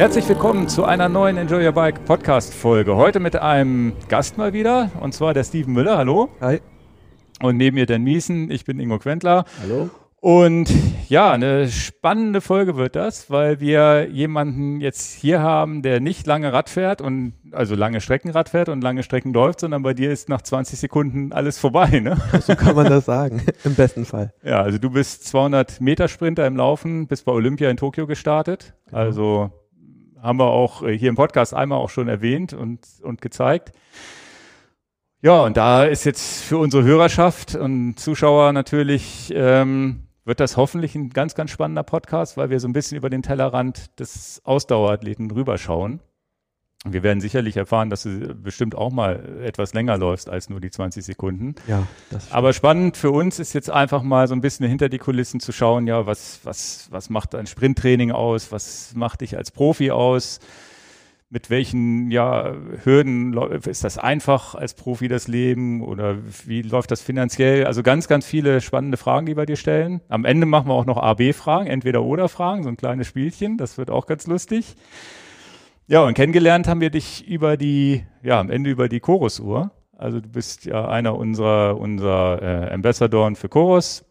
Herzlich willkommen zu einer neuen Enjoy Your Bike Podcast Folge. Heute mit einem Gast mal wieder und zwar der Steven Müller. Hallo. Hi. Und neben mir Dan Miesen. Ich bin Ingo Quentler. Hallo. Und ja, eine spannende Folge wird das, weil wir jemanden jetzt hier haben, der nicht lange Rad fährt und also lange Streckenrad fährt und lange Strecken läuft, sondern bei dir ist nach 20 Sekunden alles vorbei, ne? So kann man das sagen, im besten Fall. Ja, also du bist 200 Meter Sprinter im Laufen, bist bei Olympia in Tokio gestartet. Genau. Also haben wir auch hier im Podcast einmal auch schon erwähnt und, und gezeigt. Ja, und da ist jetzt für unsere Hörerschaft und Zuschauer natürlich ähm, wird das hoffentlich ein ganz, ganz spannender Podcast, weil wir so ein bisschen über den Tellerrand des Ausdauerathleten rüberschauen. Wir werden sicherlich erfahren, dass du bestimmt auch mal etwas länger läufst als nur die 20 Sekunden. Ja, das Aber spannend für uns ist jetzt einfach mal so ein bisschen hinter die Kulissen zu schauen, ja, was, was, was macht ein Sprinttraining aus? Was macht dich als Profi aus? Mit welchen ja, Hürden ist das einfach als Profi das Leben oder wie läuft das finanziell? Also ganz, ganz viele spannende Fragen, die wir dir stellen. Am Ende machen wir auch noch A-B-Fragen, entweder oder Fragen, so ein kleines Spielchen, das wird auch ganz lustig. Ja, und kennengelernt haben wir dich über die, ja, am Ende über die Chorus-Uhr. Also du bist ja einer unserer, unserer äh, Ambassadoren für Chorus.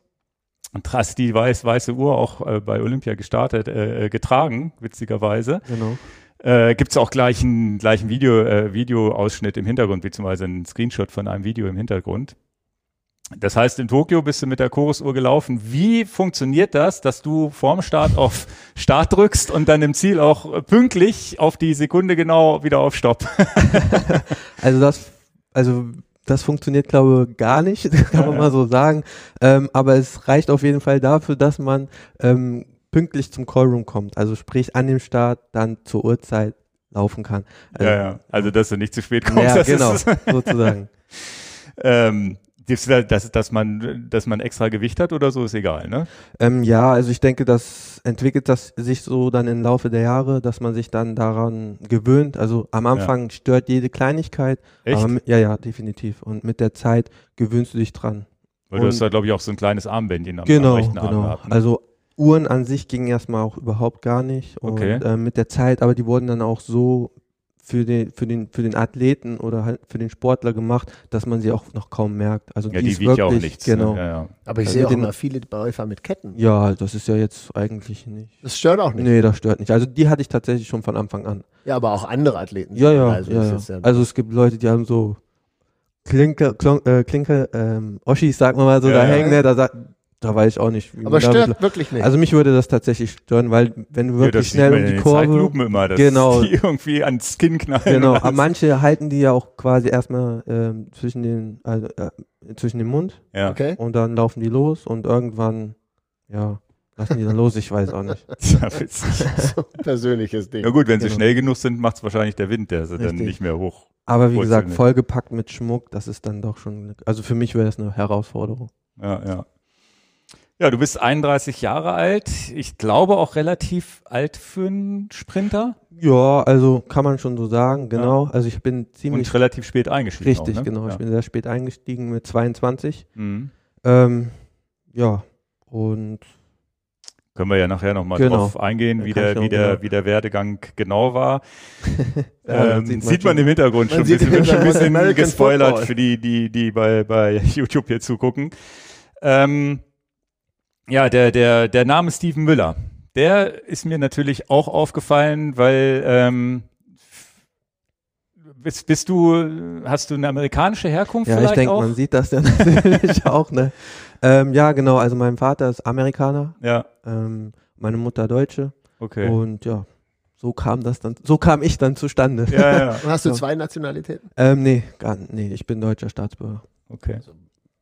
Und hast die weiß, weiße Uhr auch äh, bei Olympia gestartet, äh, äh getragen, witzigerweise. Genau äh, gibt es auch gleich einen, gleich einen Video, äh, Videoausschnitt im Hintergrund, beziehungsweise einen Screenshot von einem Video im Hintergrund. Das heißt, in Tokio bist du mit der Chorusuhr gelaufen. Wie funktioniert das, dass du vorm Start auf Start drückst und dann im Ziel auch pünktlich auf die Sekunde genau wieder auf Stopp? also das, also das funktioniert, glaube ich, gar nicht, kann man mal so sagen. Ähm, aber es reicht auf jeden Fall dafür, dass man ähm, pünktlich zum Callroom kommt. Also sprich an dem Start dann zur Uhrzeit laufen kann. Also, ja, ja. Also dass du nicht zu spät kommst. Ja, genau, sozusagen. ähm, dass, dass, man, dass man extra Gewicht hat oder so, ist egal, ne? Ähm, ja, also ich denke, das entwickelt das sich so dann im Laufe der Jahre, dass man sich dann daran gewöhnt. Also am Anfang ja. stört jede Kleinigkeit. Echt? Mit, ja, ja, definitiv. Und mit der Zeit gewöhnst du dich dran. Weil Und du hast da, glaube ich, auch so ein kleines Armbändchen am, genau, am rechten Arm genau. gehabt. Ne? Also Uhren an sich gingen erstmal auch überhaupt gar nicht. Und okay. äh, mit der Zeit, aber die wurden dann auch so für den, für den, für den Athleten oder halt für den Sportler gemacht, dass man sie auch noch kaum merkt. Also ja, die, die wiegt ja auch nichts. Ne? Genau. Ne? Ja, ja. Aber ich also sehe auch immer viele Läufer mit Ketten. Ja, das ist ja jetzt eigentlich nicht. Das stört auch nicht. Nee, das stört nicht. Also die hatte ich tatsächlich schon von Anfang an. Ja, aber auch andere Athleten. Ja, ja. Also, ja, ja. also es gibt Leute, die haben so Klinke, Klon, äh, Klinke, ähm, Oschis, sagen wir mal so, da hängen, ne, da sagt, da weiß ich auch nicht. Aber stört wirklich nicht. Also mich würde das tatsächlich stören, weil wenn du wirklich ja, schnell um die Kurve, Zeitlupen immer, dass genau, die irgendwie ans Kinn knallen. Genau, aber manche halten die ja auch quasi erstmal ähm, zwischen den also, äh, zwischen dem Mund. Ja. Okay. Und dann laufen die los und irgendwann ja lassen die dann los. Ich weiß auch nicht. ja, witzig. so persönliches Ding. Ja gut, wenn sie genau. schnell genug sind, macht es wahrscheinlich der Wind, der sie Richtig. dann nicht mehr hoch. Aber wie gesagt, vollgepackt mit Schmuck, das ist dann doch schon. Also für mich wäre das eine Herausforderung. Ja, ja. Ja, du bist 31 Jahre alt. Ich glaube auch relativ alt für einen Sprinter. Ja, also kann man schon so sagen, genau. Ja. Also ich bin ziemlich. Und relativ spät eingestiegen. Richtig, auch, ne? genau. Ja. Ich bin sehr spät eingestiegen mit 22. Mhm. Ähm, ja, und. Können wir ja nachher nochmal genau. drauf eingehen, wie der, wie, der, genau. wie der Werdegang genau war. ähm, sieht, man, sieht man im Hintergrund schon ein bisschen, schon ein bisschen gespoilert für die, die, die bei, bei YouTube hier zugucken. Ähm, ja, der, der, der Name Steven Müller, der ist mir natürlich auch aufgefallen, weil ähm, bist, bist du, hast du eine amerikanische Herkunft? Ja, ich denke, man sieht das ja natürlich auch, ne? Ähm, ja, genau, also mein Vater ist Amerikaner. Ja. Ähm, meine Mutter Deutsche. Okay. Und ja, so kam das dann, so kam ich dann zustande. Ja, ja. Und hast du zwei Nationalitäten? Ähm, nee, gar nee, ich bin deutscher Staatsbürger. Okay. Also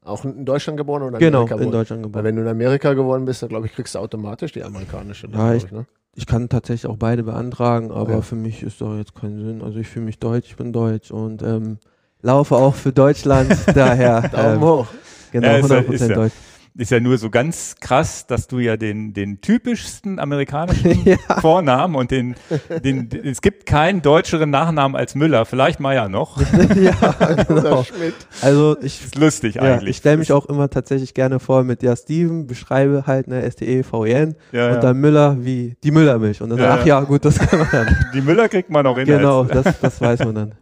auch in Deutschland geboren oder in genau, Amerika in Deutschland geboren. Weil wenn du in Amerika geboren bist, dann glaube ich, kriegst du automatisch die amerikanische. Ja, ich, ich, ne? ich, kann tatsächlich auch beide beantragen, aber ja. für mich ist doch jetzt kein Sinn. Also ich fühle mich deutsch, ich bin deutsch und ähm, laufe auch für Deutschland, daher. Daumen ähm, hoch. Genau, 100% ja, deutsch. Ist ja nur so ganz krass, dass du ja den, den typischsten amerikanischen Vornamen und den, den, den, es gibt keinen deutscheren Nachnamen als Müller, vielleicht Meier noch. ja, genau. Schmidt. Also ich, Ist lustig ja, eigentlich. ich stelle mich auch immer tatsächlich gerne vor mit ja Steven, beschreibe halt ne STE VEN Ja, und ja. dann Müller wie die Müllermilch und dann Ja, ach ja gut, das kann man dann. Die Müller kriegt man noch in genau, das, das weiß man dann.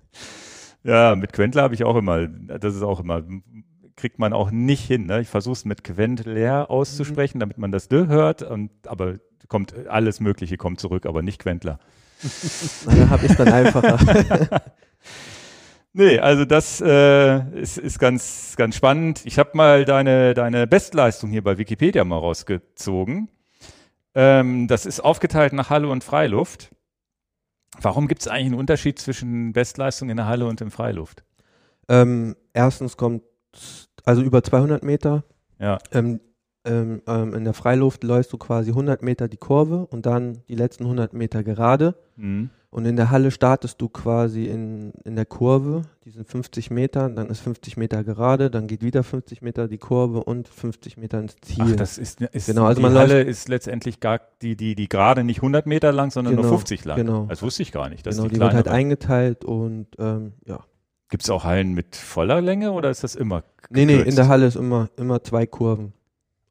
Ja, mit Quentler habe ich auch immer, das ist auch immer, kriegt man auch nicht hin. Ne? Ich versuche es mit Quentler auszusprechen, damit man das D hört, und, aber kommt alles Mögliche kommt zurück, aber nicht Quentler. Dann habe ich dann einfacher. Nee, also das äh, ist, ist ganz, ganz spannend. Ich habe mal deine, deine Bestleistung hier bei Wikipedia mal rausgezogen. Ähm, das ist aufgeteilt nach Halle und Freiluft. Warum gibt es eigentlich einen Unterschied zwischen Bestleistung in der Halle und in Freiluft? ähm, erstens kommt, also über 200 Meter, Ja. ähm, ähm, ähm, in der Freiluft läufst du quasi 100 Meter die Kurve und dann die letzten 100 Meter gerade. Mhm. Und in der Halle startest du quasi in, in der Kurve, die sind 50 Meter, dann ist 50 Meter gerade, dann geht wieder 50 Meter die Kurve und 50 Meter ins Ziel. Ach, das ist, ist Genau, also die Halle ist letztendlich gar die, die, die gerade nicht 100 Meter lang, sondern nur Genau, 50 lang. genau. Das wusste ich gar nicht. Das genau, ist die die wird halt eingeteilt und ähm, ja. Gibt es auch Hallen mit voller Länge oder ist das immer Nee, nee, in gekürzt? der Halle ist immer, immer zwei Kurven.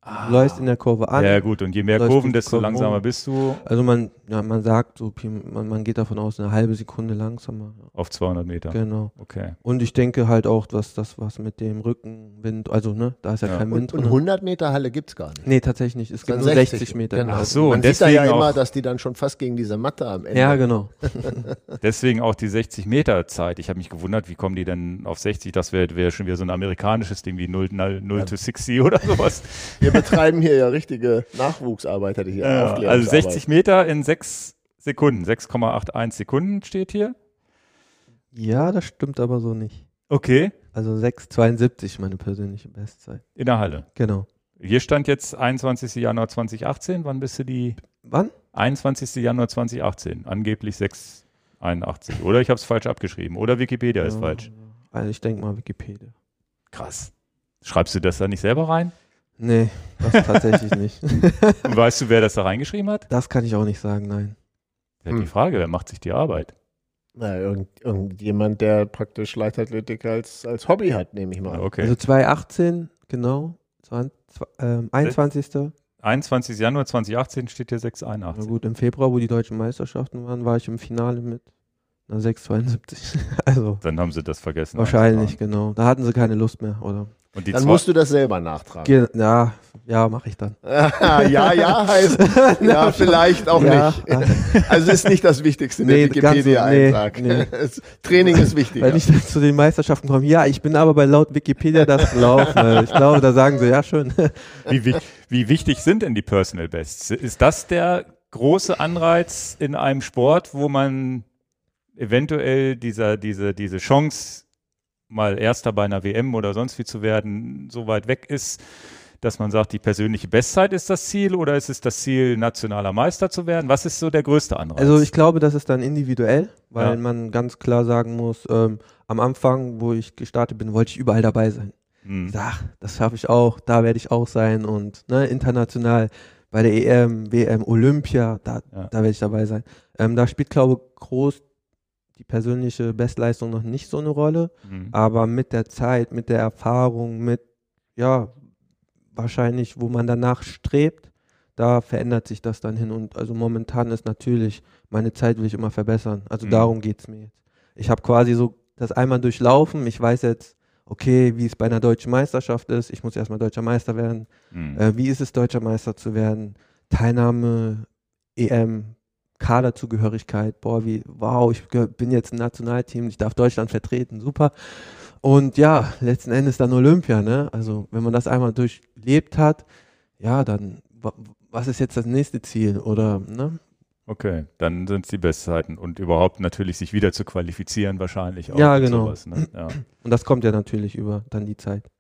Ah. Du läufst in der Kurve an. Ja gut, und je mehr Kurven, desto langsamer um. bist du Also man, ja, man sagt so, Pi- man, man geht davon aus, eine halbe Sekunde langsamer. auf 200 Meter. Genau. Okay. Und ich denke halt auch, dass das was mit dem Rückenwind, also ne, da ist ja, Ja. kein Wind Und, und drin. 100 Meter Halle gibt es gar nicht. Nee, tatsächlich nicht. Es gibt nur 60, Meter. Genau. Ach so, Man und sieht da ja deswegen immer, auch- dass die dann schon fast gegen diese Matte am Ende. Ja, genau. Deswegen auch die 60 Meter Zeit. Ich habe mich gewundert, wie kommen die denn auf 60? Das wäre wär schon wieder so ein amerikanisches Ding wie 0, 0, 0 to 60 oder sowas. Wir betreiben hier ja richtige Nachwuchsarbeit, hätte ich hier Ja, also Aufklärungsarbeit. 60 Meter in 6 Sekunden. 6,81 Sekunden steht hier. Ja, das stimmt aber so nicht. Okay. Also 6,72 meine persönliche Bestzeit. In der Halle. Genau. Hier stand jetzt 21. Januar 2018. Wann bist du die? Wann? 21. Januar 2018. Angeblich 681. Oder ich habe es falsch abgeschrieben. Oder Wikipedia ist Ja, falsch. Also ich denke mal Wikipedia. Krass. Schreibst du das da nicht selber rein? Nee, das tatsächlich nicht. Und weißt du, wer das da reingeschrieben hat? Das kann ich auch nicht sagen, nein. Ja, Die Hm. Frage, wer macht sich die Arbeit? Na, irgend, irgendjemand, der praktisch Leichtathletik als, als Hobby hat, nehme ich mal. Okay. Also 2018, genau. 20, ähm, 21. 21. Januar 2018 steht hier Na 681. gut, im Februar, wo die deutschen Meisterschaften waren, war ich im Finale mit einer 6,72. also Dann haben sie das vergessen. wahrscheinlich, genau. Da hatten sie keine Lust mehr, oder? Und die Dann musst du das selber nachtragen. Ge ja, ja, mache ich dann. ja, ja heißt, ja, vielleicht auch Ja, nicht. Also ist nicht das Wichtigste in Nee, der nee, Wikipedia-Eintrag. nee. Es- Training ist wichtiger. Wenn ich dann zu den Meisterschaften komme, ja, ich bin aber bei laut Wikipedia das gelaufen. Also ich glaube, da sagen sie, ja, schön. wie, wie, wie wichtig sind denn die Personal Bests? Ist das der große Anreiz in einem Sport, wo man eventuell dieser, diese, diese Chance, mal Erster bei einer WM oder sonst wie zu werden, so weit weg ist, dass man sagt, die persönliche Bestzeit ist das Ziel oder ist es das Ziel, nationaler Meister zu werden? Was ist so der größte Anreiz? Also ich glaube, das ist dann individuell, weil Ja. man ganz klar sagen muss, ähm, am Anfang, wo ich gestartet bin, wollte ich überall dabei sein. Hm. Sag, ach, das schaffe ich auch, da werde ich auch sein und ne, international bei der EM, WM, Olympia, da, Ja. da werde ich dabei sein. Ähm, da spielt, glaube ich, groß die persönliche Bestleistung noch nicht so eine Rolle, Hm. aber mit der Zeit, mit der Erfahrung, mit, ja, wahrscheinlich, wo man danach strebt, da verändert sich das dann hin und also momentan ist natürlich, meine Zeit will ich immer verbessern, also Mhm. darum geht es mir jetzt. Ich habe quasi so das einmal durchlaufen, ich weiß jetzt, okay, wie es bei einer deutschen Meisterschaft ist, ich muss erstmal deutscher Meister werden, Hm. äh, wie ist es, deutscher Meister zu werden, Teilnahme, EM, Kaderzugehörigkeit, boah, wie, wow, ich bin jetzt ein Nationalteam, ich darf Deutschland vertreten, super. Und ja, letzten Endes dann Olympia, ne? Also, wenn man das einmal durchlebt hat, ja, dann, wa- was ist jetzt das nächste Ziel? Oder, ne? Okay, dann sind es die Bestzeiten und überhaupt natürlich sich wieder zu qualifizieren wahrscheinlich auch. Ja, genau. Sowas, ne? ja. Und das kommt ja natürlich über dann die Zeit.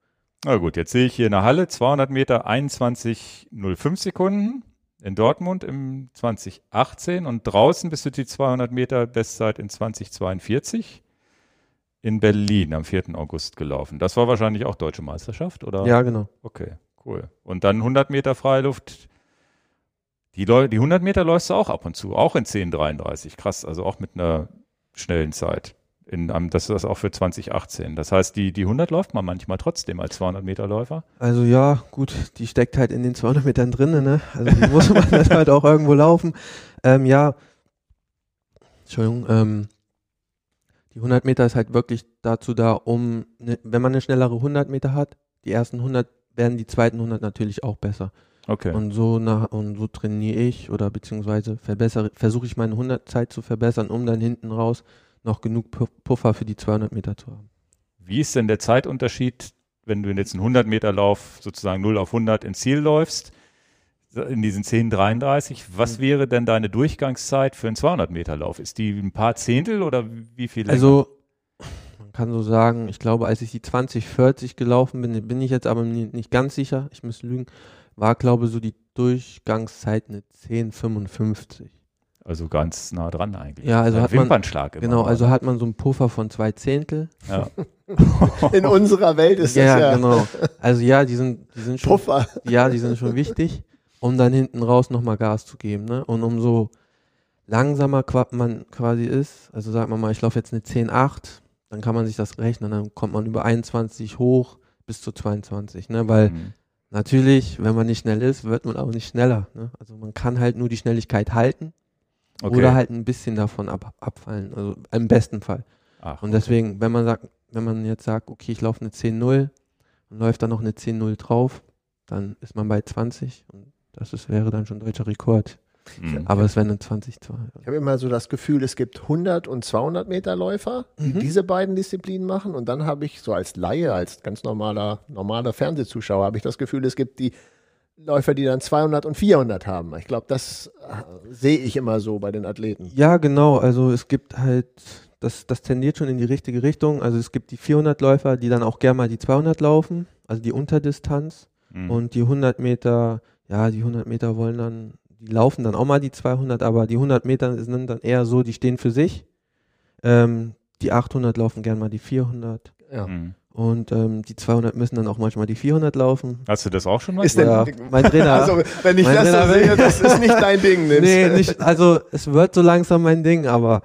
Na gut, jetzt sehe ich hier in der Halle 200 Meter 21,05 Sekunden. In Dortmund im 2018 und draußen bist du die 200 Meter Bestzeit in 2042 in Berlin am 4. August gelaufen. Das war wahrscheinlich auch deutsche Meisterschaft, oder? Ja, genau. Okay, cool. Und dann 100 Meter Freiluft. Die, Leu die 100 Meter läufst du auch ab und zu, auch in 10,33. Krass, also auch mit einer schnellen Zeit. In, um, das ist das auch für 2018. Das heißt, die, die 100 läuft man manchmal trotzdem als 200 Meter Läufer. Also ja, gut, die steckt halt in den 200 Metern drin, ne? Also die muss man dann halt auch irgendwo laufen. Ähm, ja, Entschuldigung, ähm, die 100 Meter ist halt wirklich dazu da, um, ne, wenn man eine schnellere 100 Meter hat, die ersten 100 werden die zweiten 100 natürlich auch besser. Okay. Und so nach, und so trainiere ich oder beziehungsweise verbessere, versuche ich meine 100 Zeit zu verbessern, um dann hinten raus noch genug Pu- Puffer für die 200 Meter zu haben. Wie ist denn der Zeitunterschied, wenn du jetzt einen 100 Meter Lauf sozusagen 0 auf 100 ins Ziel läufst, in diesen 10,33? Was Mhm. wäre denn deine Durchgangszeit für einen 200 Meter Lauf? Ist die ein paar Zehntel oder wie viel? länger? Also, man kann so sagen, ich glaube, als ich die 2040 gelaufen bin, bin ich jetzt aber nicht ganz sicher, ich muss lügen, war, glaube so die Durchgangszeit eine 10,55. Also ganz nah dran eigentlich. Ja, also hat man- Wimpernschlag. immer Genau, mal, also ne? hat man so einen Puffer von zwei Zehntel. ja. In unserer Welt ist ja, das ja genau. Also ja, die sind, die sind schon, Puffer. ja, die sind schon wichtig, um dann hinten raus nochmal Gas zu geben. Ne? Und umso langsamer man quasi ist, also sagt man mal, ich laufe jetzt eine 10,8, dann kann man sich das rechnen, dann kommt man über 21 hoch bis zu 22, ne? weil Mhm. Natürlich, wenn man nicht schnell ist, wird man auch nicht schneller. Ne? Also man kann halt nur die Schnelligkeit halten Okay. oder halt ein bisschen davon ab, abfallen. Also im besten Fall. Ach, Und deswegen, wenn man sagt, wenn man jetzt sagt, okay, ich laufe eine 10-0 und läuft dann noch eine 10-0 drauf, dann ist man bei 20 und das ist, wäre dann schon deutscher Rekord. Mhm. Aber es wäre eine 20-2. Ich habe immer so das Gefühl, es gibt 100 und 200 Meter Läufer, die Mhm. diese beiden Disziplinen machen. Und dann habe ich so als Laie, als ganz normaler, normaler Fernsehzuschauer, habe ich das Gefühl, es gibt die Läufer, die dann 200 und 400 haben. Ich glaube, das äh, sehe ich immer so bei den Athleten. Ja, genau. Also es gibt halt, das, das tendiert schon in die richtige Richtung. Also es gibt die 400 Läufer, die dann auch gerne mal die 200 laufen, also die Unterdistanz. Mhm. Und die 100 Meter, ja, die 100 Meter wollen dann, die laufen dann auch mal die 200, aber die 100 Meter sind dann eher so, die stehen für sich. Ähm, die 800 laufen gern mal die 400 Ja. Mhm. Und ähm, die 200 müssen dann auch manchmal die 400 laufen. Hast du das auch schon mal? Ist denn- Ja, mein Trainer. Also, wenn ich das Trainer sehe, das ist nicht dein Ding. Nimmst. nee, nicht, also es wird so langsam mein Ding, aber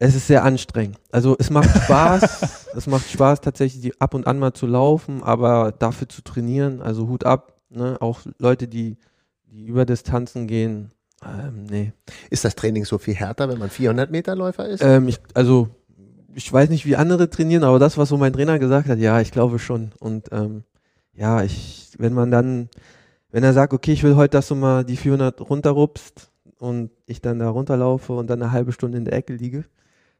es ist sehr anstrengend. Also es macht Spaß, es macht Spaß tatsächlich die ab und an mal zu laufen, aber dafür zu trainieren, also Hut ab, ne? auch Leute, die, die über Distanzen gehen, ähm, nee. Ist das Training so viel härter, wenn man 400 Meter Läufer ist? Ähm, ich, also ich weiß nicht, wie andere trainieren, aber das, was so mein Trainer gesagt hat, ja, ich glaube schon. Und ähm, ja, ich, wenn man dann, wenn er sagt, okay, ich will heute, dass du mal die 400 runterrupst und ich dann da runterlaufe und dann eine halbe Stunde in der Ecke liege,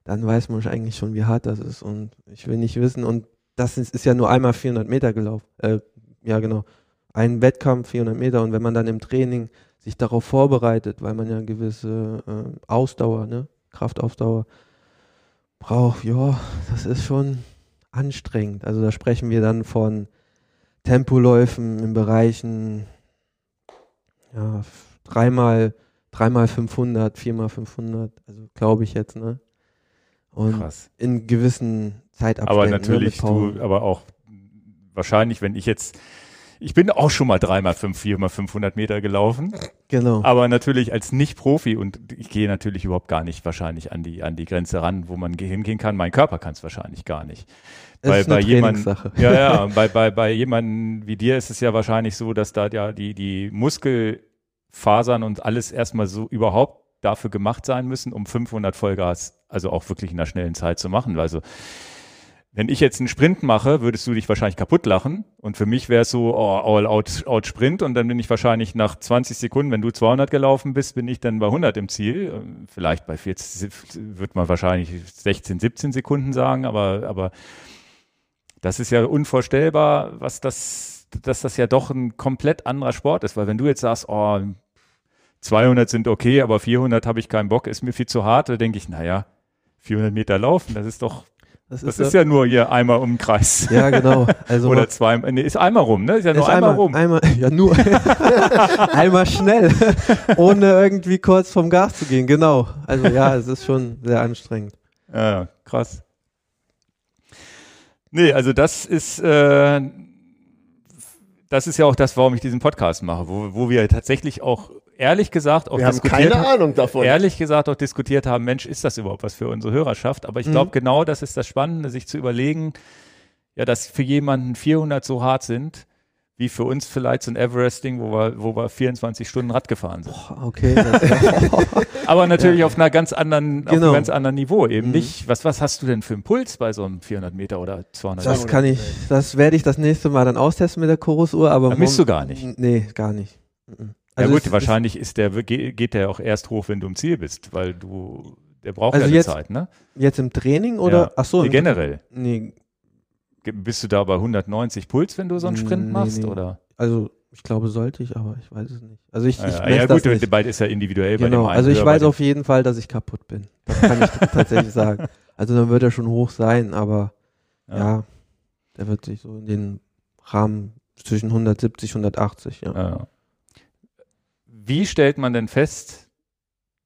dann weiß man eigentlich schon, wie hart das ist. Und ich will nicht wissen, und das ist, ist ja nur einmal 400 Meter gelaufen. Äh, ja, genau. Ein Wettkampf, 400 Meter. Und wenn man dann im Training sich darauf vorbereitet, weil man ja eine gewisse äh, Ausdauer, ne, Kraftausdauer braucht, ja, das ist schon anstrengend. Also da sprechen wir dann von Tempoläufen in Bereichen, ja, dreimal, dreimal 500, viermal 500, also glaube ich jetzt, ne? Und Krass. in gewissen Zeitabständen. Aber ne, natürlich, Pausen. du, aber auch wahrscheinlich, wenn ich jetzt, ich bin auch schon mal dreimal fünf, viermal 500 Meter gelaufen, Genau. aber natürlich als Nicht-Profi und ich gehe natürlich überhaupt gar nicht wahrscheinlich an die, an die Grenze ran, wo man ge- hingehen kann. Mein Körper kann es wahrscheinlich gar nicht. Bei, bei jemandem, Trainingssache. ja, ja, bei, bei, bei jemandem wie dir ist es ja wahrscheinlich so, dass da ja die, die Muskelfasern und alles erstmal so überhaupt dafür gemacht sein müssen, um 500 Vollgas, also auch wirklich in einer schnellen Zeit zu machen. Also, wenn ich jetzt einen Sprint mache, würdest du dich wahrscheinlich kaputt lachen. Und für mich wäre es so, oh, all out, out Sprint. Und dann bin ich wahrscheinlich nach 20 Sekunden, wenn du 200 gelaufen bist, bin ich dann bei 100 im Ziel. Vielleicht bei 40, wird man wahrscheinlich 16, 17 Sekunden sagen. Aber, aber das ist ja unvorstellbar, was das, dass das ja doch ein komplett anderer Sport ist. Weil wenn du jetzt sagst, oh, 200 sind okay, aber 400 habe ich keinen Bock, ist mir viel zu hart, da denke ich, naja, 400 Meter laufen, das ist doch, das ist ja nur hier einmal um den Kreis. ja, genau. Also Oder man- zwei, nee, ist einmal rum, ne? Ist ja nur ist einmal, einmal, rum. Einmal, ja, nur. einmal schnell. ohne irgendwie kurz vom Gas zu gehen. Genau. Also ja, es ist schon sehr anstrengend. Ja, krass. Nee, also das ist, äh, das ist ja auch das, warum ich diesen Podcast mache, wo, wo wir tatsächlich auch ehrlich gesagt auch Wir haben diskutiert keine Ahnung davon. ehrlich gesagt auch diskutiert haben, Mensch, ist das überhaupt was für unsere Hörerschaft? Aber ich glaube, genau das ist das Spannende, sich zu überlegen, ja, dass für jemanden 400 so hart sind, wie für uns vielleicht so ein Everesting, wo wir, wo wir 24 Stunden Rad gefahren sind. Okay, das, Aber natürlich auf einer ganz anderen, auf Genau. einem ganz anderen Niveau. Eben Mhm. nicht, was, was hast du denn für einen Puls bei so einem 400 Meter oder 200 das Meter? kann ich, das werde ich das nächste Mal dann austesten mit der Chorusuhr, aber Da misst du gar nicht. Nee, gar nicht. Mhm. Ja Also gut, es- wahrscheinlich ist der, geht der auch erst hoch, wenn du im Ziel bist, weil du, der braucht Also ja jetzt- Zeit, ne? Jetzt im Training oder? Ja. Ach so, Nee, generell. Nee, Bist du da bei 190 Puls, wenn du so einen Sprint Nee, machst, nee. oder? also ich glaube sollte ich, aber ich weiß es nicht. Also ich, Ja, ich ja, messe ja das gut, nicht. bald ist ja individuell bei dem Genau, einen also ich weiß auf jeden Fall, dass ich kaputt bin. Das kann ich tatsächlich sagen. Also dann wird er schon hoch sein, aber Ja. ja. der wird sich so in den Rahmen zwischen 170 180, ja. Ja. Wie stellt man denn fest,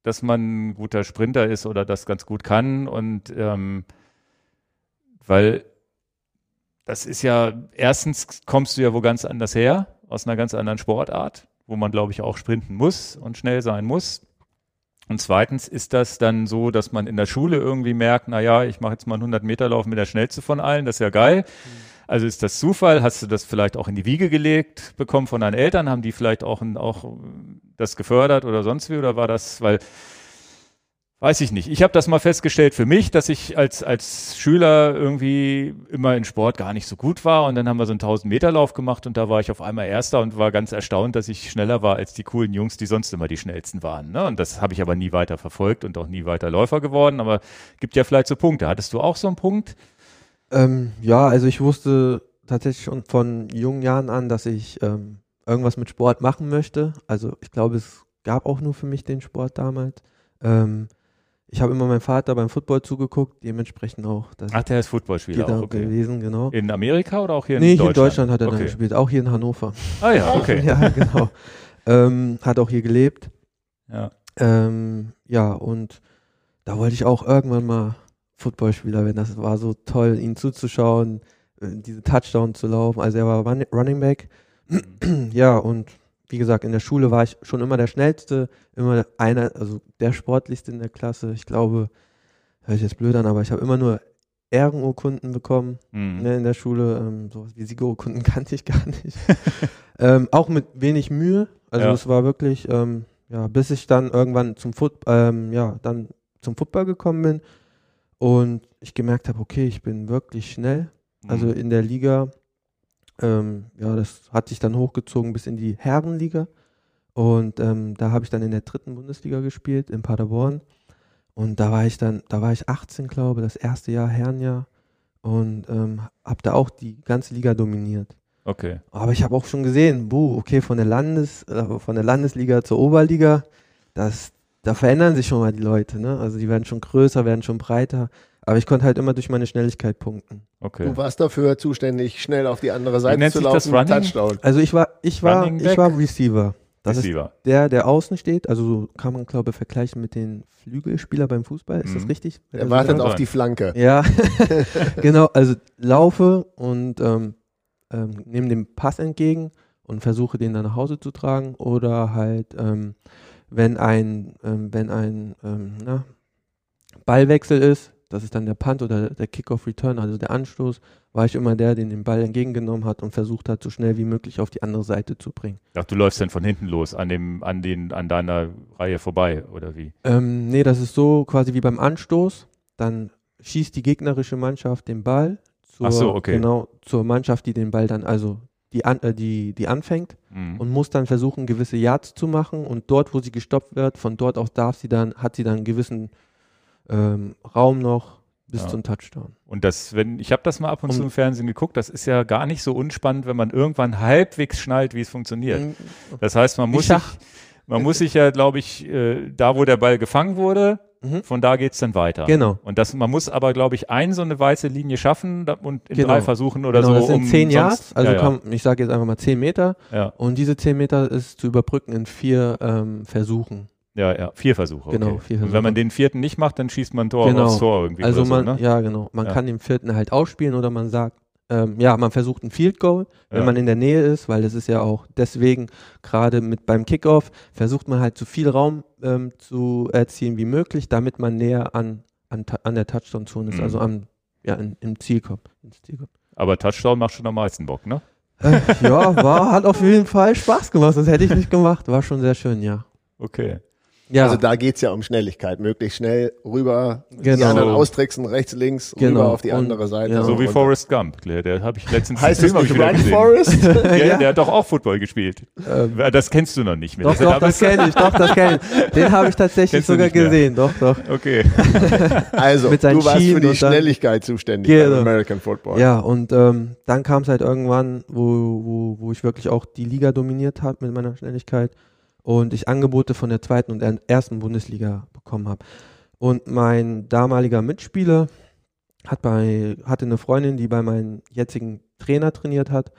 dass man ein guter Sprinter ist oder das ganz gut kann? Und ähm, weil das ist ja, erstens kommst du ja wo ganz anders her, aus einer ganz anderen Sportart, wo man, glaube ich, auch sprinten muss und schnell sein muss. Und zweitens ist das dann so, dass man in der Schule irgendwie merkt, na ja, ich mache jetzt mal einen 100 Meter Lauf mit der schnellste von allen, das ist ja geil. Also ist das Zufall? Hast du das vielleicht auch in die Wiege gelegt bekommen von deinen Eltern? Haben die vielleicht auch, auch das gefördert oder sonst wie? Oder war das, weil, weiß ich nicht. Ich habe das mal festgestellt für mich, dass ich als, als Schüler irgendwie immer in Sport gar nicht so gut war. Und dann haben wir so einen 1000-Meter-Lauf gemacht und da war ich auf einmal Erster und war ganz erstaunt, dass ich schneller war als die coolen Jungs, die sonst immer die schnellsten waren. Ne? Und das habe ich aber nie weiter verfolgt und auch nie weiter Läufer geworden. Aber gibt ja vielleicht so Punkte. Hattest du auch so einen Punkt? Ähm, ja, also ich wusste tatsächlich schon von jungen Jahren an, dass ich ähm, irgendwas mit Sport machen möchte. Also ich glaube, es gab auch nur für mich den Sport damals. Ähm, ich habe immer meinem Vater beim Football zugeguckt, dementsprechend auch Ach, der ist Footballspieler auch, okay. gewesen, genau. In Amerika oder auch hier nee, in hier Deutschland? in Deutschland hat er dann okay. gespielt, auch hier in Hannover. Ah ja, okay. ja, genau. ähm, hat auch hier gelebt. Ja. Ähm, ja, und da wollte ich auch irgendwann mal Footballspieler werden. Das war so toll, ihn zuzuschauen, äh, diese Touchdown zu laufen. Also er war Run Running Back. ja, und wie gesagt, in der Schule war ich schon immer der Schnellste, immer einer, also der Sportlichste in der Klasse. Ich glaube, hört sich jetzt blöd an, aber ich habe immer nur Ehrenurkunden bekommen Mhm. ne, in der Schule. Ähm, sowas wie Siegerurkunden kannte ich gar nicht. ähm, auch mit wenig Mühe. Also Ja. es war wirklich, ähm, ja, bis ich dann irgendwann zum Foot, ähm, ja, dann zum Football gekommen bin und ich gemerkt habe, okay, ich bin wirklich schnell. Also Mhm. in der Liga, ähm, ja, das hat sich dann hochgezogen bis in die Herrenliga. Und ähm, da habe ich dann in der dritten Bundesliga gespielt, in Paderborn. Und da war ich dann, da war ich 18, glaube das erste Jahr, Herrenjahr. Und ähm, habe da auch die ganze Liga dominiert. Okay. Aber ich habe auch schon gesehen, buh, okay, von der Landes, äh, von der Landesliga zur Oberliga, das, da verändern sich schon mal die Leute, ne? Also die werden schon größer, werden schon breiter. Aber ich konnte halt immer durch meine Schnelligkeit punkten. Okay. Du warst dafür zuständig, schnell auf die andere Seite nennt zu sich das laufen. Running? Touchdown. Also ich war, ich war, Running ich back? war Receiver. Das Receiver. ist der, der außen steht. Also so kann man, glaube ich, vergleichen mit den Flügelspieler beim Fußball. Ist Mhm. das richtig? Er wartet kann auf die Flanke. Ja, genau. Also laufe und ähm, ähm, nehme den Pass entgegen und versuche den dann nach Hause zu tragen oder halt, ähm, wenn ein, ähm, wenn ein ähm, na, Ballwechsel ist, das ist dann der Punt oder der Kickoff-Return, also der Anstoß, war ich immer der, der den Ball entgegengenommen hat und versucht hat, so schnell wie möglich auf die andere Seite zu bringen. Ach, du läufst dann von hinten los, an dem, an den, an deiner Reihe vorbei, oder wie? Ähm, nee, das ist so quasi wie beim Anstoß. Dann schießt die gegnerische Mannschaft den Ball zur, so, okay. genau, zur Mannschaft, die den Ball dann, also die, an, äh, die, die anfängt Mhm. und muss dann versuchen, gewisse Yards zu machen und dort, wo sie gestoppt wird, von dort aus darf sie dann, hat sie dann einen gewissen ähm, Raum noch bis Ja. zum Touchdown. Und das, wenn, ich habe das mal ab und zu Um- im Fernsehen geguckt, das ist ja gar nicht so unspannend, wenn man irgendwann halbwegs schnallt, wie es funktioniert. Mhm. Das heißt, man muss sich, man muss sich ja, glaube ich, äh, da wo der Ball gefangen wurde, Mhm. von da geht's dann weiter. Genau. Und das, man muss aber, glaube ich, ein so eine weiße Linie schaffen und in Genau. drei Versuchen oder genau, so. das sind um 10 Yards, also ja, ja. Kann, ich sage jetzt einfach mal 10 Meter ja, und diese 10 Meter ist zu überbrücken in vier ähm, Versuchen. ja, ja, vier Versuche. Genau, okay. vier Und Versuche. wenn man den vierten nicht macht, dann schießt man ein Tor Genau. aufs Tor irgendwie Also man, so, ne? ja genau, man kann den vierten halt ausspielen oder man sagt, ähm, ja, man versucht ein Field Goal, wenn Ja. man in der Nähe ist, weil das ist ja auch deswegen gerade mit beim Kickoff versucht man halt so viel Raum ähm, zu erzielen wie möglich, damit man näher an, an, an der Touchdown-Zone ist, Mhm. also am, ja, in, im Ziel kommt. Ins Ziel kommt. Aber Touchdown macht schon am meisten Bock, ne? Äh, ja, war, hat auf jeden Fall Spaß gemacht, das hätte ich nicht gemacht, war schon sehr schön, ja. Okay. Ja, Also da geht es ja um Schnelligkeit. Möglichst schnell rüber, die Genau. anderen austricksen, rechts, links, Genau. rüber auf die Und- andere Seite. ja. So wie Forrest Gump, der, der habe ich letztens Heißt es Film nicht wieder gesehen. Forest? Ja, Ja. der hat doch auch Football gespielt. ähm, Ja, Das kennst du noch nicht mehr. doch, doch, das kenne ich, doch, das kenne ich. Den habe ich tatsächlich sogar gesehen, doch, doch. Okay. Also, Mit seinen du warst für die Schnelligkeit zuständig Genau. beim American Football. Ja, und ähm, dann kam es halt irgendwann, wo, wo, wo ich wirklich auch die Liga dominiert habe mit meiner Schnelligkeit und ich Angebote von der zweiten und der ersten Bundesliga bekommen habe. Und mein damaliger Mitspieler hat bei, hatte eine Freundin, die bei meinem jetzigen Trainer trainiert hat.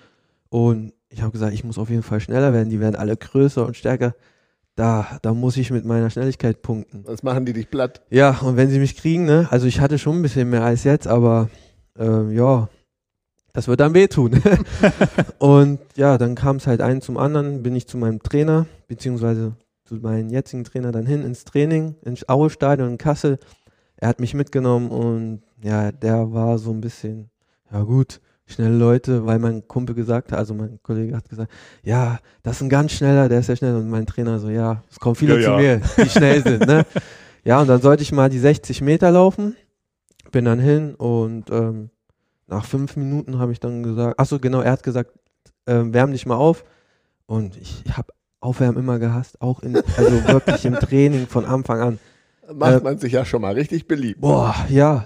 Und ich habe gesagt, ich muss auf jeden Fall schneller werden. Die werden alle größer und stärker. Da, da muss ich mit meiner Schnelligkeit punkten. Sonst machen die dich platt. Ja, und wenn sie mich kriegen, ne, also ich hatte schon ein bisschen mehr als jetzt, aber ähm, ja, das wird dann wehtun. und ja, dann kam es halt ein zum anderen, bin ich zu meinem Trainer, beziehungsweise zu meinem jetzigen Trainer dann hin ins Training, ins Aue-Stadion in Kassel. Er hat mich mitgenommen und ja, der war so ein bisschen, ja gut, schnelle Leute, weil mein Kumpel gesagt hat, also mein Kollege hat gesagt, ja, das ist ein ganz schneller, der ist ja schnell. Und mein Trainer so, ja, es kommen viele Ja, zu ja. mir, die schnell sind, ne? Ja, und dann sollte ich mal die 60 Meter laufen. Bin dann hin und ähm, nach fünf Minuten habe ich dann gesagt, achso, genau, er hat gesagt, ähm, wärm dich mal auf. Und ich, habe Aufwärmen immer gehasst, auch in, also wirklich im Training von Anfang an. Macht Äh, man sich ja schon mal richtig beliebt. Boah, ja.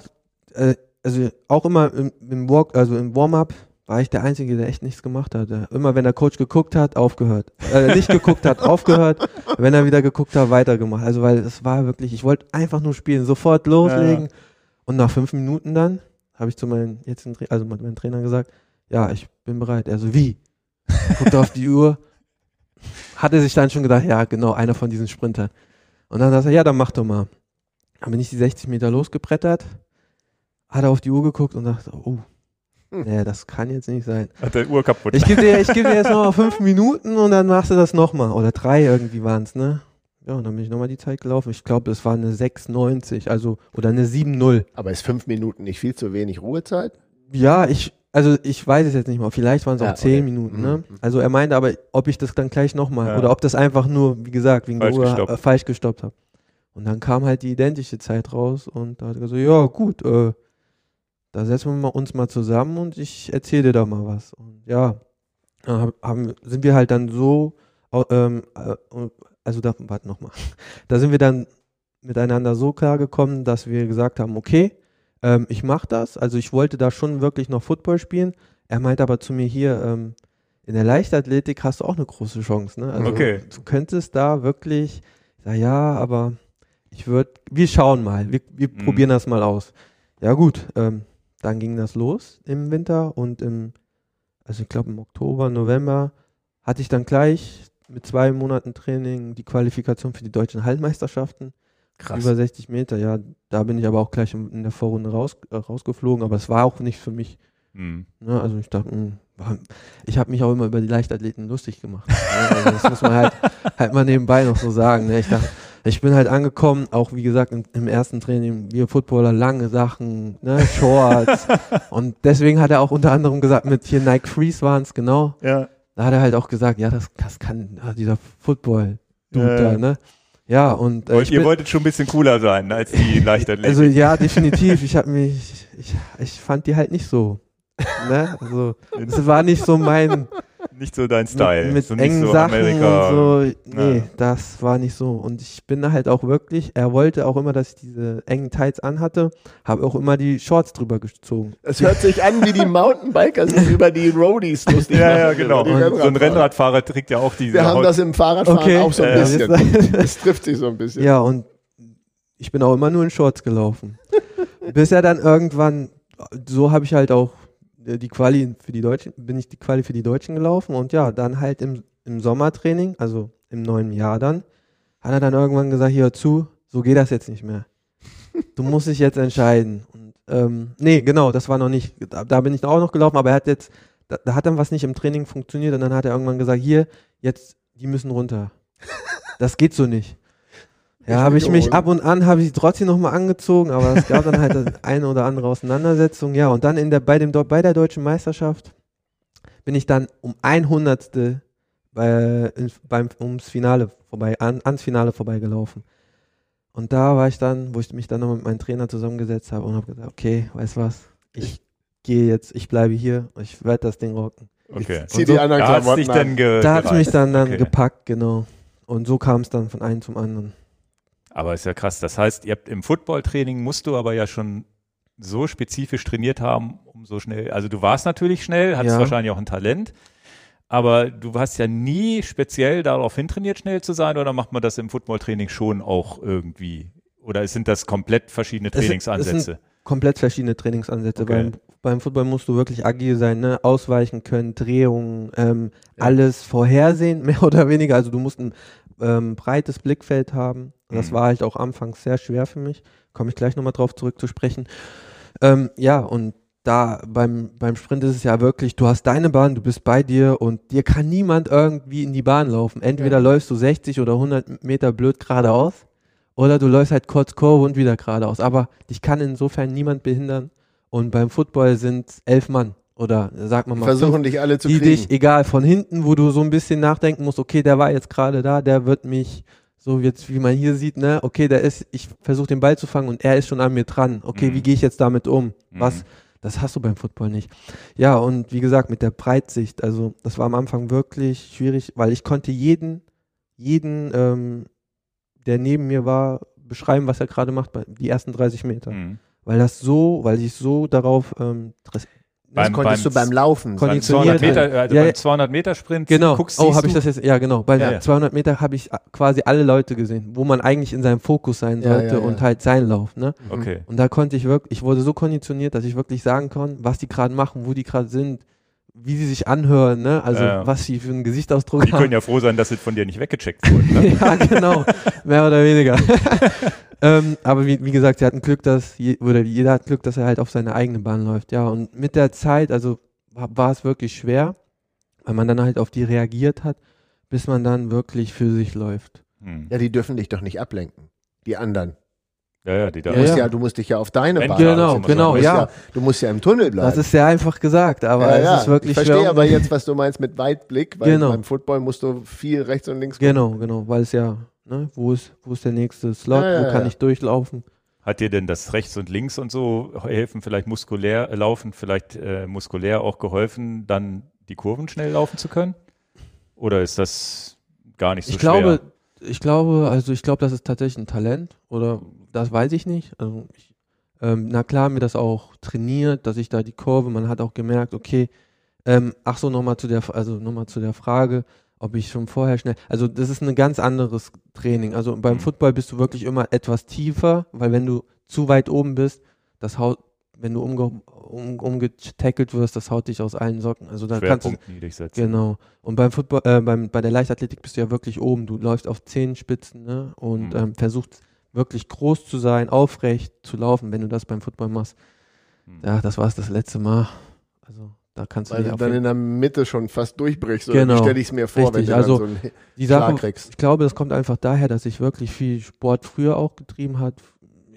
Äh, also auch immer im, im Walk, also im Warm-up war ich der Einzige, der echt nichts gemacht hat. Immer wenn der Coach geguckt hat, aufgehört. Äh, nicht geguckt hat, aufgehört. Wenn er wieder geguckt hat, weitergemacht. Also weil es war wirklich, ich wollte einfach nur spielen, sofort loslegen. Und nach fünf Minuten dann habe ich zu meinem jetzigen, also meinem Trainer gesagt, ja, ich bin bereit. Er so, wie? Guckte auf die Uhr, hatte sich dann schon gedacht, ja, genau, einer von diesen Sprintern. Und dann sagt er, ja, dann mach doch mal. Dann bin ich die 60 Meter losgebrettert, hat er auf die Uhr geguckt und dachte, oh, Hm. nee, das kann jetzt nicht sein. Hat der Uhr kaputt. Ich gebe dir, ich geb dir jetzt noch mal fünf Minuten und dann machst du das nochmal. Oder drei irgendwie waren es, ne? Ja, und dann bin ich nochmal die Zeit gelaufen. Ich glaube, es war eine 6,90, also, oder eine 7,0. Aber ist fünf Minuten nicht viel zu wenig Ruhezeit? Ja, ich, also ich weiß es jetzt nicht mal. Vielleicht waren es auch Ja, zehn okay. Minuten, Mhm. ne? Also er meinte aber, ob ich das dann gleich nochmal, Ja. oder ob das einfach nur, wie gesagt, wegen Falsch der Uhr gestoppt. äh, falsch gestoppt habe. Und dann kam halt die identische Zeit raus und da hat er gesagt, ja gut, äh, da setzen wir mal uns mal zusammen und ich erzähle dir da mal was. Und ja, haben, sind wir halt dann so, ähm, äh, also da, warte nochmal, da sind wir dann miteinander so klar gekommen, dass wir gesagt haben, okay, ähm, ich mache das. Also ich wollte da schon wirklich noch Football spielen. Er meinte aber zu mir hier, ähm, in der Leichtathletik hast du auch eine große Chance. Ne? Also Okay. du könntest da wirklich, ich sag, ja, aber ich würde, wir schauen mal, wir, wir Mhm. probieren das mal aus. Ja gut, ähm, dann ging das los im Winter und im, also ich glaube im Oktober, November hatte ich dann gleich mit zwei Monaten Training die Qualifikation für die deutschen Hallenmeisterschaften. Über 60 Meter, ja. Da bin ich aber auch gleich in der Vorrunde raus, äh, rausgeflogen, aber es war auch nicht für mich. Hm. Ne? Also ich dachte, mh, war- ich habe mich auch immer über die Leichtathleten lustig gemacht. ne? also das muss man halt, halt mal nebenbei noch so sagen. Ne? Ich dachte, ich bin halt angekommen, auch wie gesagt im, im ersten Training, wir Footballer, lange Sachen, ne? Shorts. und deswegen hat er auch unter anderem gesagt, mit hier Nike Freeze waren es, genau. Ja. Da hat er halt auch gesagt, ja, das, das kann ja, dieser Football-Dude Ja, ja. da, ne? Ja, und äh, ihr wolltet schon ein bisschen cooler sein als die Leichtathletik. also ja, definitiv. Ich habe mich, ich, ich fand die halt nicht so. Ne? Also es war nicht so mein nicht so dein Style. mit, mit so nicht engen so Sachen Amerika. und so. Nee, Ja. das war nicht so. Und ich bin da halt auch wirklich. Er wollte auch immer, dass ich diese engen Tights anhatte, habe auch immer die Shorts drüber gezogen. Es hört sich an, wie die Mountainbiker sich über die Roadies lustig Ja, ja, machen, genau. So ein Rennradfahrer. Trägt ja auch diese Wir haben Haut- das im Fahrradfahren Okay. auch so ein Ja, ja. bisschen. Das trifft sich so ein bisschen. Ja, und ich bin auch immer nur in Shorts gelaufen. Bis er dann irgendwann, so habe ich halt auch äh, die Quali für die Deutschen, bin ich die Quali für die Deutschen gelaufen und ja, dann halt im, im Sommertraining, also im neuen Jahr dann, hat er dann irgendwann gesagt, hier zu, so geht das jetzt nicht mehr. Du musst dich jetzt entscheiden. Und ähm, nee, genau, das war noch nicht, da, da bin ich auch noch gelaufen, aber er hat jetzt, da, da hat dann was nicht im Training funktioniert und dann hat er irgendwann gesagt, hier, jetzt, die müssen runter. Das geht so nicht. Ja, habe ich mich ab und an, habe ich trotzdem nochmal angezogen, aber es gab dann halt eine oder andere Auseinandersetzung. Ja, und dann in der, bei, dem, bei der deutschen Meisterschaft bin ich dann um ein Hundertstel bei, in, beim, ums Finale vorbei, an, ans Finale vorbeigelaufen. Und da war ich dann, wo ich mich dann noch mit meinem Trainer zusammengesetzt habe und habe gesagt, okay, weißt was, ich gehe jetzt, ich bleibe hier, ich werde das Ding rocken. Okay. Zieh die anderen Da hat's Klamotten dich an. dann ge Da hat es mich dann, dann Okay. gepackt, genau. Und so kam es dann von einem zum anderen. Aber ist ja krass. Das heißt, ihr habt im Footballtraining musst du aber ja schon so spezifisch trainiert haben, um so schnell. Also du warst natürlich schnell, hattest Ja. wahrscheinlich auch ein Talent, aber du hast ja nie speziell darauf hintrainiert, schnell zu sein, oder macht man das im Footballtraining schon auch irgendwie? Oder sind das komplett verschiedene Trainingsansätze? es sind komplett verschiedene Trainingsansätze. Okay. Beim, beim Football musst du wirklich agil sein, ne? ausweichen können, Drehungen, ähm, alles vorhersehen, mehr oder weniger. Also du musst ein ähm, breites Blickfeld haben. Das Mhm. war halt auch anfangs sehr schwer für mich. Komme ich gleich nochmal drauf zurück zu sprechen. Ähm, ja, und da beim, beim Sprint ist es ja wirklich, du hast deine Bahn, du bist bei dir und dir kann niemand irgendwie in die Bahn laufen. Entweder Ja. läufst du 60 oder 100 Meter blöd geradeaus oder du läufst halt kurz Kurve und wieder geradeaus. Aber dich kann insofern niemand behindern. Und beim Football sind elf Mann oder sagen wir mal fünf, Versuchen dich alle zu die kriegen. dich, egal, von hinten, wo du so ein bisschen nachdenken musst, okay, der war jetzt gerade da, der wird mich, so jetzt, wie man hier sieht, ne, okay, der ist, ich versuche den Ball zu fangen und er ist schon an mir dran. Okay, Mhm. wie gehe ich jetzt damit um? Was, Mhm. das hast du beim Football nicht. Ja, und wie gesagt, mit der Breitsicht, also das war am Anfang wirklich schwierig, weil ich konnte jeden, jeden, ähm, der neben mir war, beschreiben, was er gerade macht, bei die ersten 30 Meter. Mhm. Weil das so, weil ich so darauf, ähm, das Beim- konntest beim- du beim Laufen. Konditioniert 200 Meter, also Ja, beim ja. 200 Meter Sprint Genau. guckst, oh, habe ich das jetzt? Ja, genau. Bei Ja, ja. 200 Meter habe ich quasi alle Leute gesehen, wo man eigentlich in seinem Fokus sein sollte ja, ja. und halt sein Lauf. Ne? Okay. Und da konnte ich wirklich, ich wurde so konditioniert, dass ich wirklich sagen kann, was die gerade machen, wo die gerade sind, wie sie sich anhören, ne? Also Ja. was sie für einen Gesichtsausdruck Die können haben. ja froh sein, dass es von dir nicht weggecheckt wurde. Ne? ja, genau. Mehr oder weniger. ähm, aber wie, wie gesagt, sie hatten Glück, dass je, oder jeder hat Glück, dass er halt auf seine eigene Bahn läuft. Ja, und mit der Zeit, also war, war es wirklich schwer, weil man dann halt auf die reagiert hat, bis man dann wirklich für sich läuft. Hm. Ja, die dürfen dich doch nicht ablenken. Die anderen. Ja, ja, die da. Du, Ja, musst ja. ja, du musst dich ja auf deine Bahn Genau, genau, du musst ja. Du musst ja im Tunnel bleiben. Das ist sehr einfach gesagt, aber ja, es ja. ist wirklich ich verstehe schwer. aber jetzt, was du meinst mit Weitblick, weil Genau. beim Football musst du viel rechts und links gucken. Genau, genau, weil es ja, ne, wo ist, wo ist der nächste Slot, Ja, ja, wo kann ja. ich durchlaufen? Hat dir denn das rechts und links und so helfen, vielleicht muskulär äh, laufen, vielleicht äh, muskulär auch geholfen, dann die Kurven schnell laufen zu können? Oder ist das gar nicht so ich glaube, schwer? ich glaube, also ich glaube, das ist tatsächlich ein Talent oder das weiß ich nicht. Also ich, ähm, na klar, haben wir das auch trainiert, dass ich da die Kurve, man hat auch gemerkt, okay, ähm, ach so, nochmal zu der, also nochmal zu der Frage, ob ich schon vorher schnell, also das ist ein ganz anderes Training. Also beim Mhm. Football bist du wirklich immer etwas tiefer, weil wenn du zu weit oben bist, das haut, wenn du umge, um, umgetackelt wirst, das haut dich aus allen Socken. Also da kannst du, niedrig setzen. Genau. Und beim Football, äh, beim, bei der Leichtathletik bist du ja wirklich oben. Du läufst auf Zehenspitzen ne? und Mhm. ähm, versuchst wirklich groß zu sein, aufrecht zu laufen, wenn du das beim Football machst. Hm. Ja, das war es das letzte Mal. Also da kannst du Weil du dann in der Mitte schon fast durchbrichst. Genau. stelle ich es mir vor, wenn Richtig, du also so einen die Sache, kriegst. ich glaube, das kommt einfach daher, dass ich wirklich viel Sport früher auch getrieben hat.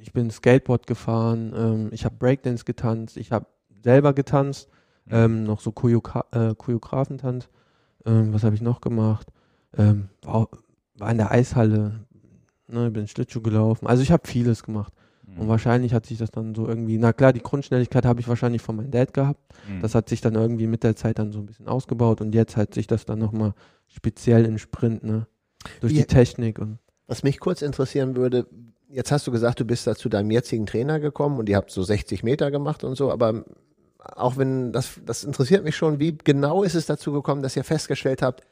Ich bin Skateboard gefahren, ähm, ich habe Breakdance getanzt, ich habe selber getanzt, ähm, noch so Choreogra äh, Choreografentanz. Ähm, was habe ich noch gemacht? Ähm, war, war in der Eishalle, ne, bin Schlittschuh gelaufen. Also ich habe vieles gemacht. Hm. Und wahrscheinlich hat sich das dann so irgendwie, na klar, die Grundschnelligkeit habe ich wahrscheinlich von meinem Dad gehabt. Hm. Das hat sich dann irgendwie mit der Zeit dann so ein bisschen ausgebaut und jetzt hat sich das dann nochmal speziell im Sprint, ne? Durch Wie- die Technik und Was mich kurz interessieren würde, jetzt hast du gesagt, du bist da zu deinem jetzigen Trainer gekommen und ihr habt so 60 Meter gemacht und so, aber auch wenn, das, das interessiert mich schon, wie genau ist es dazu gekommen, dass ihr festgestellt habt,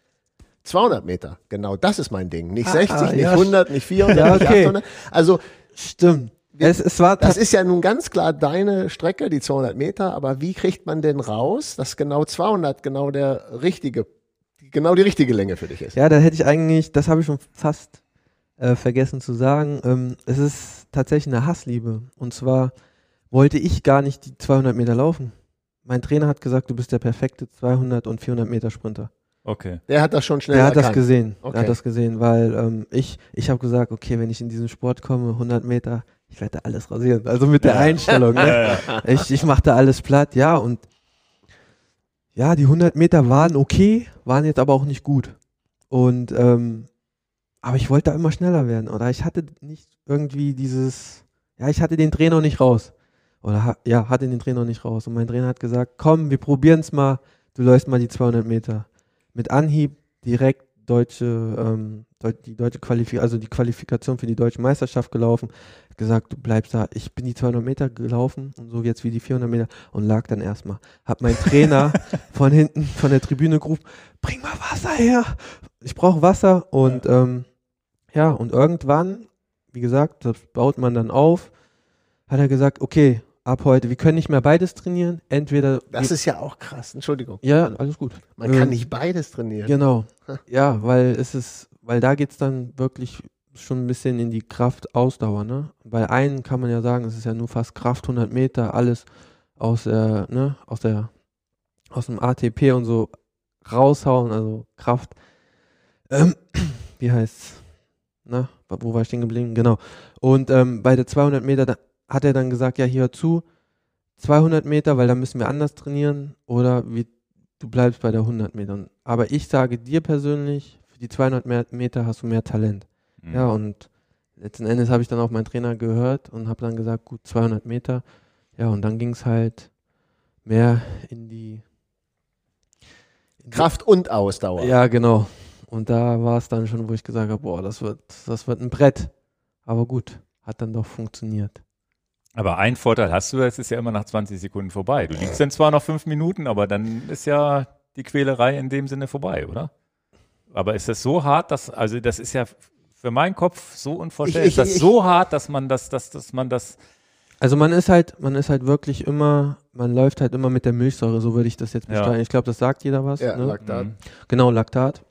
200 Meter, genau das ist mein Ding. Nicht Ah, 60, ah, nicht ja, 100, nicht 400, Ja, nicht okay. 800. Also Stimmt. Wir- Es, es war das ist ja nun ganz klar deine Strecke, die 200 Meter, aber wie kriegt man denn raus, dass genau 200 genau der richtige, genau die richtige Länge für dich ist? Ja, da hätte ich eigentlich, das habe ich schon fast äh, vergessen zu sagen. Ähm, es ist tatsächlich eine Hassliebe. Und zwar wollte ich gar nicht die 200 Meter laufen. Mein Trainer hat gesagt, du bist der perfekte 200 und 400 Meter Sprinter. Okay. Der hat das schon schnell Der hat das gesehen. Okay. Der hat das gesehen, weil ähm, ich, ich habe gesagt, okay, wenn ich in diesen Sport komme, 100 Meter, ich werde da alles rasieren. Also mit der Ja. Einstellung. Ne? Ja. Ich, ich mache da alles platt, ja. Und ja, die 100 Meter waren okay, waren jetzt aber auch nicht gut. Und ähm, aber ich wollte da immer schneller werden. Oder ich hatte nicht irgendwie dieses, ja, ich hatte den Dreh noch nicht raus. Oder ja, hatte den Dreh noch nicht raus. Und mein Trainer hat gesagt, komm, wir probieren es mal. Du läufst mal die 200 Meter. Mit Anhieb direkt deutsche, ähm, die deutsche Qualifikation, also die Qualifikation für die deutsche Meisterschaft gelaufen. Hat gesagt, du bleibst da. Ich bin die 200 Meter gelaufen und so jetzt wie die 400 Meter und lag dann erstmal. Hab mein Trainer von hinten von der Tribüne gerufen, bring mal Wasser her. Ich brauche Wasser und ähm, ja, und irgendwann, wie gesagt, das baut man dann auf, hat er gesagt, okay, ab heute, wir können nicht mehr beides trainieren. Entweder. Das ist ja auch krass. Entschuldigung. ja, alles gut. Man kann Ähm, nicht beides trainieren. Genau. Ja, weil es ist, weil da geht's dann wirklich schon ein bisschen in die Kraftausdauer, ne? Bei einen kann man ja sagen, es ist ja nur fast Kraft 100 Meter, alles aus der, ne, aus der, aus dem ATP und so raushauen, also Kraft. Ähm, wie heißt's? Na, wo war ich stehen geblieben? Genau. Und ähm, bei der 200 Meter hat er dann gesagt, ja, hier hör zu, 200 Meter, weil da müssen wir anders trainieren oder wir du bleibst bei der 100 Metern. Aber ich sage dir persönlich, die 200 mehr Meter hast du mehr Talent. Mhm. Ja, und letzten Endes habe ich dann auf meinen Trainer gehört und habe dann gesagt, gut, 200 Meter. Ja, und dann ging es halt mehr in die, in die Kraft und Ausdauer. Ja, genau. Und da war es dann schon, wo ich gesagt habe, boah, das wird, das wird ein Brett. Aber gut, hat dann doch funktioniert. Aber ein Vorteil hast du, es ist ja immer nach 20 Sekunden vorbei. Du liegst dann zwar noch fünf Minuten, aber dann ist ja die Quälerei in dem Sinne vorbei, oder? Aber ist das so hart, dass, also das ist ja für meinen Kopf so unvorstellbar. Ist das ich- so hart, dass man das, dass, dass man das, Also man ist halt, man ist halt wirklich immer, man läuft halt immer mit der Milchsäure, so würde ich das jetzt Ja. beschreiben. Ich glaube, das sagt jeder was. Ja, ne? Laktat. Mhm. Genau, Laktat.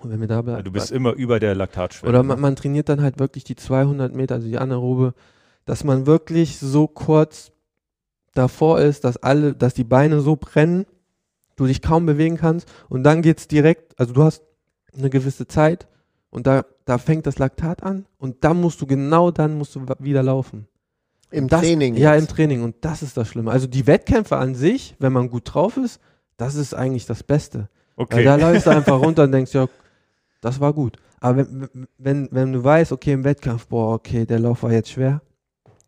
Und wenn wir da bleiben. du bist immer über der Laktatschwelle. Oder man, man trainiert dann halt wirklich die 200 Meter, also die Anaerobe, dass man wirklich so kurz davor ist, dass alle, dass die Beine so brennen, du dich kaum bewegen kannst und dann geht's direkt, also du hast eine gewisse Zeit und da, da fängt das Laktat an und dann musst du, genau dann musst du wieder laufen. Im Das, Training. Ja, im jetzt. Training und das ist das Schlimme. Also die Wettkämpfe an sich, wenn man gut drauf ist, das ist eigentlich das Beste. Weil okay. da läufst du einfach runter und denkst, ja, das war gut. Aber wenn, wenn, wenn du weißt, okay, im Wettkampf, boah, okay, der Lauf war jetzt schwer,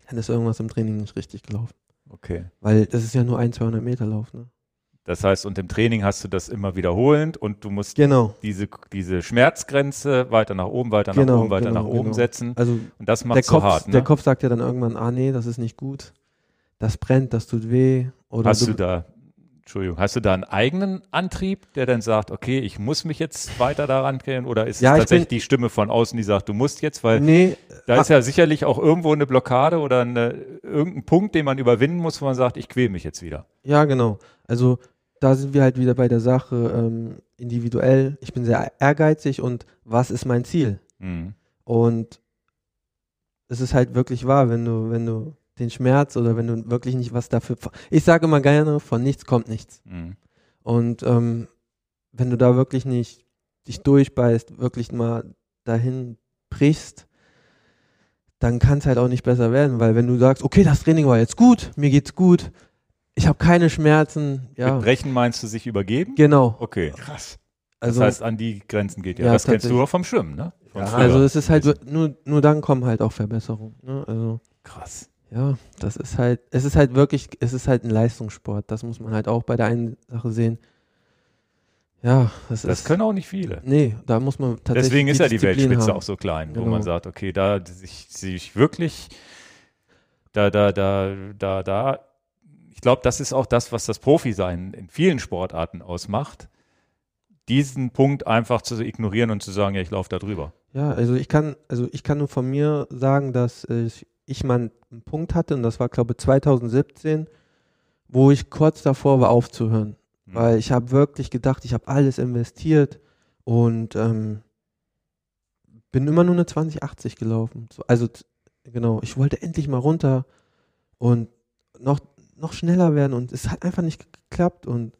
dann ist irgendwas im Training nicht richtig gelaufen. okay. Weil das ist ja nur ein 200 Meter Lauf, ne? Das heißt, und im Training hast du das immer wiederholend und du musst Genau. diese, diese Schmerzgrenze weiter nach oben, weiter nach Genau, oben, weiter genau, nach oben genau. setzen. Also Und das macht so Kopf, hart, ne? der Kopf sagt ja dann irgendwann, ah nee, das ist nicht gut. Das brennt, das tut weh. Oder Hast du da, Entschuldigung, hast du da einen eigenen Antrieb, der dann sagt, okay, ich muss mich jetzt weiter daran gehen? Oder ist Ja, es ich tatsächlich bin- die Stimme von außen, die sagt, du musst jetzt, weil Nee, da ah, ist ja sicherlich auch irgendwo eine Blockade oder eine, irgendein Punkt, den man überwinden muss, wo man sagt, ich quäle mich jetzt wieder. Ja, genau. Also da sind wir halt wieder bei der Sache ähm, individuell. Ich bin sehr ehrgeizig und was ist mein Ziel? Mhm. Und es ist halt wirklich wahr, wenn du, wenn du den Schmerz oder wenn du wirklich nicht was dafür. Ich sage immer gerne, von nichts kommt nichts. Mhm. Und ähm, wenn du da wirklich nicht dich durchbeißt, wirklich mal dahin brichst, dann kann es halt auch nicht besser werden, weil wenn du sagst, okay, das Training war jetzt gut, mir geht's gut, ich habe keine Schmerzen, ja, Mit Brechen meinst du sich übergeben? genau. Okay. Krass. Das Also, heißt, an die Grenzen geht ja. Ja, das kennst du auch vom Schwimmen, ne? Ja, also es ist halt wir- nur, nur dann kommen halt auch Verbesserungen. Ne? Also krass. Ja, das ist halt, es ist halt wirklich, es ist halt ein Leistungssport. Das muss man halt auch bei der einen Sache sehen. Ja, das, Das ist. können auch nicht viele. Nee, da muss man tatsächlich. Deswegen ist ja die Disziplin Weltspitze haben. auch so klein, wo Genau. man sagt, okay, da sich, sich wirklich, da, da, da, da, da, ich glaube, das ist auch das, was das Profi-Sein in vielen Sportarten ausmacht, diesen Punkt einfach zu ignorieren und zu sagen, ja, ich laufe da drüber. Ja, also ich kann, also ich kann nur von mir sagen, dass äh, ich mal einen Punkt hatte und das war, glaube ich, 2017, wo ich kurz davor war aufzuhören. Hm. Weil ich habe wirklich gedacht, ich habe alles investiert und ähm, bin immer nur eine 2080 gelaufen. So, also genau, ich wollte endlich mal runter und noch, noch schneller werden und es hat einfach nicht geklappt und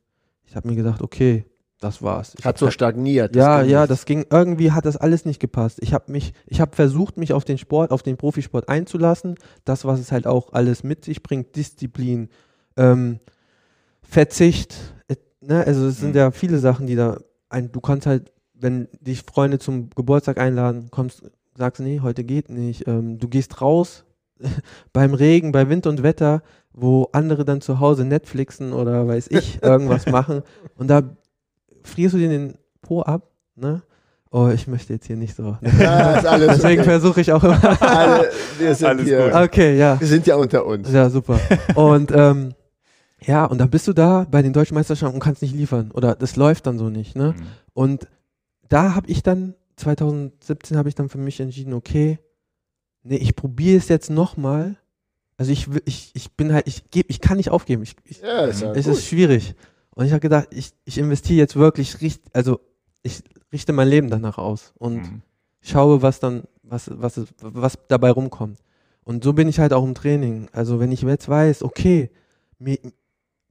ich habe mir gedacht, okay, das war's. Ich Hat so stagniert. ja, ja, nicht. das ging, irgendwie hat das alles nicht gepasst. Ich habe mich, ich habe versucht, mich auf den Sport, auf den Profisport einzulassen. Das, was es halt auch alles mit sich bringt, Disziplin, ähm, Verzicht, äh, ne, also es sind Mhm. ja viele Sachen, die da, ein, du kannst halt, wenn dich Freunde zum Geburtstag einladen, kommst, sagst, nee, heute geht nicht. Ähm, du gehst raus beim Regen, bei Wind und Wetter, wo andere dann zu Hause Netflixen oder weiß ich irgendwas machen und da frierst du dir den Po ab, ne? Oh, ich möchte jetzt hier nicht so. Ja, ist alles Deswegen okay. versuche ich auch immer. Alle, wir sind Alles hier, gut. Okay, ja. wir sind ja unter uns. Ja, super. Und ähm, ja, und dann bist du da bei den deutschen Meisterschaften und kannst nicht liefern. Oder das läuft dann so nicht, ne? Mhm. Und da habe ich dann, 2017 habe ich dann für mich entschieden, okay, nee, ich probiere es jetzt nochmal. Also ich, ich, ich bin halt, ich gebe, ich kann nicht aufgeben. Ich, ich, Ja, ist ja es gut. ist schwierig. Und ich habe gedacht, ich, ich investiere jetzt wirklich, richt, also ich richte mein Leben danach aus und Mhm. schaue, was dann, was, was, es- was dabei rumkommt. Und so bin ich halt auch im Training. Also wenn ich jetzt weiß, okay, mir,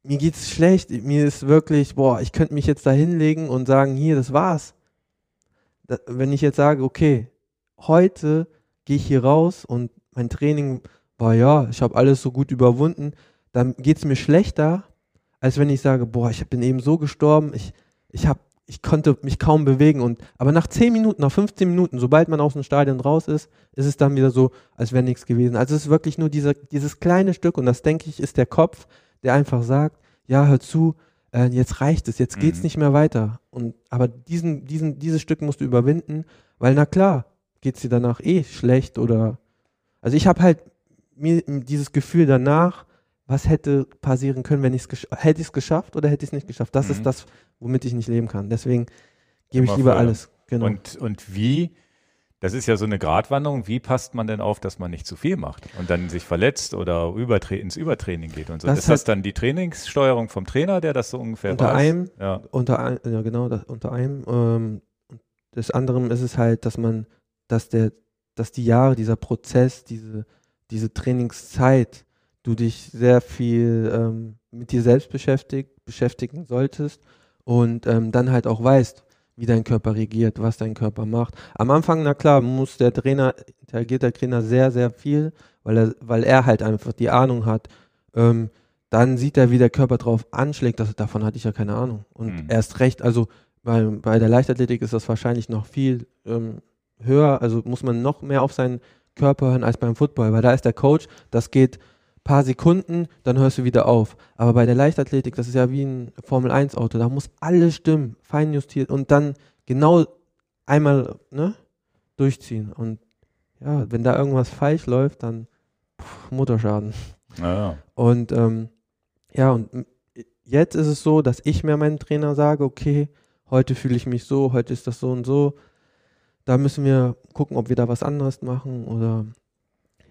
mir geht's schlecht, mir ist wirklich, boah, ich könnte mich jetzt da hinlegen und sagen, hier, das war's. Da, wenn ich jetzt sage, okay, heute gehe ich hier raus und mein Training war ja, ich habe alles so gut überwunden, dann geht's mir schlechter, als wenn ich sage, boah, ich bin eben so gestorben, ich, ich habe ich konnte mich kaum bewegen und aber nach 10 Minuten, nach 15 Minuten, sobald man aus dem Stadion raus ist, ist es dann wieder so, als wäre nichts gewesen. Also es ist wirklich nur dieser, dieses kleine Stück und das denke ich ist der Kopf, der einfach sagt, ja, hör zu, äh, jetzt reicht es, jetzt geht's Mhm. nicht mehr weiter. Und aber diesen, diesen, dieses Stück musst du überwinden, weil na klar, geht's dir danach eh schlecht oder also ich habe halt mir dieses Gefühl danach, was hätte passieren können, wenn ich es hätte ich es geschafft oder hätte ich es nicht geschafft. Das Mhm. ist das, womit ich nicht leben kann. Deswegen gebe ich lieber Feuer. alles. Genau. Und, und wie, das ist ja so eine Gratwanderung, wie passt man denn auf, dass man nicht zu viel macht und dann sich verletzt oder übertra ins Übertraining geht und so. Das ist das dann die Trainingssteuerung vom Trainer, der das so ungefähr Unter weiß? einem, Ja. unter ein, ja genau, das, unter einem. Ähm, des anderen ist es halt, dass man, dass der, dass die Jahre, dieser Prozess, diese, diese Trainingszeit, du dich sehr viel ähm, mit dir selbst beschäftigt, beschäftigen solltest und ähm, dann halt auch weißt, wie dein Körper reagiert, was dein Körper macht. Am Anfang, na klar, muss der Trainer, interagiert der Trainer sehr, sehr viel, weil er, weil er halt einfach die Ahnung hat. Ähm, dann sieht er, wie der Körper drauf anschlägt. Das, davon hatte ich ja keine Ahnung. Und Mhm. erst recht, also bei, bei der Leichtathletik ist das wahrscheinlich noch viel ähm, höher. Also muss man noch mehr auf seinen Körper hören als beim Football, weil da ist der Coach, das geht paar Sekunden, dann hörst du wieder auf. Aber bei der Leichtathletik, das ist ja wie ein Formel-1-Auto, da muss alles stimmen, fein justiert und dann genau einmal ne, durchziehen. Und ja, wenn da irgendwas falsch läuft, dann pff, Motorschaden. Ja. Und ähm, ja, und jetzt ist es so, dass ich mir meinem Trainer sage, okay, heute fühle ich mich so, heute ist das so und so. Da müssen wir gucken, ob wir da was anderes machen oder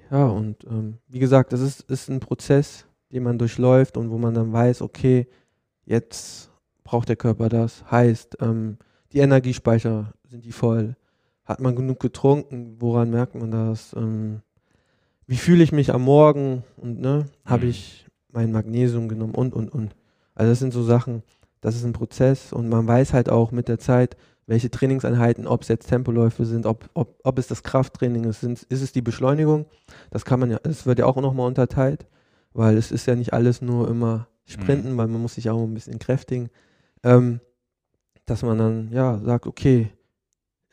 ja, und ähm, wie gesagt, das ist, ist ein Prozess, den man durchläuft und wo man dann weiß, okay, jetzt braucht der Körper das. Heißt, ähm, die Energiespeicher sind die voll. Hat man genug getrunken? Woran merkt man das? Ähm, wie fühle ich mich am Morgen? Und ne, habe Mhm. ich mein Magnesium genommen und und und. Also das sind so Sachen, das ist ein Prozess und man weiß halt auch mit der Zeit, welche Trainingseinheiten, ob es jetzt Tempoläufe sind, ob, ob, ob es das Krafttraining ist, sind, ist es die Beschleunigung. Das kann man ja, es wird ja auch nochmal unterteilt, weil es ist ja nicht alles nur immer Sprinten, weil man muss sich auch ein bisschen kräftigen. Ähm, dass man dann ja sagt, okay,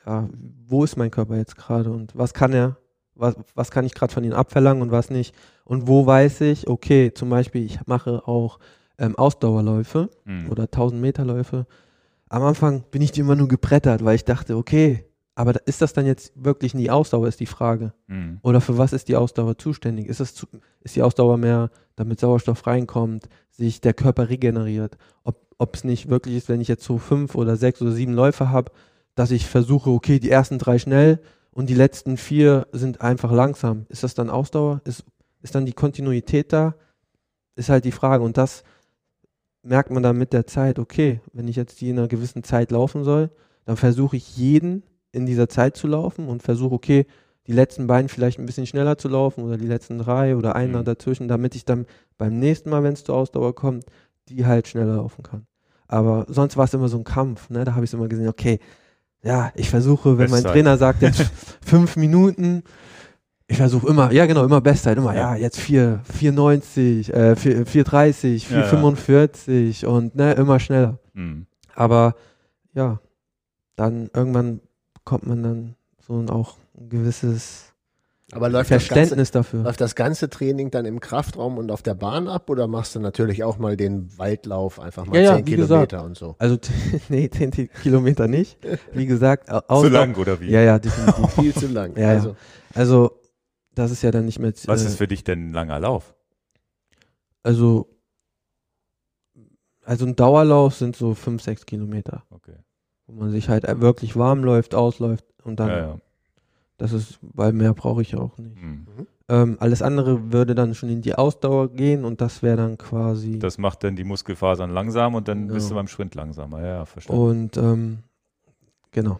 ja, wo ist mein Körper jetzt gerade und was kann er, was, was kann ich gerade von ihm abverlangen und was nicht. Und wo weiß ich, okay, zum Beispiel, ich mache auch ähm, Ausdauerläufe Mhm. oder 1000 Meter Läufe. Am Anfang bin ich immer nur gebrettert, weil ich dachte, okay, aber ist das dann jetzt wirklich die Ausdauer, ist die Frage. Mhm. Oder für was ist die Ausdauer zuständig? Ist, es zu, ist die Ausdauer mehr, damit Sauerstoff reinkommt, sich der Körper regeneriert? Ob es nicht wirklich ist, wenn ich jetzt so fünf oder sechs oder sieben Läufe habe, dass ich versuche, okay, die ersten drei schnell und die letzten vier sind einfach langsam. Ist das dann Ausdauer? Ist, ist dann die Kontinuität da? Ist halt die Frage. Und das merkt man dann mit der Zeit, okay, wenn ich jetzt die in einer gewissen Zeit laufen soll, dann versuche ich jeden in dieser Zeit zu laufen und versuche, okay, die letzten beiden vielleicht ein bisschen schneller zu laufen oder die letzten drei oder einer Mhm. dazwischen, damit ich dann beim nächsten Mal, wenn es zur Ausdauer kommt, die halt schneller laufen kann. Aber sonst war es immer so ein Kampf, ne? Da habe ich immer gesehen, okay, ja, ich versuche, wenn mein Bestzeit. Trainer sagt, jetzt fünf Minuten, ich versuche immer, ja genau, immer Bestzeit, immer, ja, Ja. jetzt 4, 4,90, äh, 4, 4,30, Ja, ja. 4,45 und ne, immer schneller. Hm. Aber ja, dann irgendwann kommt man dann so ein auch ein gewisses Aber läuft das, ganze, Verständnis dafür. läuft das ganze Training dann im Kraftraum und auf der Bahn ab oder machst du natürlich auch mal den Waldlauf, einfach mal Ja, ja, 10 wie Kilometer und so? Also, nee, 10 Ti- Kilometer nicht. Wie gesagt, au- Zu Ausdauer- lang oder wie? Ja, ja, definitiv. Viel zu lang. Ja, ja. also, Also, das ist ja dann nicht mehr. Was äh, ist für dich denn ein langer Lauf? Also, also ein Dauerlauf sind so 5, 6 Kilometer, Okay. wo man sich halt wirklich warm läuft, ausläuft und dann, Ja, ja. das ist, weil mehr brauche ich auch nicht. Hm. Ähm, alles andere würde dann schon in die Ausdauer gehen und das wäre dann quasi. Das macht dann die Muskelfasern langsam und dann bist Genau. du beim Sprint langsamer. Ja, ja, verstanden. und ähm, genau.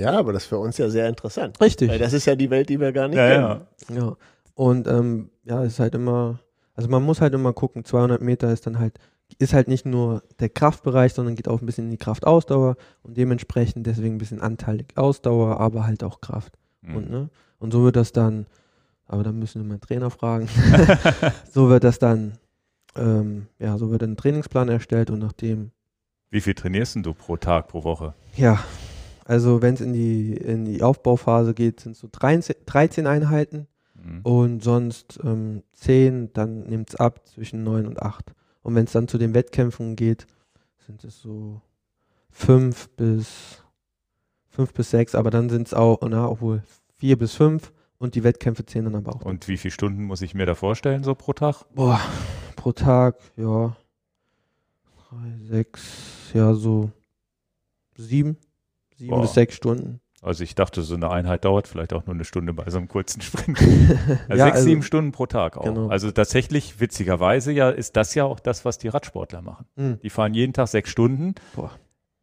Ja, aber das ist für uns ja sehr interessant. Richtig. Weil das ist ja die Welt, die wir gar nicht ja, kennen. ja. Ja. Und ähm, ja, ist halt immer, also man muss halt immer gucken, 200 Meter ist dann halt, ist halt nicht nur der Kraftbereich, sondern geht auch ein bisschen in die Kraftausdauer und dementsprechend deswegen ein bisschen anteilig Ausdauer, aber halt auch Kraft. Hm. Und, ne? und so wird das dann, aber dann müssen wir meinen Trainer fragen, so wird das dann, ähm, ja, so wird ein Trainingsplan erstellt und nachdem, Wie viel trainierst denn du pro Tag, pro Woche? ja, also wenn es in die, in die Aufbauphase geht, sind es so 13, 13 Einheiten Hm. und sonst ähm, 10, dann nimmt es ab zwischen 9 und 8. Und wenn es dann zu den Wettkämpfen geht, sind es so 5 bis 5 bis 6, aber dann sind es auch, na, obwohl 4 bis 5 und die Wettkämpfe zählen dann aber auch. Und wie viele Stunden muss ich mir da vorstellen, so pro Tag? Boah, pro Tag, ja, 3, 6, ja, so 7, 7 Boah. bis 6 Stunden. Also ich dachte, so eine Einheit dauert vielleicht auch nur eine Stunde bei so einem kurzen Sprint. Also Ja, sechs, also- sieben Stunden pro Tag auch. Genau. Also tatsächlich, witzigerweise ja, ist das ja auch das, was die Radsportler machen. Hm, Die fahren jeden Tag sechs Stunden. Boah.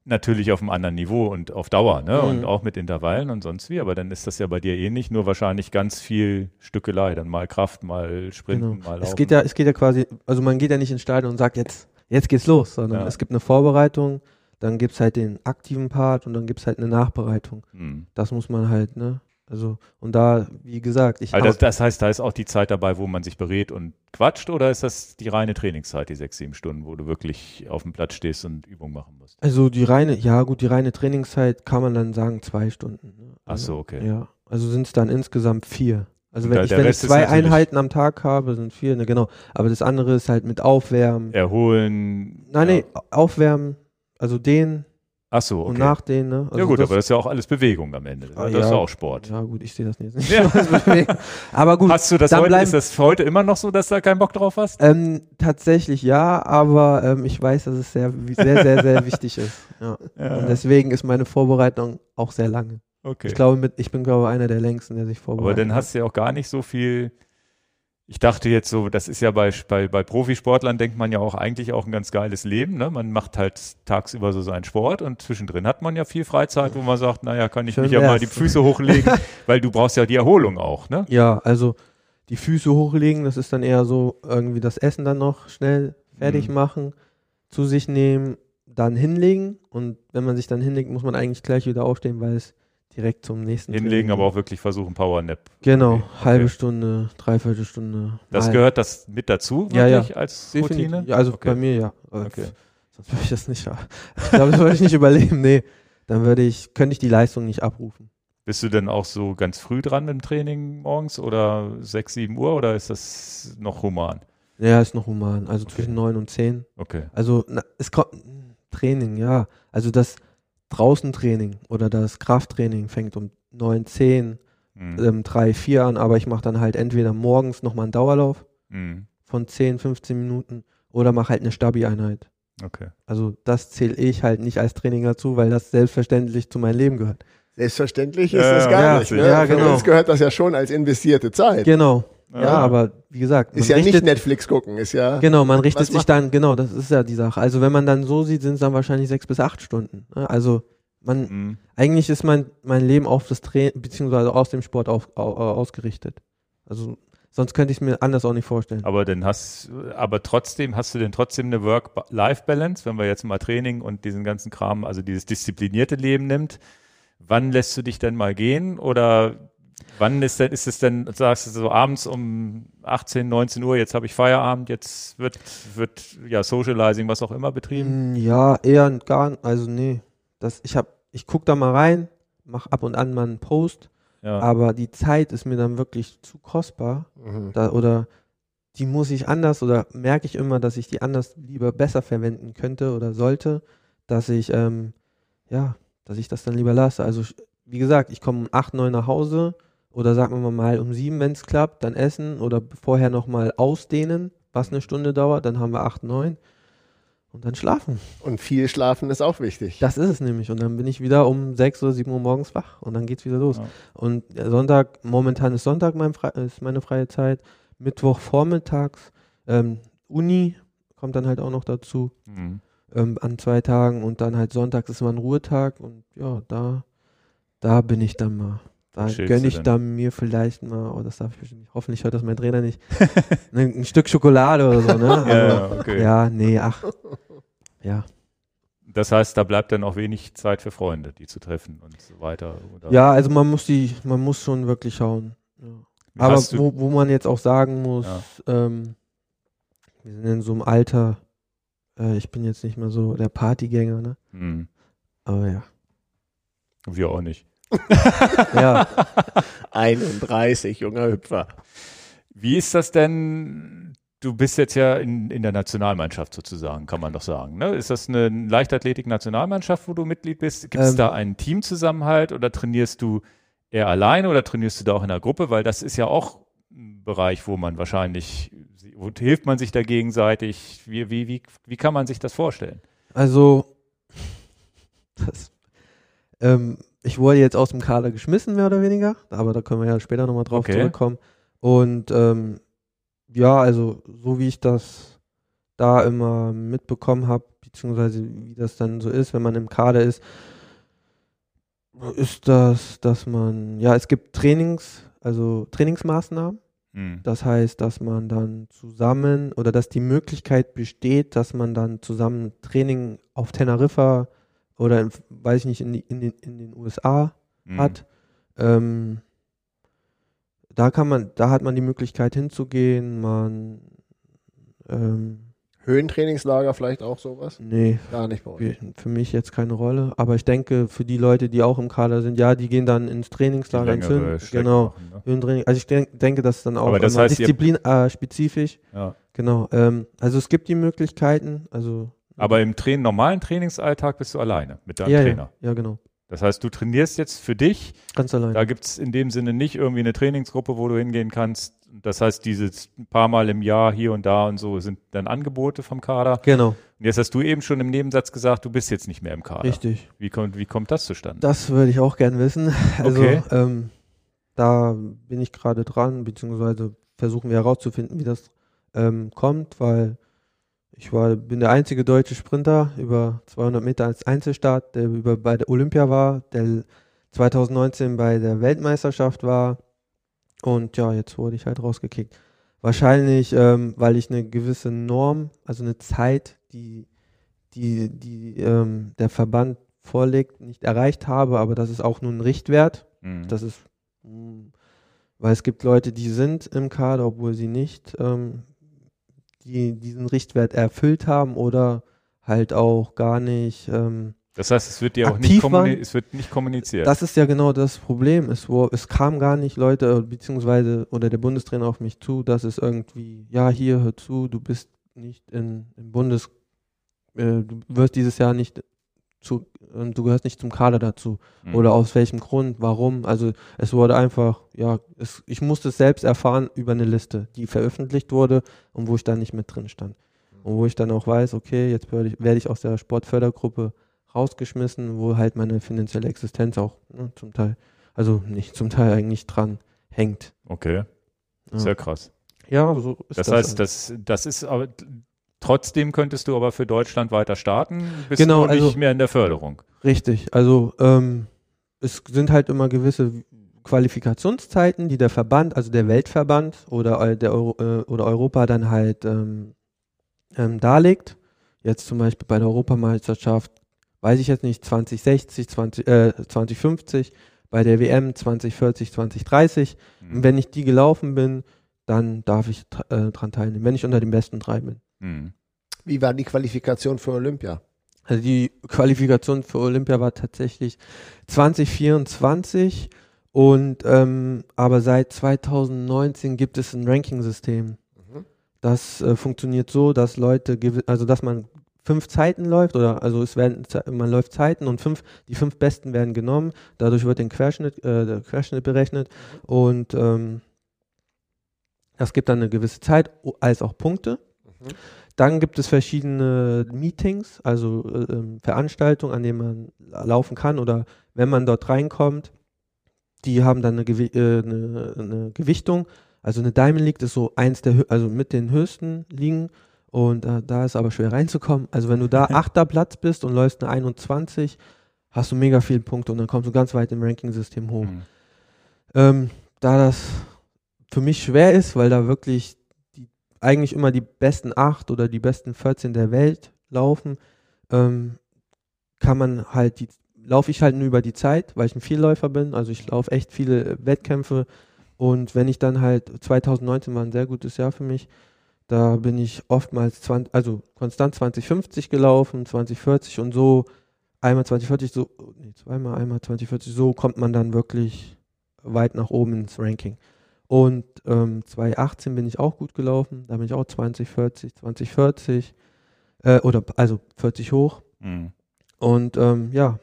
Natürlich auf einem anderen Niveau und auf Dauer, ne? Mhm. Und auch mit Intervallen und sonst wie. Aber dann ist das ja bei dir ähnlich, nur wahrscheinlich ganz viel Stückelei. Dann mal Kraft, mal Sprinten, Genau. mal Laufen. Es geht ja, es geht ja quasi, also man geht ja nicht ins Stadion und sagt jetzt, jetzt geht's los, sondern Ja. es gibt eine Vorbereitung, dann gibt's halt den aktiven Part und dann gibt's halt eine Nachbereitung. Mhm. Das muss man halt, ne? Also, und da, wie gesagt, ich Also das, das heißt, da ist auch die Zeit dabei, wo man sich berät und quatscht, oder ist das die reine Trainingszeit, die sechs, sieben Stunden, wo du wirklich auf dem Platz stehst und Übung machen musst? also die reine, ja gut, die reine Trainingszeit kann man dann sagen zwei Stunden. Ne? Ach so, okay. Ja, also sind es dann insgesamt vier. Also wenn ich, wenn ich zwei Einheiten am Tag habe, sind vier, ne, genau. Aber das andere ist halt mit Aufwärmen. Erholen. Nein, ja. nee, Aufwärmen, also den Ach so, okay. und nach den, ne? Also ja gut, das, aber das ist ja auch alles Bewegung am Ende. Ah, das ja. ist ja auch Sport. Ja, gut, ich sehe das nicht. nicht Ja. Aber gut, Hast du das heute, bleiben- ist das heute immer noch so, dass du da keinen Bock drauf hast? ähm, tatsächlich ja, aber ähm, ich weiß, dass es sehr, sehr, sehr, sehr wichtig ist. Ja. Und deswegen ist meine Vorbereitung auch sehr lange. okay. Ich glaube, mit, ich bin, glaube ich, einer der längsten, der sich aber vorbereitet. dann hast du ja auch gar nicht so viel. Ich dachte jetzt so, das ist ja bei, bei, bei Profisportlern, denkt man ja auch eigentlich auch ein ganz geiles Leben. Ne? Man macht halt tagsüber so seinen Sport und zwischendrin hat man ja viel Freizeit, wo man sagt, naja, kann ich Schön mich ja mal wär's. die Füße hochlegen, weil du brauchst ja die Erholung auch. Ne? Ja, also die Füße hochlegen, das ist dann eher so irgendwie das Essen dann noch schnell fertig Mhm. machen, zu sich nehmen, dann hinlegen und wenn man sich dann hinlegt, muss man eigentlich gleich wieder aufstehen, weil es direkt zum nächsten Hinlegen, Training aber auch wirklich versuchen, Powernap. Genau, Okay, okay. halbe Stunde, dreiviertel Stunde. Das mal. gehört das mit dazu, Ja, ja. wirklich, als Definitiv. Routine? Ja, also Okay. bei mir ja. Äh, Okay. Sonst würde ich das nicht. Ich glaube, das würde ich nicht überleben. Nee, dann würde ich, könnte ich die Leistung nicht abrufen. Bist du denn auch so ganz früh dran mit dem Training morgens oder 6, 7 Uhr oder ist das noch human? Ja, ist noch human. Also Okay. zwischen neun und zehn. Okay. Also na, es kommt Training, ja. Also das Draußentraining oder das Krafttraining fängt um 9, 10, Mhm. ähm, 3, 4 an, aber ich mache dann halt entweder morgens nochmal einen Dauerlauf Mhm. von 10, 15 Minuten oder mache halt eine Stabi-Einheit. Okay. Also das zähle ich halt nicht als Training dazu, weil das selbstverständlich zu meinem Leben gehört. Selbstverständlich ist Ja, das gar ja, nicht. ja, Ne? ja, Für genau. uns gehört das ja schon als investierte Zeit. Genau. Ja, aber wie gesagt, man Ist ja nicht richtet, Netflix gucken, ist ja. genau, man richtet sich dann, genau, das ist ja die Sache. Also wenn man dann so sieht, sind es dann wahrscheinlich sechs bis acht Stunden. ne? Also Man, Mhm. eigentlich ist mein, mein Leben auf das Training, beziehungsweise aus dem Sport auf, au, au- ausgerichtet. Also, sonst könnte ich es mir anders auch nicht vorstellen. Aber dann hast, aber trotzdem, hast du denn trotzdem eine Work-Life-Balance, wenn wir jetzt mal Training und diesen ganzen Kram, also dieses disziplinierte Leben nimmt? Wann lässt du dich denn mal gehen? Oder wann ist denn, ist es denn, sagst du so abends um 18, 19 Uhr, jetzt habe ich Feierabend, jetzt wird, wird ja Socializing, was auch immer betrieben? Mm, Ja, eher gar, also nee. Das, ich hab, ich guck da mal rein, mach ab und an mal einen Post, Ja. aber die Zeit ist mir dann wirklich zu kostbar. Mhm. Da, oder die muss ich anders oder merke ich immer, dass ich die anders lieber besser verwenden könnte oder sollte, dass ich, ähm, ja, dass ich das dann lieber lasse. Also, wie gesagt, ich komme um 8, 9 nach Hause oder sagen wir mal um 7, wenn es klappt, dann essen oder vorher nochmal ausdehnen, was eine Stunde dauert, dann haben wir 8, 9 und dann schlafen. Und viel schlafen ist auch wichtig. Das ist es nämlich. Und dann bin ich wieder um 6 oder 7 Uhr morgens wach und dann geht's wieder los. Ja. Und der Sonntag, momentan ist Sonntag mein Fre ist meine freie Zeit. Mittwoch vormittags, ähm, Uni kommt dann halt auch noch dazu Mhm. ähm, an zwei Tagen und dann halt sonntags ist mal ein Ruhetag und ja, da, da bin ich dann mal. Da Da chillst gönne ich dann. dann mir vielleicht mal, oh, das darf ich bestimmt nicht, hoffentlich hört das mein Trainer nicht, ne, ein Stück Schokolade oder so, ne? Ja, Also, ja, okay. ja, nee, ach. Ja. Das heißt, da bleibt dann auch wenig Zeit für Freunde, die zu treffen und so weiter. Oder Ja, also man muss die, man muss schon wirklich schauen. Ja. Aber wo, wo man jetzt auch sagen muss, Ja. ähm, wir sind in so einem Alter, äh, ich bin jetzt nicht mehr so der Partygänger, ne? Hm, Aber ja. wir auch nicht. Ja, 31, junger Hüpfer. Wie ist das denn? Du bist jetzt ja in, in der Nationalmannschaft sozusagen, kann man doch sagen. Ne? Ist das eine Leichtathletik-Nationalmannschaft, wo du Mitglied bist? Gibt es Ähm. da einen Teamzusammenhalt oder trainierst du eher alleine oder trainierst du da auch in der Gruppe? Weil das ist ja auch ein Bereich, wo man wahrscheinlich, wo hilft man sich da gegenseitig? Wie, wie, wie, wie kann man sich das vorstellen? also das, ähm, ich wurde jetzt aus dem Kader geschmissen, mehr oder weniger, aber da können wir ja später nochmal drauf Okay. zurückkommen. Und ähm, ja, also so wie ich das da immer mitbekommen habe, beziehungsweise wie das dann so ist, wenn man im Kader ist, ist das, dass man, ja, es gibt Trainings, also Trainingsmaßnahmen. Hm. Das heißt, dass man dann zusammen oder dass die Möglichkeit besteht, dass man dann zusammen Training auf Teneriffa oder in, weiß ich nicht, in, die, in, den, in den USA Hm. hat. Ähm, da kann man, da hat man die Möglichkeit hinzugehen. Man, ähm, Höhentrainingslager vielleicht auch sowas? nee, Gar nicht bei euch. für, mich jetzt keine Rolle. Aber ich denke, für die Leute, die auch im Kader sind, ja, die gehen dann ins Trainingslager, ins Strecken genau, machen, ne? Also ich denk, denke, das ist dann auch Aber das immer heißt, ihr- disziplinspezifisch. Äh, spezifisch. Ja. Genau. Ähm, also es gibt die Möglichkeiten. Also Aber im Train normalen Trainingsalltag bist du alleine mit deinem ja, Trainer. ja, ja, genau. Das heißt, du trainierst jetzt für dich. Ganz allein. Da gibt es in dem Sinne nicht irgendwie eine Trainingsgruppe, wo du hingehen kannst. Das heißt, dieses paar Mal im Jahr hier und da und so sind dann Angebote vom Kader. Genau, Und jetzt hast du eben schon im Nebensatz gesagt, du bist jetzt nicht mehr im Kader. richtig. Wie kommt, wie kommt das zustande? Das würde ich auch gern wissen. Also Okay. ähm, da bin ich gerade dran, beziehungsweise versuchen wir herauszufinden, wie das ähm, kommt, weil ich war, bin der einzige deutsche Sprinter über 200 Meter als Einzelstart, der über, bei der Olympia war, der 2019 bei der Weltmeisterschaft war und ja, jetzt wurde ich halt rausgekickt. Wahrscheinlich, ähm, weil ich eine gewisse Norm, also eine Zeit, die, die, die ähm, der Verband vorlegt, nicht erreicht habe, aber das ist auch nur ein Richtwert. Mhm. Das ist, mh, weil es gibt Leute, die sind im Kader, obwohl sie nicht ähm, die, diesen Richtwert erfüllt haben oder halt auch gar nicht. Ähm, das heißt, es wird dir auch nicht, es wird nicht kommuniziert. das ist ja genau das Problem. Es, wo, es kam gar nicht Leute, äh, beziehungsweise oder der Bundestrainer auf mich zu, dass es irgendwie, ja, hier, hör zu, du bist nicht in, im Bundes, äh, du wirst dieses Jahr nicht zu, äh, du gehörst nicht zum Kader dazu. Mhm. Oder aus welchem Grund, warum. Also es wurde einfach, ja, es, ich musste es selbst erfahren über eine Liste, die veröffentlicht wurde und wo ich dann nicht mit drin stand. Und wo ich dann auch weiß, okay, jetzt werde ich, werde ich aus der Sportfördergruppe rausgeschmissen, wo halt meine finanzielle Existenz auch ne, zum Teil, also nicht zum Teil eigentlich dran hängt. Okay, sehr Ja, krass. ja so ist Das das. heißt, also. das, das ist aber Trotzdem könntest du aber für Deutschland weiter starten, bist Genau, nur nicht also- mehr in der Förderung. Richtig, also ähm, es sind halt immer gewisse Qualifikationszeiten, die der Verband, also der Weltverband oder Eu- der Euro, äh, oder Europa dann halt ähm, ähm, darlegt. Jetzt zum Beispiel bei der Europameisterschaft, weiß ich jetzt nicht, 2060, 20, äh, 2050, bei der WM 2040, 2030. Mhm. Und wenn ich die gelaufen bin, dann darf ich äh, dran teilnehmen, wenn ich unter den besten drei bin. Mhm. Wie war die Qualifikation für Olympia? Also die Qualifikation für Olympia war tatsächlich 2024 und ähm, aber seit 2019 gibt es ein Ranking-System. Mhm. Das äh, funktioniert so, dass Leute, also dass man fünf Zeiten läuft oder also es werden man läuft Zeiten und fünf die fünf besten werden genommen. Dadurch wird den Querschnitt äh, der Querschnitt berechnet und ähm, das gibt dann eine gewisse Zeit als auch Punkte. Mhm. Dann gibt es verschiedene Meetings, also äh, ähm, Veranstaltungen, an denen man la- laufen kann oder wenn man dort reinkommt, die haben dann eine, Gewi äh, eine, eine Gewichtung. Also eine Diamond League ist so eins der, also mit den höchsten liegen und äh, da ist aber schwer reinzukommen. Also wenn du da achter Platz bist und läufst eine 21, hast du mega viele Punkte und dann kommst du ganz weit im Ranking-System hoch. Mhm. Ähm, da das für mich schwer ist, weil da wirklich die, eigentlich immer die besten 8 oder die besten 14 der Welt laufen, ähm, kann man halt die, laufe ich halt nur über die Zeit, weil ich ein Vielläufer bin, also ich laufe echt viele Wettkämpfe. Und wenn ich dann halt, 2019 war ein sehr gutes Jahr für mich, da bin ich oftmals 20, also konstant 2050 gelaufen, 2040 und so. Einmal 2040, so, nee, zweimal, einmal 2040, so kommt man dann wirklich weit nach oben ins Ranking. Und ähm, 2018 bin ich auch gut gelaufen, da bin ich auch 2040, 2040, äh, oder also 40 hoch. Mhm. Und ähm, ja,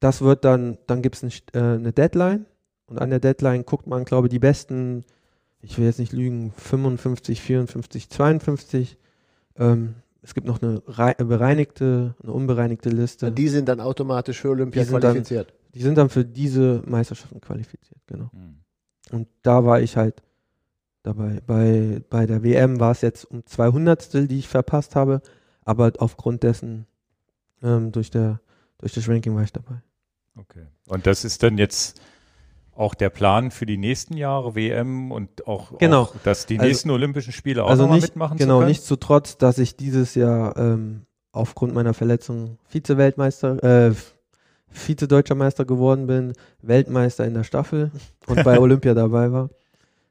das wird dann, dann gibt es ein, äh, eine Deadline und an der Deadline guckt man, glaube ich, die besten, ich will jetzt nicht lügen, 55, 54, 52. Ähm, es gibt noch eine rei- bereinigte, eine unbereinigte Liste. Die sind dann automatisch für Olympia Die sind dann- qualifiziert. Die sind dann für diese Meisterschaften qualifiziert, genau. Mhm. Und da war ich halt dabei. Bei, bei der WM war es jetzt um 200 die ich verpasst habe, aber aufgrund dessen, ähm, durch, der, durch das Ranking war ich dabei. Okay. Und das ist dann jetzt auch der Plan für die nächsten Jahre, WM und auch, Genau. auch dass die Also- nächsten Olympischen Spiele auch also nicht, mitmachen genau, zu können? nichtsdestotrotz, dass ich dieses Jahr ähm, aufgrund meiner Verletzung Vize-Weltmeister, äh, Vize-Deutscher Meister geworden bin, Weltmeister in der Staffel und bei Olympia dabei war,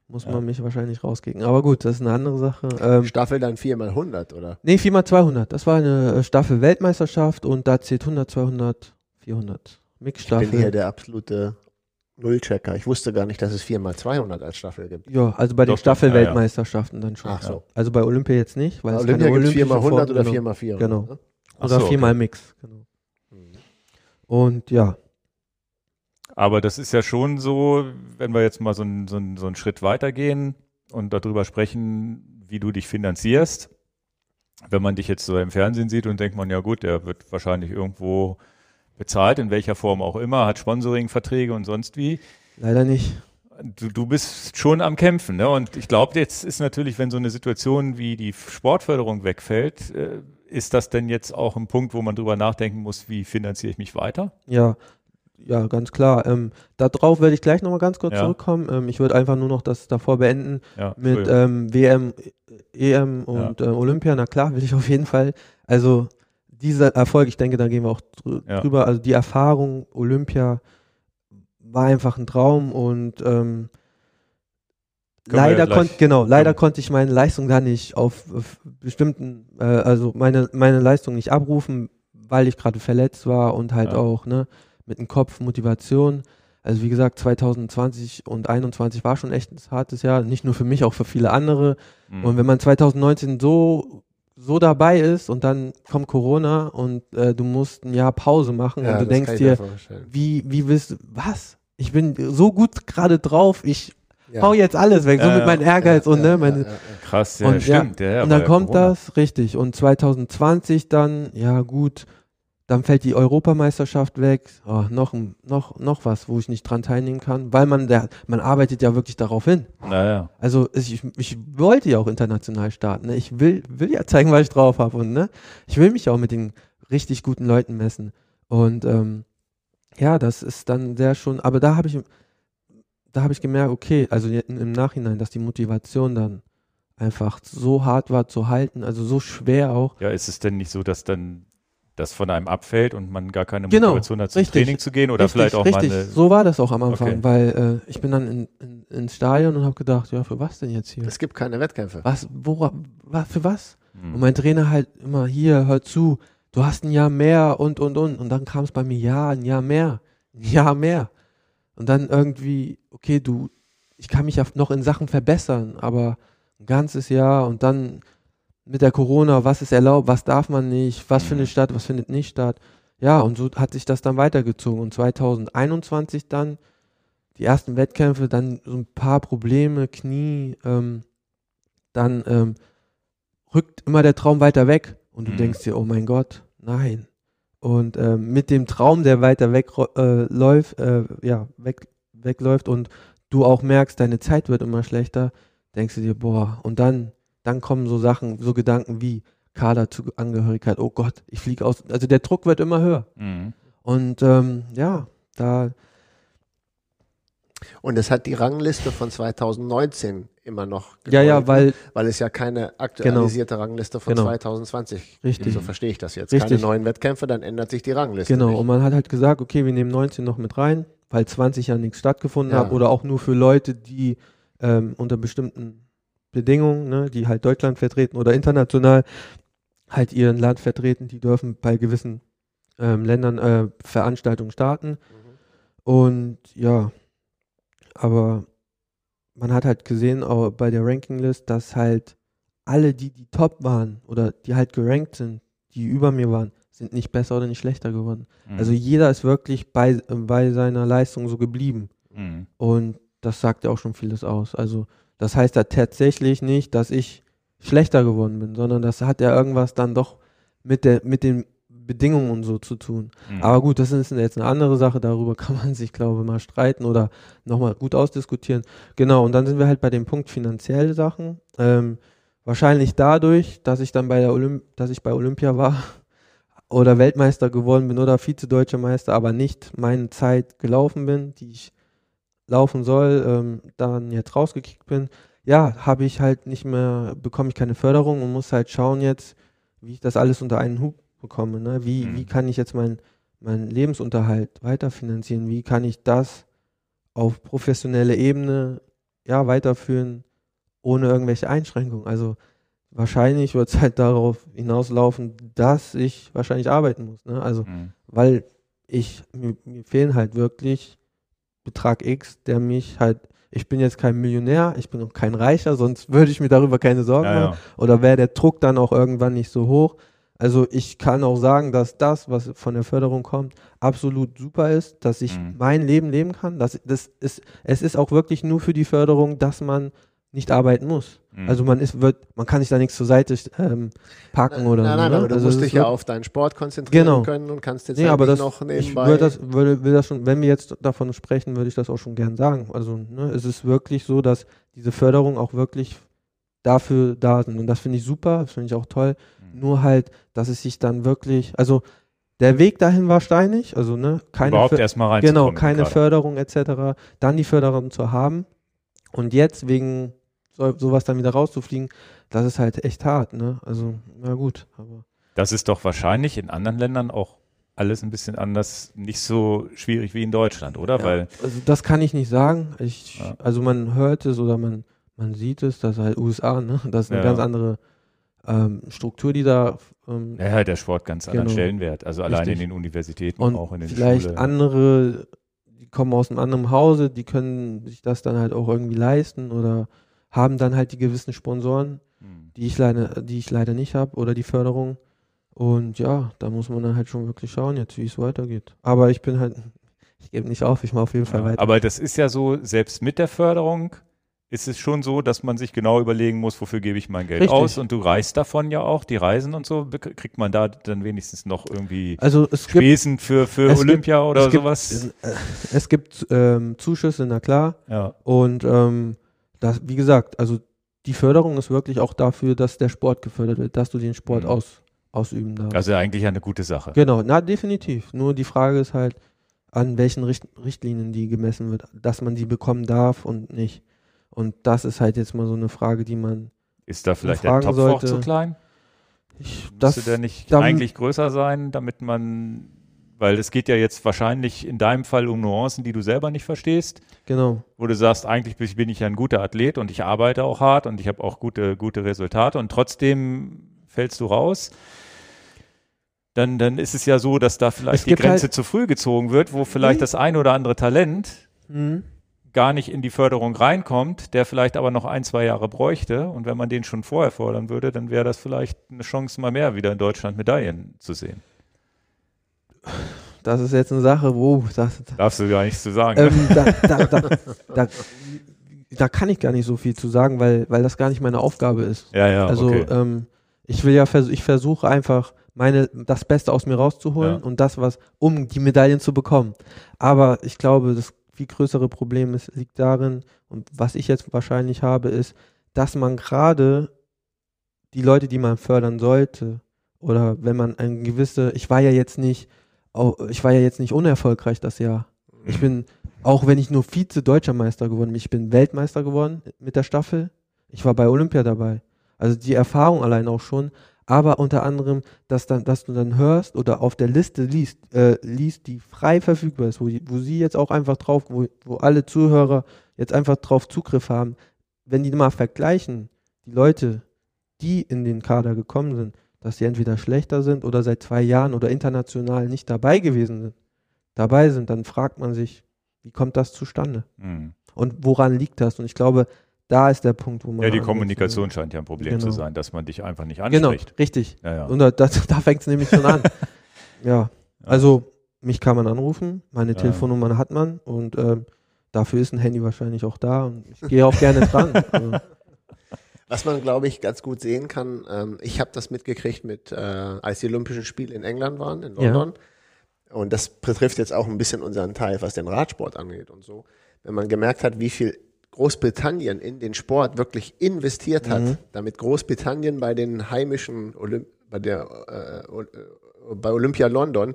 muss Ja. man mich wahrscheinlich rauskicken. Aber gut, das ist eine andere Sache. Ähm, Staffel dann 4x100, oder? Nee, 4x200. Das war eine äh, Staffel Weltmeisterschaft und da zählt 100, 200, 400. Ich bin hier Mixstaffel. der absolute Nullchecker. Ich wusste gar nicht, dass es 4x200 als Staffel gibt. Ja, also bei Doch, den Staffel-Weltmeisterschaften dann schon. Ach so. Also bei Olympia jetzt nicht, weil es Olympia keine gibt es olympische 4x100 Form- oder genau. 4x400. Genau. Ne? Oder so, viermal okay. Mix. Genau. Und ja, Aber das ist ja schon so, wenn wir jetzt mal so, einen- so, einen- so einen Schritt weitergehen und darüber sprechen, wie du dich finanzierst. Wenn man dich jetzt so im Fernsehen sieht und denkt man, ja gut, der wird wahrscheinlich irgendwo bezahlt, in welcher Form auch immer, hat Sponsoringverträge und sonst wie. leider nicht. Du, du bist schon am Kämpfen, ne? Und ich glaube, jetzt ist natürlich, wenn so eine Situation wie die Sportförderung wegfällt, äh, ist das denn jetzt auch ein Punkt, wo man drüber nachdenken muss, wie finanziere ich mich weiter? Ja, ja, ganz klar. Ähm, darauf werde ich gleich nochmal ganz kurz Ja. zurückkommen. Ähm, ich würde einfach nur noch das davor beenden. Ja, mit ähm, WM, EM und äh, Olympia, na klar, will ich auf jeden Fall. Also dieser Erfolg, ich denke, da gehen wir auch drü Ja. drüber. Also die Erfahrung Olympia war einfach ein Traum und ähm, Können wir ja leider konnte genau, leider konnte ich meine Leistung da nicht auf, auf bestimmten, äh, also meine meine Leistung nicht abrufen, weil ich gerade verletzt war und halt Ja. auch ne mit dem Kopf Motivation. Also wie gesagt, 2020 und 2021 war schon echt ein hartes Jahr, nicht nur für mich, auch für viele andere. Mhm. Und wenn man 2019 so, so dabei ist und dann kommt Corona und äh, du musst ein Jahr Pause machen Ja, und du denkst dir, wie, wie willst du, was? Ich bin so gut gerade drauf, ich Ja. hau jetzt alles weg, so mit meinem Ehrgeiz und ne, meine. Krass, ja, und stimmt. Ja, und dann kommt Corona. das, richtig. Und 2020 dann, ja gut, dann fällt die Europameisterschaft weg, oh, noch, noch, noch was, wo ich nicht dran teilnehmen kann, weil man, der, man arbeitet ja wirklich darauf hin. Naja. Also ich, ich wollte ja auch international starten. Ne? Ich will, will ja zeigen, was ich drauf habe. Und ne? ich will mich auch mit den richtig guten Leuten messen. Und ähm, ja, das ist dann sehr schon, aber da habe ich, da habe ich gemerkt, okay, also im Nachhinein, dass die Motivation dann einfach so hart war zu halten, also so schwer auch. Ja, ist es denn nicht so, dass dann das von einem abfällt und man gar keine Genau, Motivation hat, zum richtig. Training zu gehen oder richtig, vielleicht auch richtig. mal eine. so war das auch am Anfang, Okay. weil äh, ich bin dann in, in, ins Stadion und habe gedacht, ja, für was denn jetzt hier? Es gibt keine Wettkämpfe. Was, wora, wa, für was? Hm. Und mein Trainer halt immer, hier, hör zu, du hast ein Jahr mehr und, und, und. Und dann kam es bei mir, ja, ein Jahr mehr, ein Jahr mehr. Und dann irgendwie, okay, du, ich kann mich ja noch in Sachen verbessern, aber ein ganzes Jahr und dann mit der Corona, was ist erlaubt, was darf man nicht, was Mhm. findet statt, was findet nicht statt. Ja, und so hat sich das dann weitergezogen. Und 2021 dann die ersten Wettkämpfe, dann so ein paar Probleme, Knie, ähm, dann ähm, rückt immer der Traum weiter weg und du Mhm. denkst dir, oh mein Gott, nein. Und ähm, mit dem Traum, der weiter weg äh, läuft, äh, ja, weg, wegläuft und du auch merkst, deine Zeit wird immer schlechter, denkst du dir, boah, und dann, dann kommen so Sachen, so Gedanken wie Kaderzugehörigkeit, oh Gott, ich fliege aus. Also der Druck wird immer höher. Mhm. Und ähm, ja, da, Und es hat die Rangliste von 2019 immer noch ja, ja, gegolten, weil, weil es ja keine aktualisierte Rangliste von Genau. 2020 Richtig. gibt. So verstehe ich das jetzt. Richtig. Keine neuen Wettkämpfe, dann ändert sich die Rangliste. genau, nicht. und man hat halt gesagt, okay, wir nehmen 19 noch mit rein, weil 20 ja nichts stattgefunden Ja. hat oder auch nur für Leute, die ähm, unter bestimmten Bedingungen, ne, die halt Deutschland vertreten oder international halt ihren Land vertreten, die dürfen bei gewissen ähm, Ländern äh, Veranstaltungen starten. Mhm. Und ja, aber man hat halt gesehen, auch bei der Rankinglist, dass halt alle, die die top waren oder die halt gerankt sind, die über mir waren, sind nicht besser oder nicht schlechter geworden. Mhm. Also jeder ist wirklich bei, äh, bei seiner Leistung so geblieben. Mhm. Und das sagt ja auch schon vieles aus. Also das heißt ja tatsächlich nicht, dass ich schlechter geworden bin, sondern das hat ja irgendwas dann doch mit, der, mit den Bedingungen und so zu tun. Mhm. Aber gut, das ist jetzt eine andere Sache, darüber kann man sich, glaube ich, mal streiten oder nochmal gut ausdiskutieren. Genau, und dann sind wir halt bei dem Punkt finanzielle Sachen. Ähm, wahrscheinlich dadurch, dass ich dann bei der Olymp dass ich bei Olympia war oder Weltmeister geworden bin oder Vize-Deutscher Meister, aber nicht meine Zeit gelaufen bin, die ich laufen soll, ähm, dann jetzt rausgekickt bin, ja, habe ich halt nicht mehr, bekomme ich keine Förderung und muss halt schauen jetzt, wie ich das alles unter einen Hut bekomme. Ne? Wie, Mhm. wie kann ich jetzt meinen meinen Lebensunterhalt weiterfinanzieren? Wie kann ich das auf professionelle Ebene ja, weiterführen, ohne irgendwelche Einschränkungen? Also wahrscheinlich wird es halt darauf hinauslaufen, dass ich wahrscheinlich arbeiten muss. Ne? Also Mhm. weil ich, mir, mir fehlen halt wirklich Betrag X, der mich halt, ich bin jetzt kein Millionär, ich bin auch kein Reicher, sonst würde ich mir darüber keine Sorgen Ja, machen. ja. Oder wäre der Druck dann auch irgendwann nicht so hoch. Also ich kann auch sagen, dass das, was von der Förderung kommt, absolut super ist, dass ich Mhm. mein Leben leben kann. Das, das ist, es ist auch wirklich nur für die Förderung, dass man nicht arbeiten muss. Mhm. Also man ist, wird, man kann sich da nichts zur Seite ähm, packen oder nein, so. nein, ne? aber du also musst dich ja auf deinen Sport konzentrieren Genau. können und kannst jetzt Nee, halt aber nicht das, noch ich nebenbei. würde das, würde, will das schon, wenn wir jetzt davon sprechen, würde ich das auch schon gern sagen. Also ne, es ist wirklich so, dass diese Förderung auch wirklich dafür da sind. Und das finde ich super, das finde ich auch toll. Mhm. Nur halt, dass es sich dann wirklich, also der Weg dahin war steinig, also ne, keine Überhaupt erstmal rein genau, keine Förderung etc. Dann die Förderung zu haben und jetzt wegen so, sowas dann wieder rauszufliegen, das ist halt echt hart, ne? Also, na gut, aber Das ist doch wahrscheinlich in anderen Ländern auch alles ein bisschen anders, nicht so schwierig wie in Deutschland, oder? Ja. Weil Also das kann ich nicht sagen. Ich, Ja. Also man hört es oder man, man sieht es, dass halt USA, ne? Das ist eine Ja. ganz andere ähm, Struktur, die da ähm, ja, hat der Sport ganz anderen Genau. Stellenwert. Also allein in Richtig. den Universitäten, und auch in den vielleicht Schulen. andere, die kommen aus einem anderen Hause, die können sich das dann halt auch irgendwie leisten oder haben dann halt die gewissen Sponsoren, Mhm. die ich leider, die ich leider nicht habe oder die Förderung. Und ja, da muss man dann halt schon wirklich schauen jetzt, wie es weitergeht. Aber ich bin halt, ich gebe nicht auf, ich mache auf jeden Fall Ja, weiter. aber das ist ja so, selbst mit der Förderung ist es schon so, dass man sich genau überlegen muss, wofür gebe ich mein Geld Richtig. aus. Und du reist davon ja auch, die Reisen und so, kriegt man da dann wenigstens noch irgendwie Also es gibt, Spesen für, für es gibt- Olympia oder es gibt, sowas? äh, es gibt ähm, Zuschüsse, na klar. Ja. Und ähm, das, wie gesagt, also die Förderung ist wirklich auch dafür, dass der Sport gefördert wird, dass du den Sport Mhm. aus, ausüben darfst. Also eigentlich eine gute Sache. Genau, na definitiv. Nur die Frage ist halt, an welchen Richt Richtlinien die gemessen wird, dass man die bekommen darf und nicht. Und das ist halt jetzt mal so eine Frage, die man. Ist da vielleicht der Topf auch sollte- zu klein? Ich, das, Müsste der nicht eigentlich größer sein, damit man, weil es geht ja jetzt wahrscheinlich in deinem Fall um Nuancen, die du selber nicht verstehst, genau. wo du sagst, eigentlich bin ich- ja ein guter Athlet und ich arbeite auch hart und ich habe auch gute, gute Resultate und trotzdem fällst du raus. Dann, dann ist es ja so, dass da vielleicht die Grenze halt- zu früh gezogen wird, wo vielleicht Nee. das ein oder andere Talent Mhm. Gar nicht in die Förderung reinkommt, der vielleicht aber noch ein, zwei Jahre bräuchte. Und wenn man den schon vorher fordern würde, dann wäre das vielleicht eine Chance, mal mehr wieder in Deutschland Medaillen zu sehen. Das ist jetzt eine Sache, wo das, Darfst du gar nichts zu sagen. ne? ähm, da, da, da, da, da kann ich gar nicht so viel zu sagen, weil, weil das gar nicht meine Aufgabe ist. ja, ja, also okay. ähm, ich will ja, vers ich versuche einfach meine das Beste aus mir rauszuholen Ja. und das was, um die Medaillen zu bekommen. Aber ich glaube, das viel größere Problem ist, liegt darin und was ich jetzt wahrscheinlich habe, ist, dass man gerade die Leute, die man fördern sollte, oder wenn man ein gewisse, ich war ja jetzt nicht, ich war ja jetzt nicht unerfolgreich das Jahr. Ich bin, auch wenn ich nur Vize-Deutscher Meister geworden bin, ich bin Weltmeister geworden mit der Staffel. Ich war bei Olympia dabei. Also die Erfahrung allein auch schon. Aber unter anderem, dass, dann, dass du dann hörst oder auf der Liste liest, äh, liest, die frei verfügbar ist, wo, wo sie jetzt auch einfach drauf, wo, wo alle Zuhörer jetzt einfach drauf Zugriff haben. Wenn die mal vergleichen, die Leute, die in den Kader gekommen sind, dass sie entweder schlechter sind oder seit zwei Jahren oder international nicht dabei gewesen sind, dabei sind, dann fragt man sich, wie kommt das zustande? Hm. Und woran liegt das? Und ich glaube, da ist der Punkt, wo man. Ja, die Kommunikation will. scheint ja ein Problem zu Genau. sein, dass man dich einfach nicht Genau, anspricht. richtig. Ja, ja. Und da, da, da fängt es nämlich schon an. ja, also mich kann man anrufen, meine Ja. Telefonnummer hat man und ähm, dafür ist ein Handy wahrscheinlich auch da und ich gehe auch gerne dran. Also, Was man, glaube ich, ganz gut sehen kann, ähm, ich habe das mitgekriegt mit, äh, als die Olympischen Spiele in England waren, in Ja. London. Und das betrifft jetzt auch ein bisschen unseren Teil, was den Radsport angeht und so. Wenn man gemerkt hat, wie viel Großbritannien in den Sport wirklich investiert hat, Mhm. damit Großbritannien bei den heimischen Olymp bei der äh, äh, bei Olympia London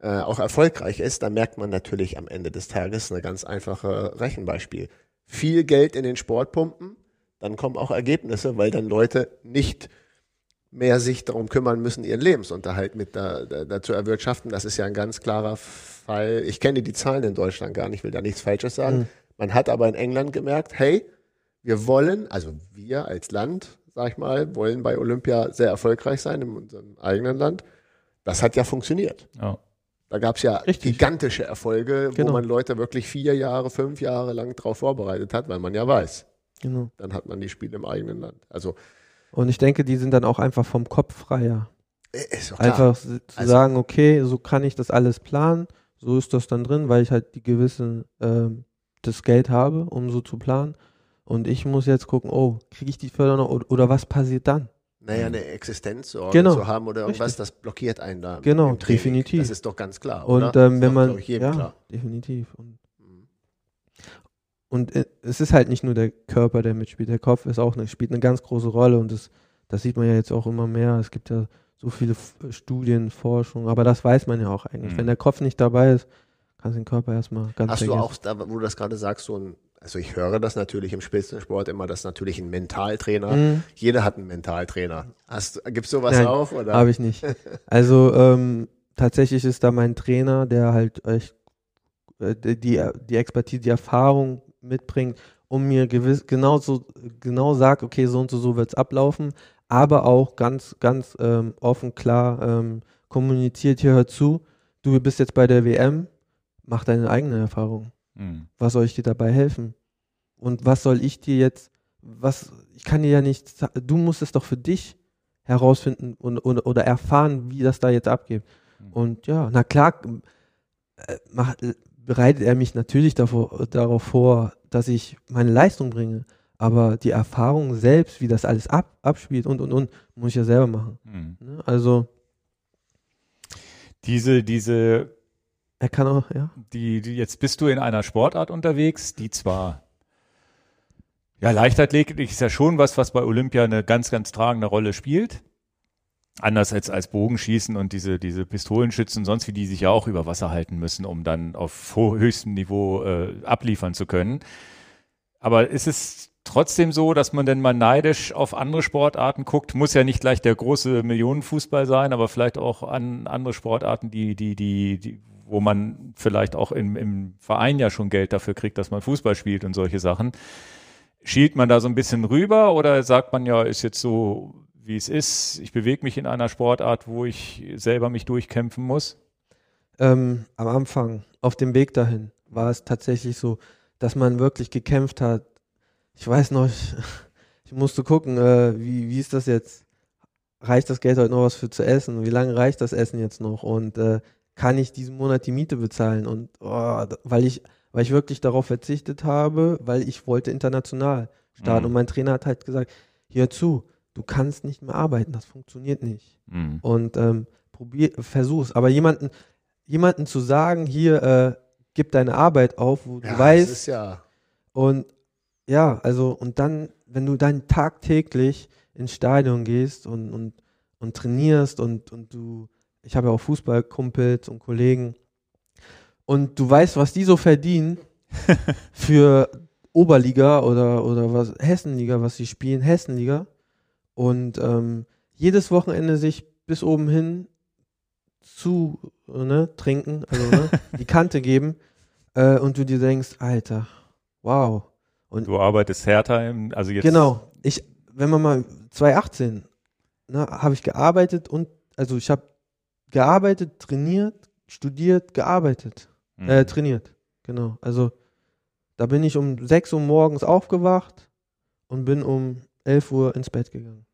äh, auch erfolgreich ist, dann merkt man natürlich am Ende des Tages eine ganz einfache Rechenbeispiel. Viel Geld in den Sport pumpen, dann kommen auch Ergebnisse, weil dann Leute nicht mehr sich darum kümmern müssen, ihren Lebensunterhalt mit da, da, da zu erwirtschaften. Das ist ja ein ganz klarer Fall. Ich kenne die Zahlen in Deutschland gar nicht, will da nichts Falsches sagen. Mhm. Man hat aber in England gemerkt, hey, wir wollen, also wir als Land, sag ich mal, wollen bei Olympia sehr erfolgreich sein in unserem eigenen Land. Das hat ja funktioniert. Ja. Da gab es ja Richtig. gigantische Erfolge, Genau. wo man Leute wirklich vier Jahre, fünf Jahre lang darauf vorbereitet hat, weil man ja weiß, genau. dann hat man die Spiele im eigenen Land. Also Und ich denke, die sind dann auch einfach vom Kopf freier. äh. Einfach zu Also- sagen, okay, so kann ich das alles planen, so ist das dann drin, weil ich halt die gewisse ähm, das Geld habe, um so zu planen. Und ich muss jetzt gucken, oh, kriege ich die Förderung oder, oder was passiert dann? Naja, eine Existenzsorge Genau. zu haben oder irgendwas, Richtig. das blockiert einen da. Genau, definitiv. Das ist doch ganz klar. Und oder? ähm, Ist wenn man, glaub ich, jedem ja, klar. definitiv. Und, Mhm. und äh, es ist halt nicht nur der Körper, der mitspielt, der Kopf ist auch eine, spielt eine ganz große Rolle und das, das sieht man ja jetzt auch immer mehr. Es gibt ja so viele F Studien, Forschung, aber das weiß man ja auch eigentlich. Mhm. Wenn der Kopf nicht dabei ist, kannst du den Körper erstmal ganz Hast du auch, da, wo du das gerade sagst, so ein, also ich höre das natürlich im Spitzensport immer, dass natürlich ein Mentaltrainer, Mhm. jeder hat einen Mentaltrainer. Hast, gibt's sowas Nein, auch? Oder? Habe ich nicht. Also ähm, tatsächlich ist da mein Trainer, der halt echt äh, die, die Expertise, die Erfahrung mitbringt, um mir gewiss, genau, so, genau sagt, okay, so und so, so wird es ablaufen, aber auch ganz, ganz ähm, offen, klar ähm, kommuniziert, hier hör zu, du bist jetzt bei der WM, mach deine eigene Erfahrung. Hm. Was soll ich dir dabei helfen? Und was soll ich dir jetzt, was, ich kann dir ja nicht, du musst es doch für dich herausfinden und, oder, oder erfahren, wie das da jetzt abgeht. Mhm. Und ja, na klar, äh, mach, bereitet er mich natürlich davor, darauf vor, dass ich meine Leistung bringe. Aber die Erfahrung selbst, wie das alles ab, abspielt und und und, muss ich ja selber machen. Mhm. Ne? Also Diese, diese, er kann auch, ja. die, die, jetzt bist du in einer Sportart unterwegs, die zwar ja, Leichtathletik ist ja schon was, was bei Olympia eine ganz, ganz tragende Rolle spielt. Anders als, als Bogenschießen und diese, diese Pistolenschützen, sonst wie die sich ja auch über Wasser halten müssen, um dann auf höchstem Niveau äh, abliefern zu können. Aber ist es trotzdem so, dass man denn mal neidisch auf andere Sportarten guckt? Muss ja nicht gleich der große Millionenfußball sein, aber vielleicht auch an andere Sportarten, die, die, die, die wo man vielleicht auch im, im Verein ja schon Geld dafür kriegt, dass man Fußball spielt und solche Sachen. Schielt man da so ein bisschen rüber oder sagt man ja, ist jetzt so, wie es ist, ich bewege mich in einer Sportart, wo ich selber mich durchkämpfen muss? ähm, am Anfang, auf dem Weg dahin, war es tatsächlich so, dass man wirklich gekämpft hat. Ich weiß noch, ich, ich musste gucken, äh, wie, wie ist das jetzt? Reicht das Geld heute noch was für zu essen? Wie lange reicht das Essen jetzt noch? Und äh, kann ich diesen Monat die Miete bezahlen? Und oh, weil ich, weil ich wirklich darauf verzichtet habe, weil ich wollte international starten. Mhm. Und mein Trainer hat halt gesagt, hör zu, du kannst nicht mehr arbeiten, das funktioniert nicht Mhm. und ähm, probier, versuch's. Aber jemanden, jemanden zu sagen, hier, äh, gib deine Arbeit auf, wo du Ja, das weißt, ist ja. und ja, also, und dann, wenn du dann tagtäglich ins Stadion gehst und, und, und trainierst und, und du, ich habe ja auch Fußballkumpels und Kollegen, und du weißt, was die so verdienen für Oberliga oder, oder was, Hessenliga, was sie spielen, Hessenliga, und ähm, jedes Wochenende sich bis oben hin zu ne, trinken, also ne, die Kante geben, äh, und du dir denkst, Alter, wow. Du arbeitest härter im, also jetzt. Genau. Ich, wenn man mal 2018, ne, habe ich gearbeitet und, also ich habe gearbeitet, trainiert, studiert, gearbeitet, Mhm. äh, trainiert. Genau. Also da bin ich um 6 Uhr morgens aufgewacht und bin um 11 Uhr ins Bett gegangen.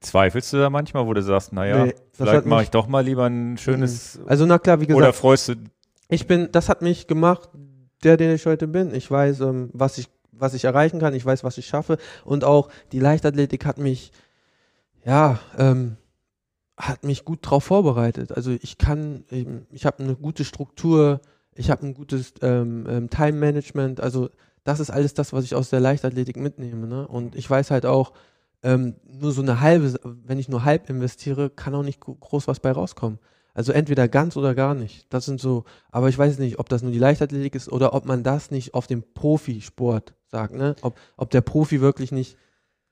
Zweifelst du da manchmal, wo du sagst, naja, Nee, vielleicht mache ich doch mal lieber ein schönes. Also na klar, wie gesagt, oder freust du. ich bin, das hat mich gemacht, der, der ich heute bin. Ich weiß, ähm, was ich, was ich erreichen kann. Ich weiß, was ich schaffe. Und auch die Leichtathletik hat mich, ja, ähm, hat mich gut drauf vorbereitet. Also ich kann, ähm, ich habe eine gute Struktur, ich habe ein gutes ähm, ähm, Time-Management. Also das ist alles das, was ich aus der Leichtathletik mitnehme. Ne? Und ich weiß halt auch, ähm, nur so eine halbe, wenn ich nur halb investiere, kann auch nicht gro- groß was bei rauskommen. Also entweder ganz oder gar nicht. Das sind so, aber ich weiß nicht, ob das nur die Leichtathletik ist oder ob man das nicht auf dem Profisport sagt, ne? Ob, ob der Profi wirklich nicht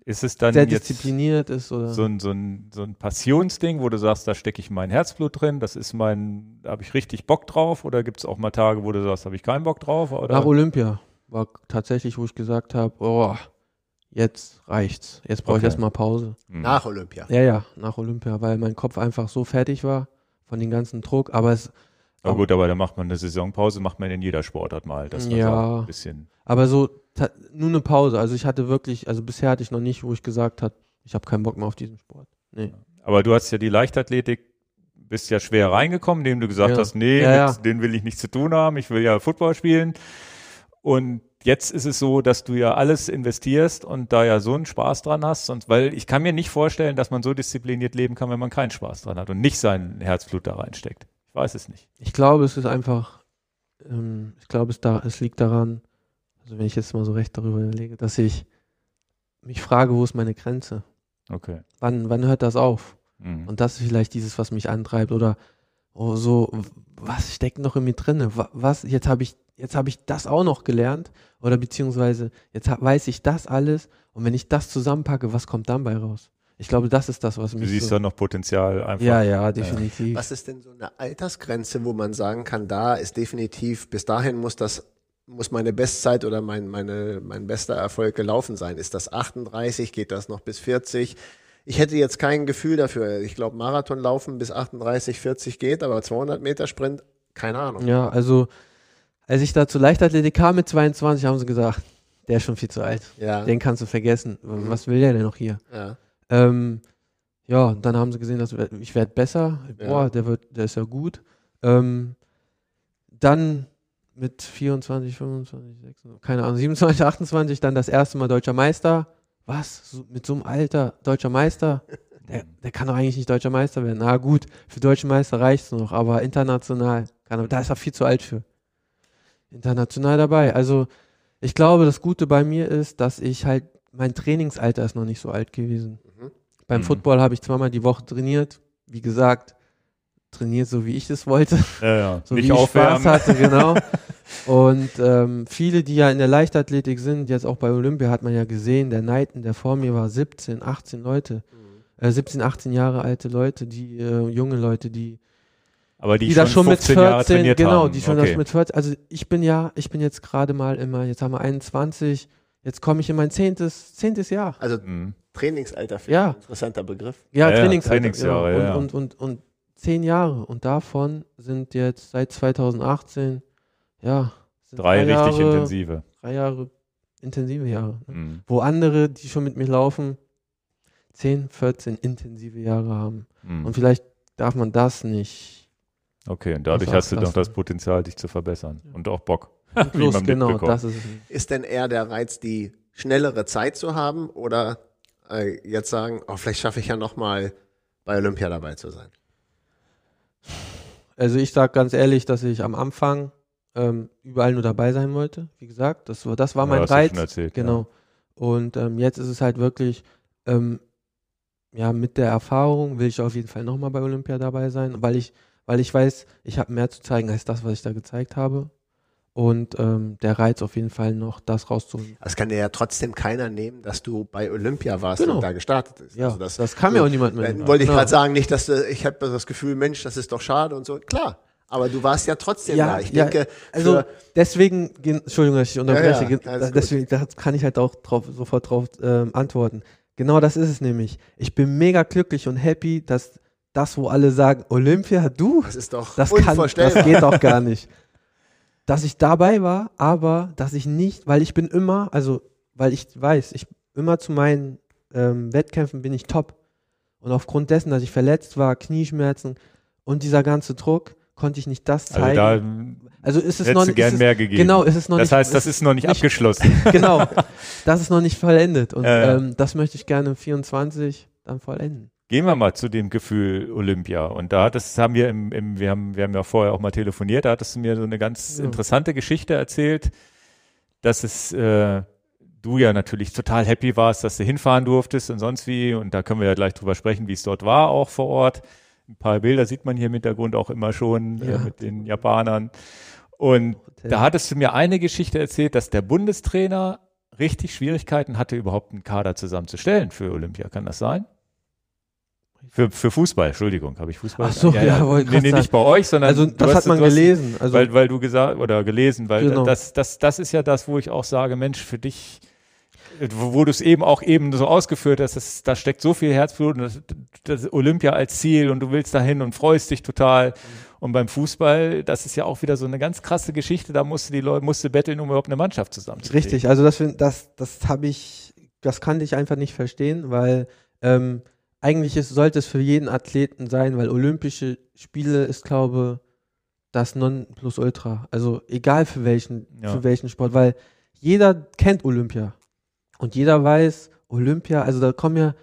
Ist es dann sehr jetzt diszipliniert ist oder. so ein, so, ein, so ein Passionsding, wo du sagst, da stecke ich mein Herzblut drin, das ist mein, da habe ich richtig Bock drauf? Oder gibt es auch mal Tage, wo du sagst, habe ich keinen Bock drauf? Oder? Nach Olympia war tatsächlich, wo ich gesagt habe, oh, jetzt reicht's. Jetzt brauche ich Okay. erstmal Pause. Hm. Nach Olympia. Ja, ja, nach Olympia, weil mein Kopf einfach so fertig war von dem ganzen Druck. Aber es, Aber gut, aber da macht man eine Saisonpause, macht man in jeder Sportart mal. Das war Ja. so ein bisschen. aber so nur eine Pause. Also ich hatte wirklich, also bisher hatte ich noch nicht, wo ich gesagt habe, ich habe keinen Bock mehr auf diesen Sport. Nee. Aber du hast ja die Leichtathletik, bist ja schwer reingekommen, indem du gesagt Ja. hast, nee, Ja, ja. mit denen will ich nichts zu tun haben, ich will ja Football spielen. Und jetzt ist es so, dass du ja alles investierst und da ja so einen Spaß dran hast. Und weil ich kann mir nicht vorstellen, dass man so diszipliniert leben kann, wenn man keinen Spaß dran hat und nicht sein Herzblut da reinsteckt. Ich weiß es nicht. Ich glaube, es ist einfach, ähm, ich glaube, es, da, es liegt daran, also wenn ich jetzt mal so recht darüber überlege, dass ich mich frage, wo ist meine Grenze? Okay. Wann, wann hört das auf? Mhm. Und das ist vielleicht dieses, was mich antreibt oder oh, so, was steckt noch in mir drinne? Wa- Was, jetzt habe ich, jetzt habe ich das auch noch gelernt oder beziehungsweise jetzt hab, weiß ich das alles und wenn ich das zusammenpacke, was kommt dann bei raus? Ich glaube, das ist das, was du mich siehst so, da noch Potenzial einfach. ja, ja, definitiv. Was ist denn so eine Altersgrenze, wo man sagen kann, da ist definitiv, bis dahin muss das, muss meine Bestzeit oder mein, meine, mein bester Erfolg gelaufen sein? Ist das 38? Geht das noch bis 40? Ich hätte jetzt kein Gefühl dafür. Ich glaube, Marathonlaufen bis 38, 40 geht, aber 200 Meter Sprint, keine Ahnung. Ja, also als ich da zur Leichtathletik kam mit 22, haben sie gesagt, der ist schon viel zu alt. Ja, Den kannst du vergessen. Mhm. Was will der denn noch hier? ja. Ähm, ja, und dann haben sie gesehen, dass ich werde besser. Boah, Ja. der wird, der ist ja gut. Ähm, dann mit 24, 25, 26, keine Ahnung, 27, 28 dann das erste Mal deutscher Meister. Was? So, mit so einem Alter deutscher Meister? Der, der kann doch eigentlich nicht deutscher Meister werden. Na gut, für deutschen Meister reicht es noch, aber international, kann er, da ist er viel zu alt für. International dabei. Also ich glaube, das Gute bei mir ist, dass ich halt, mein Trainingsalter ist noch nicht so alt gewesen. Mhm. Beim Mhm. Football habe ich zweimal die Woche trainiert. Wie gesagt, trainiert so, wie ich es wollte. Ja, ja. So Nicht wie ich aufwärmen. Spaß hatte, genau. Und ähm, viele, die ja in der Leichtathletik sind, jetzt auch bei Olympia, hat man ja gesehen, der Knighton, der vor mir war 17, 18 Leute, äh, 17, 18 Jahre alte Leute, die äh, junge Leute, die, Aber die, die, das schon mit 15 Jahre 14, trainiert genau, haben. die schon okay. das mit 14, also ich bin ja, ich bin jetzt gerade mal immer, jetzt haben wir 21, jetzt komme ich in mein zehntes, zehntes Jahr. Also Mhm. Trainingsalter, Ja. interessanter Begriff. Ja, Ja, Trainingsalter, genau. ja, ja. Und, und, und, und zehn Jahre. Und davon sind jetzt seit 2018, ja, sind Drei richtig Jahre, intensive. Drei Jahre intensive Jahre. ne? Mhm. Wo andere, die schon mit mir laufen, 10, 14 intensive Jahre haben. Mhm. Und vielleicht darf man das nicht. Okay, und dadurch hast du doch das. Potenzial, dich zu verbessern. Und auch Bock. Und Wie plus, man genau, mitbekommt. das ist. Ist denn eher der Reiz, die schnellere Zeit zu haben oder äh, jetzt sagen, oh, vielleicht schaffe ich ja noch mal bei Olympia dabei zu sein? Also ich sage ganz ehrlich, dass ich am Anfang ähm, überall nur dabei sein wollte. Wie gesagt, das war, das war mein Ja, Reiz. erzählt, Genau. Und ähm, jetzt ist es halt wirklich, ähm, ja, mit der Erfahrung will ich auf jeden Fall nochmal bei Olympia dabei sein, weil ich, weil ich weiß, ich habe mehr zu zeigen als das, was ich da gezeigt habe. Und ähm, der Reiz auf jeden Fall noch, das rauszuholen. Das kann dir ja trotzdem keiner nehmen, dass du bei Olympia warst Genau. und da gestartet bist. Ja, Also das, das, kann mir so, auch niemand mehr. Wollte ich Genau. gerade sagen, nicht, dass du, ich habe das Gefühl, Mensch, das ist doch schade und so. Klar, aber du warst ja trotzdem Ja, da. Ich ja, denke, Also deswegen, gen- Entschuldigung, dass ich unterbreche, Ja, ja, deswegen da kann ich halt auch drauf, sofort drauf ähm, antworten. Genau das ist es nämlich. Ich bin mega glücklich und happy, dass das, wo alle sagen, Olympia, du, das ist doch das kann, unvorstellbar. das geht doch gar nicht. Dass ich dabei war, aber dass ich nicht, weil ich bin immer, also weil ich weiß, ich immer zu meinen ähm, Wettkämpfen bin ich top. Und aufgrund dessen, dass ich verletzt war, Knieschmerzen und dieser ganze Druck, konnte ich nicht das Also zeigen. da Also, ist es noch nicht. gern ist es, mehr gegeben. Genau, ist es noch das nicht. heißt, das ist noch nicht, nicht- abgeschlossen. genau, das ist noch nicht vollendet. Und ja. Ähm, das möchte ich gerne 24 dann vollenden. Gehen wir mal zu dem Gefühl Olympia. Und da hattest, haben wir im, im wir haben, wir haben ja vorher auch mal telefoniert, da hattest du mir so eine ganz Ja. interessante Geschichte erzählt, dass es, äh, du ja natürlich total happy warst, dass du hinfahren durftest und sonst wie. Und da können wir ja gleich drüber sprechen, wie es dort war, auch vor Ort. Ein paar Bilder sieht man hier im Hintergrund auch immer schon äh, Ja. mit den Japanern. Und Hotel. da hattest du mir eine Geschichte erzählt, dass der Bundestrainer richtig Schwierigkeiten hatte, überhaupt einen Kader zusammenzustellen für Olympia. Kann das sein? Für, für Fußball, Entschuldigung, habe ich Fußball? Ach so, ja, wollte nee, grad nee, sagen. nicht bei euch, sondern Also, das hat man du hast- gelesen. Also, weil, weil du gesagt oder gelesen, weil Genau. das, das, das ist ja das, wo ich auch sage, Mensch, für dich, äh, wo, du es eben auch eben so ausgeführt hast, das, da steckt so viel Herzblut und das, das Olympia als Ziel und du willst dahin und freust dich total. Und beim Fußball, das ist ja auch wieder so eine ganz krasse Geschichte, da musste die Leute, musste betteln, um überhaupt eine Mannschaft zusammenzukriegen. Richtig, also das, das, das habe ich, das kann ich einfach nicht verstehen, weil ähm, eigentlich ist, sollte es für jeden Athleten sein, weil Olympische Spiele ist, glaube das Nonplusultra. Also egal für welchen, Ja. für welchen Sport, weil jeder kennt Olympia und jeder weiß, Olympia, also da kommen ja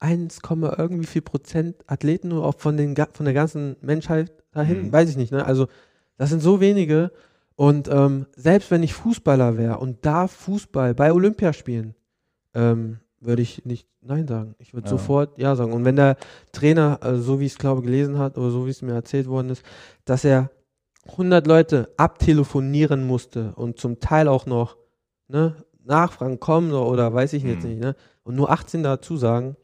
1, irgendwie viel Prozent Athleten nur auch von, den, von der ganzen Menschheit dahin, Mhm. weiß ich nicht, ne? Also das sind so wenige und ähm, selbst wenn ich Fußballer wäre und darf Fußball bei Olympia spielen, ähm, würde ich nicht Nein sagen. Ich würde Ja. sofort Ja sagen. Und wenn der Trainer, äh, so wie ich es glaube gelesen hat oder so wie es mir erzählt worden ist, dass er 100 Leute abtelefonieren musste und zum Teil auch noch ne, Nachfragen kommen oder, weiß ich jetzt Hm. nicht, ne, und nur 18 dazu sagen,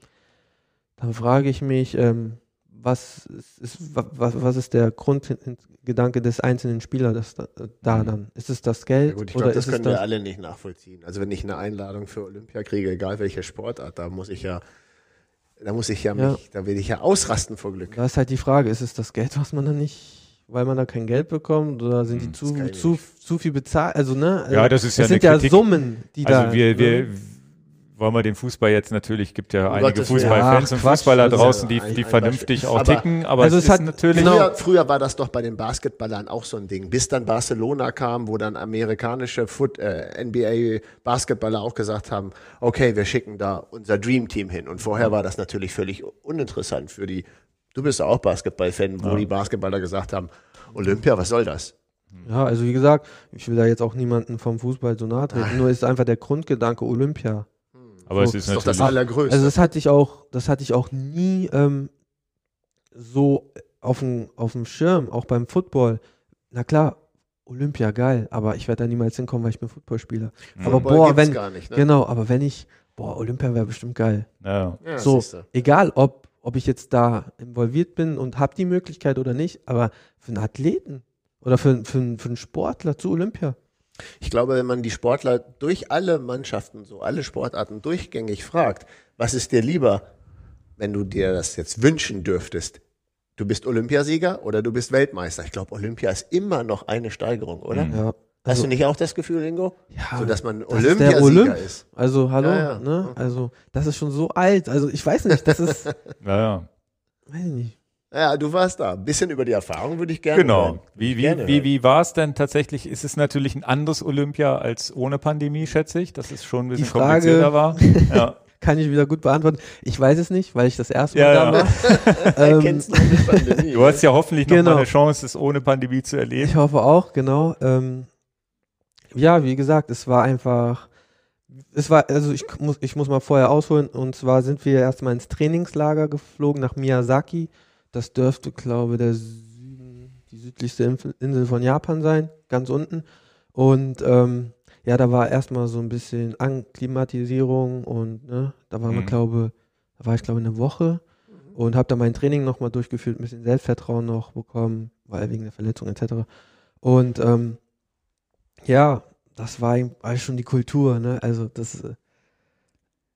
dann frage ich mich, ähm, was ist, ist, wa- was, was ist der Grundgedanke des einzelnen Spielers das, da, da Mhm. dann? Ist es das Geld Ja gut, ich oder glaube, das können wir das? alle nicht nachvollziehen. Also wenn ich eine Einladung für Olympia kriege, egal welche Sportart, da muss ich ja, da muss ich ja, Ja. mich, da will ich ja ausrasten vor Glück. Da ist halt die Frage, ist es das Geld, was man dann nicht, weil man da kein Geld bekommt oder sind die Hm, das zu, zu, zu viel bezahlt? Also, ne? Ja, das ist es ja sind eine ja Kritik. Summen, die da. Also wir, wir ne? Wollen wir den Fußball jetzt natürlich, gibt ja Um einige Gottes. Fußballfans Ach, und Quatsch, Fußballer draußen, die, ja die vernünftig auch Aber- ticken, aber Also es es ist hat- natürlich genau. Früher, früher war das doch bei den Basketballern auch so ein Ding, bis dann Barcelona kam, wo dann amerikanische Foot, äh, NBA-Basketballer auch gesagt haben, okay, wir schicken da unser Dream Team hin. Und vorher war das natürlich völlig uninteressant für die, du bist ja auch Basketball-Fan, wo die Basketballer gesagt haben, Olympia, was soll das? Ja, also wie gesagt, ich will da jetzt auch niemanden vom Fußball so nahe treten, nur ist einfach der Grundgedanke Olympia. Aber es so, ist Das ist doch das Allergrößte. Also das hatte ich auch, das hatte ich auch nie ähm, so auf dem, auf dem Schirm, auch beim Football. Na klar, Olympia geil, aber ich werde da niemals hinkommen, weil ich bin Footballspieler. Mhm. Aber Football boah, wenn, gar nicht, ne? genau, aber wenn ich, boah, Olympia wäre bestimmt geil. ja. Ja, so, egal ob, ob ich jetzt da involviert bin und habe die Möglichkeit oder nicht, aber für einen Athleten oder für, für, für einen Sportler zu Olympia. Ich glaube, wenn man die Sportler durch alle Mannschaften, so alle Sportarten durchgängig fragt, was ist dir lieber, wenn du dir das jetzt wünschen dürftest? Du bist Olympiasieger oder du bist Weltmeister? Ich glaube, Olympia ist immer noch eine Steigerung, oder? Mhm. Ja, Hast also, du nicht auch das Gefühl, Ingo? ja, So, dass man das Olympiasieger Olymp. ist. also hallo, Ja, ja. ne? Also das ist schon so alt. Also ich weiß nicht, das ist, Ja, ja. weiß ich nicht. Ja, du warst da. Ein bisschen über die Erfahrung würde ich gerne Genau. hören. Wie, wie, Gerne wie, wie war es denn tatsächlich? Ist es natürlich ein anderes Olympia als ohne Pandemie, schätze ich, dass es schon ein bisschen Frage- komplizierter war. Ja. Kann ich wieder gut beantworten. Ich weiß es nicht, weil ich das erste Ja, Mal ja. da war. ähm, Kennst du die Pandemie? Du hast ja hoffentlich noch Genau. mal eine Chance, es ohne Pandemie zu erleben. Ich hoffe auch, genau. Ähm, ja, wie gesagt, es war einfach, es war, also ich muss, ich muss mal vorher ausholen, und zwar sind wir erstmal ins Trainingslager geflogen nach Miyazaki. Das dürfte, glaube der Süden, die südlichste Insel von Japan sein, ganz unten. Und ähm, ja, da war erstmal so ein bisschen Anklimatisierung und ne, da waren wir, Mhm. glaube, da war ich glaube eine Woche und habe da mein Training nochmal durchgeführt, ein bisschen Selbstvertrauen noch bekommen, weil wegen der Verletzung etc. Und ähm, ja, das war eigentlich schon die Kultur, ne? Also das, äh,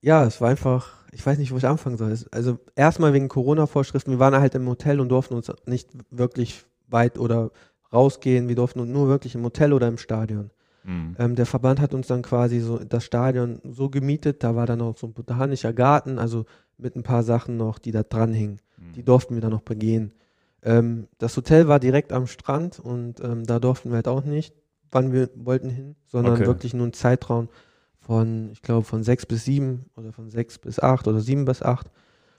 ja, es war einfach, ich weiß nicht, wo ich anfangen soll. Also erstmal wegen Corona-Vorschriften, wir waren halt im Hotel und durften uns nicht wirklich weit oder rausgehen, wir durften nur wirklich im Hotel oder im Stadion. Mhm. Ähm, der Verband hat uns dann quasi so das Stadion so gemietet, da war dann auch so ein botanischer Garten, also mit ein paar Sachen noch, die da dran hingen. Die durften wir dann noch begehen. Ähm, das Hotel war direkt am Strand und ähm, da durften wir halt auch nicht, wann wir wollten hin, sondern Okay. wirklich nur einen Zeitraum von, ich glaube, von sechs bis sieben oder von sechs bis acht oder sieben bis acht.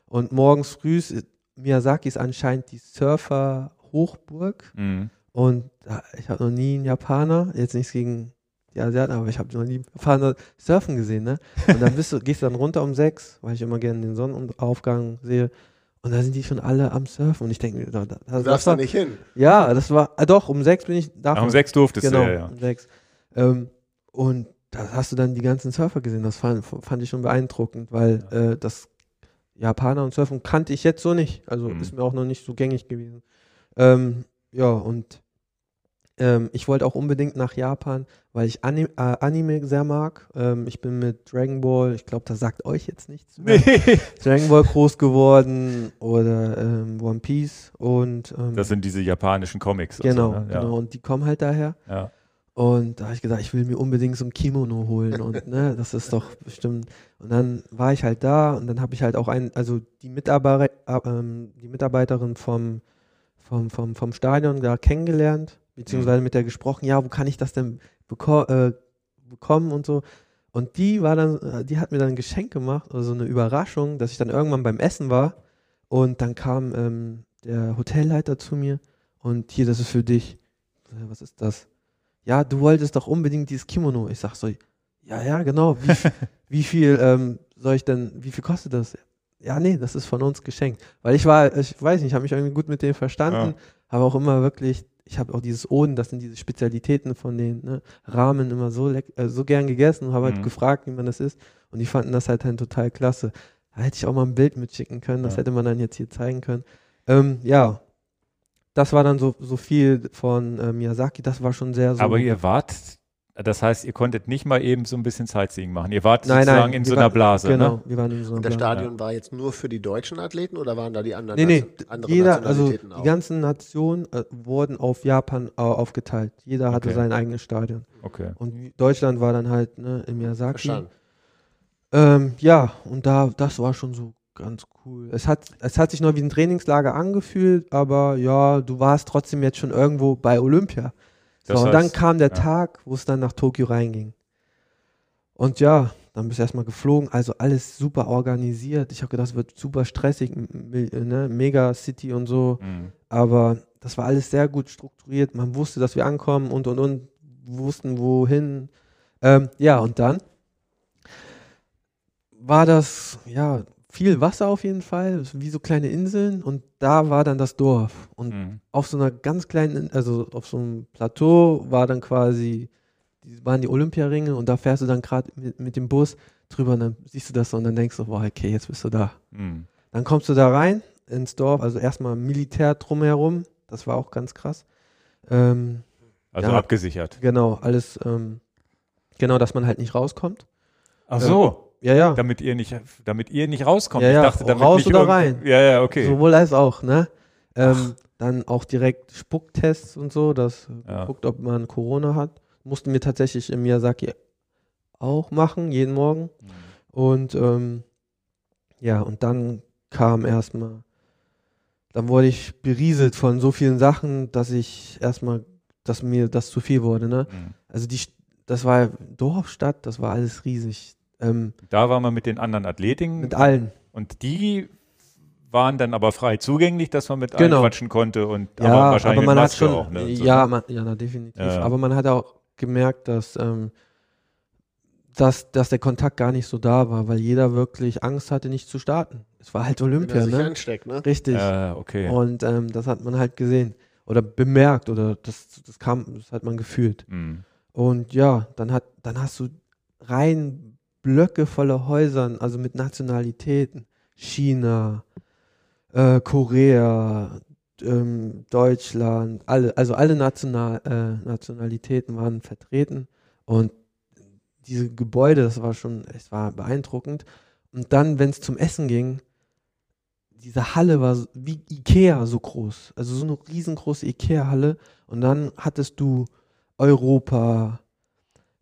Und morgens früh, ist- Miyazaki ist anscheinend die Surfer-Hochburg. Mhm. Und da- ich habe noch nie einen Japaner, jetzt nichts gegen die Asiaten, aber ich habe noch nie einen Japaner surfen gesehen, ne? Und dann bist du, gehst du dann runter um sechs, weil ich immer gerne den Sonnenaufgang sehe. Und da sind die schon alle am Surfen. Und ich denke da, da, Du darfst da nicht hin. Ja, das war, ah, doch, um sechs bin ich da. Ach, um sechs durftest genau, du, ja, ja. um sechs. Ähm, und da hast du dann die ganzen Surfer gesehen. Das fand, fand ich schon beeindruckend, weil äh, das Japaner und Surfen kannte ich jetzt so nicht. Also Mhm. ist mir auch noch nicht so gängig gewesen. Ähm, ja, und ähm, ich wollte auch unbedingt nach Japan, weil ich Ani äh, Anime sehr mag. Ähm, ich bin mit Dragon Ball, ich glaube, das sagt euch jetzt nichts. mehr. Nee. Dragon Ball groß geworden oder ähm, One Piece und ähm, Das sind diese japanischen Comics. genau, so, ne? ja. genau. Und die kommen halt daher. Ja. Und da habe ich gesagt, ich will mir unbedingt so ein Kimono holen und ne, das ist doch bestimmt. Und dann war ich halt da und dann habe ich halt auch ein, also die Mitarbeiter, äh, ähm, die Mitarbeiterin vom, vom, vom, vom Stadion da kennengelernt, beziehungsweise mit der gesprochen, ja, wo kann ich das denn beko äh, bekommen und so. Und die war dann, äh, die hat mir dann ein Geschenk gemacht, also eine Überraschung, dass ich dann irgendwann beim Essen war und dann kam ähm, der Hotelleiter zu mir und hier, das ist für dich. Was ist das? Ja, du wolltest doch unbedingt dieses Kimono. Ich sag so, ja, ja, genau. Wie, wie viel ähm, soll ich denn, wie viel kostet das? Ja, nee, das ist von uns geschenkt. Weil ich war, ich weiß nicht, ich habe mich irgendwie gut mit denen verstanden, habe auch immer wirklich, ich habe auch dieses Oden, das sind diese Spezialitäten von den ne, Ramen immer so leck, äh, so gern gegessen und habe Mhm. halt gefragt, wie man das isst. Und die fanden das halt dann total klasse. Da hätte ich auch mal ein Bild mitschicken können, das Ja. hätte man dann jetzt hier zeigen können. Ähm, ja, das war dann so, so viel von äh, Miyazaki, das war schon sehr so. Aber ihr wart, das heißt, ihr konntet nicht mal eben so ein bisschen Sightseeing machen. Ihr wart Nein, sozusagen nein, in so einer waren- Blase. Genau, Ne? wir waren in so einer Und das Blase. Stadion war jetzt nur für die deutschen Athleten oder waren da die anderen Nee, nee, Nation- andere jeder, also Nationalitäten die auch? ganzen Nationen äh, wurden auf Japan äh, aufgeteilt. Jeder hatte Okay. sein eigenes Stadion. Okay. Und Deutschland war dann halt ne, in Miyazaki. Verstanden. Ähm, ja, und da, das war schon so ganz cool. Es hat, es hat sich noch wie ein Trainingslager angefühlt, aber ja, du warst trotzdem jetzt schon irgendwo bei Olympia. So, Das und dann heißt, kam der ja. Tag, wo es dann nach Tokio reinging. Und ja, dann bist du erstmal geflogen, also alles super organisiert. Ich habe gedacht, es wird super stressig, m- ne? Mega City und so. Mhm. Aber das war alles sehr gut strukturiert. Man wusste, dass wir ankommen und und und wussten, wohin. Ähm, ja, und dann war das, ja, viel Wasser auf jeden Fall, wie so kleine Inseln. Und da war dann das Dorf. Und Mhm. auf so einer ganz kleinen, also auf so einem Plateau war dann quasi, die, waren die Olympiaringe und da fährst du dann gerade mit, mit dem Bus drüber und dann siehst du das so und dann denkst du, boah, okay, jetzt bist du da. Mhm. Dann kommst du da rein ins Dorf, also erstmal Militär drumherum, das war auch ganz krass. Ähm, Also Ja. abgesichert. genau, alles, ähm, genau, dass man halt nicht rauskommt. Ach so, Ja, ja, damit ihr nicht, damit ihr nicht rauskommt. Ja, ich ja, dachte, damit raus nicht oder rein. Ja, ja, okay. sowohl als auch, ne? Ähm, dann auch direkt Spucktests und so, dass Ja. guckt, ob man Corona hat. Mussten wir tatsächlich im Miyazaki auch machen, jeden Morgen. Mhm. Und ähm, ja, und dann kam erstmal, dann wurde ich berieselt von so vielen Sachen, dass ich erstmal, dass mir das zu viel wurde, ne? Mhm. Also die, das war Dorfstadt, das war alles riesig. Ähm, Da waren wir mit den anderen Athletiken. mit allen. Und die waren dann aber frei zugänglich, dass man mit Genau. allen quatschen konnte und Ja, aber aber, wahrscheinlich man mit hat Maske schon, auch. Ne? so, ja, man, ja, na, definitiv. Ja. Aber man hat auch gemerkt, dass, ähm, dass, dass der Kontakt gar nicht so da war, weil jeder wirklich Angst hatte, nicht zu starten. Es war halt Wenn Olympia, er sich ne? ansteckt, ne? Richtig. Ja, okay. Und ähm, das hat man halt gesehen oder bemerkt oder das, das kam, das hat man gefühlt. Mhm. Und ja, dann hat, dann hast du rein Blöcke voller Häusern, also mit Nationalitäten. China, äh, Korea, ähm, Deutschland, alle, also alle National, äh, Nationalitäten waren vertreten und diese Gebäude, das war schon, es war beeindruckend. Und dann, wenn es zum Essen ging, diese Halle war wie Ikea so groß, also so eine riesengroße Ikea-Halle. Und dann hattest du Europa,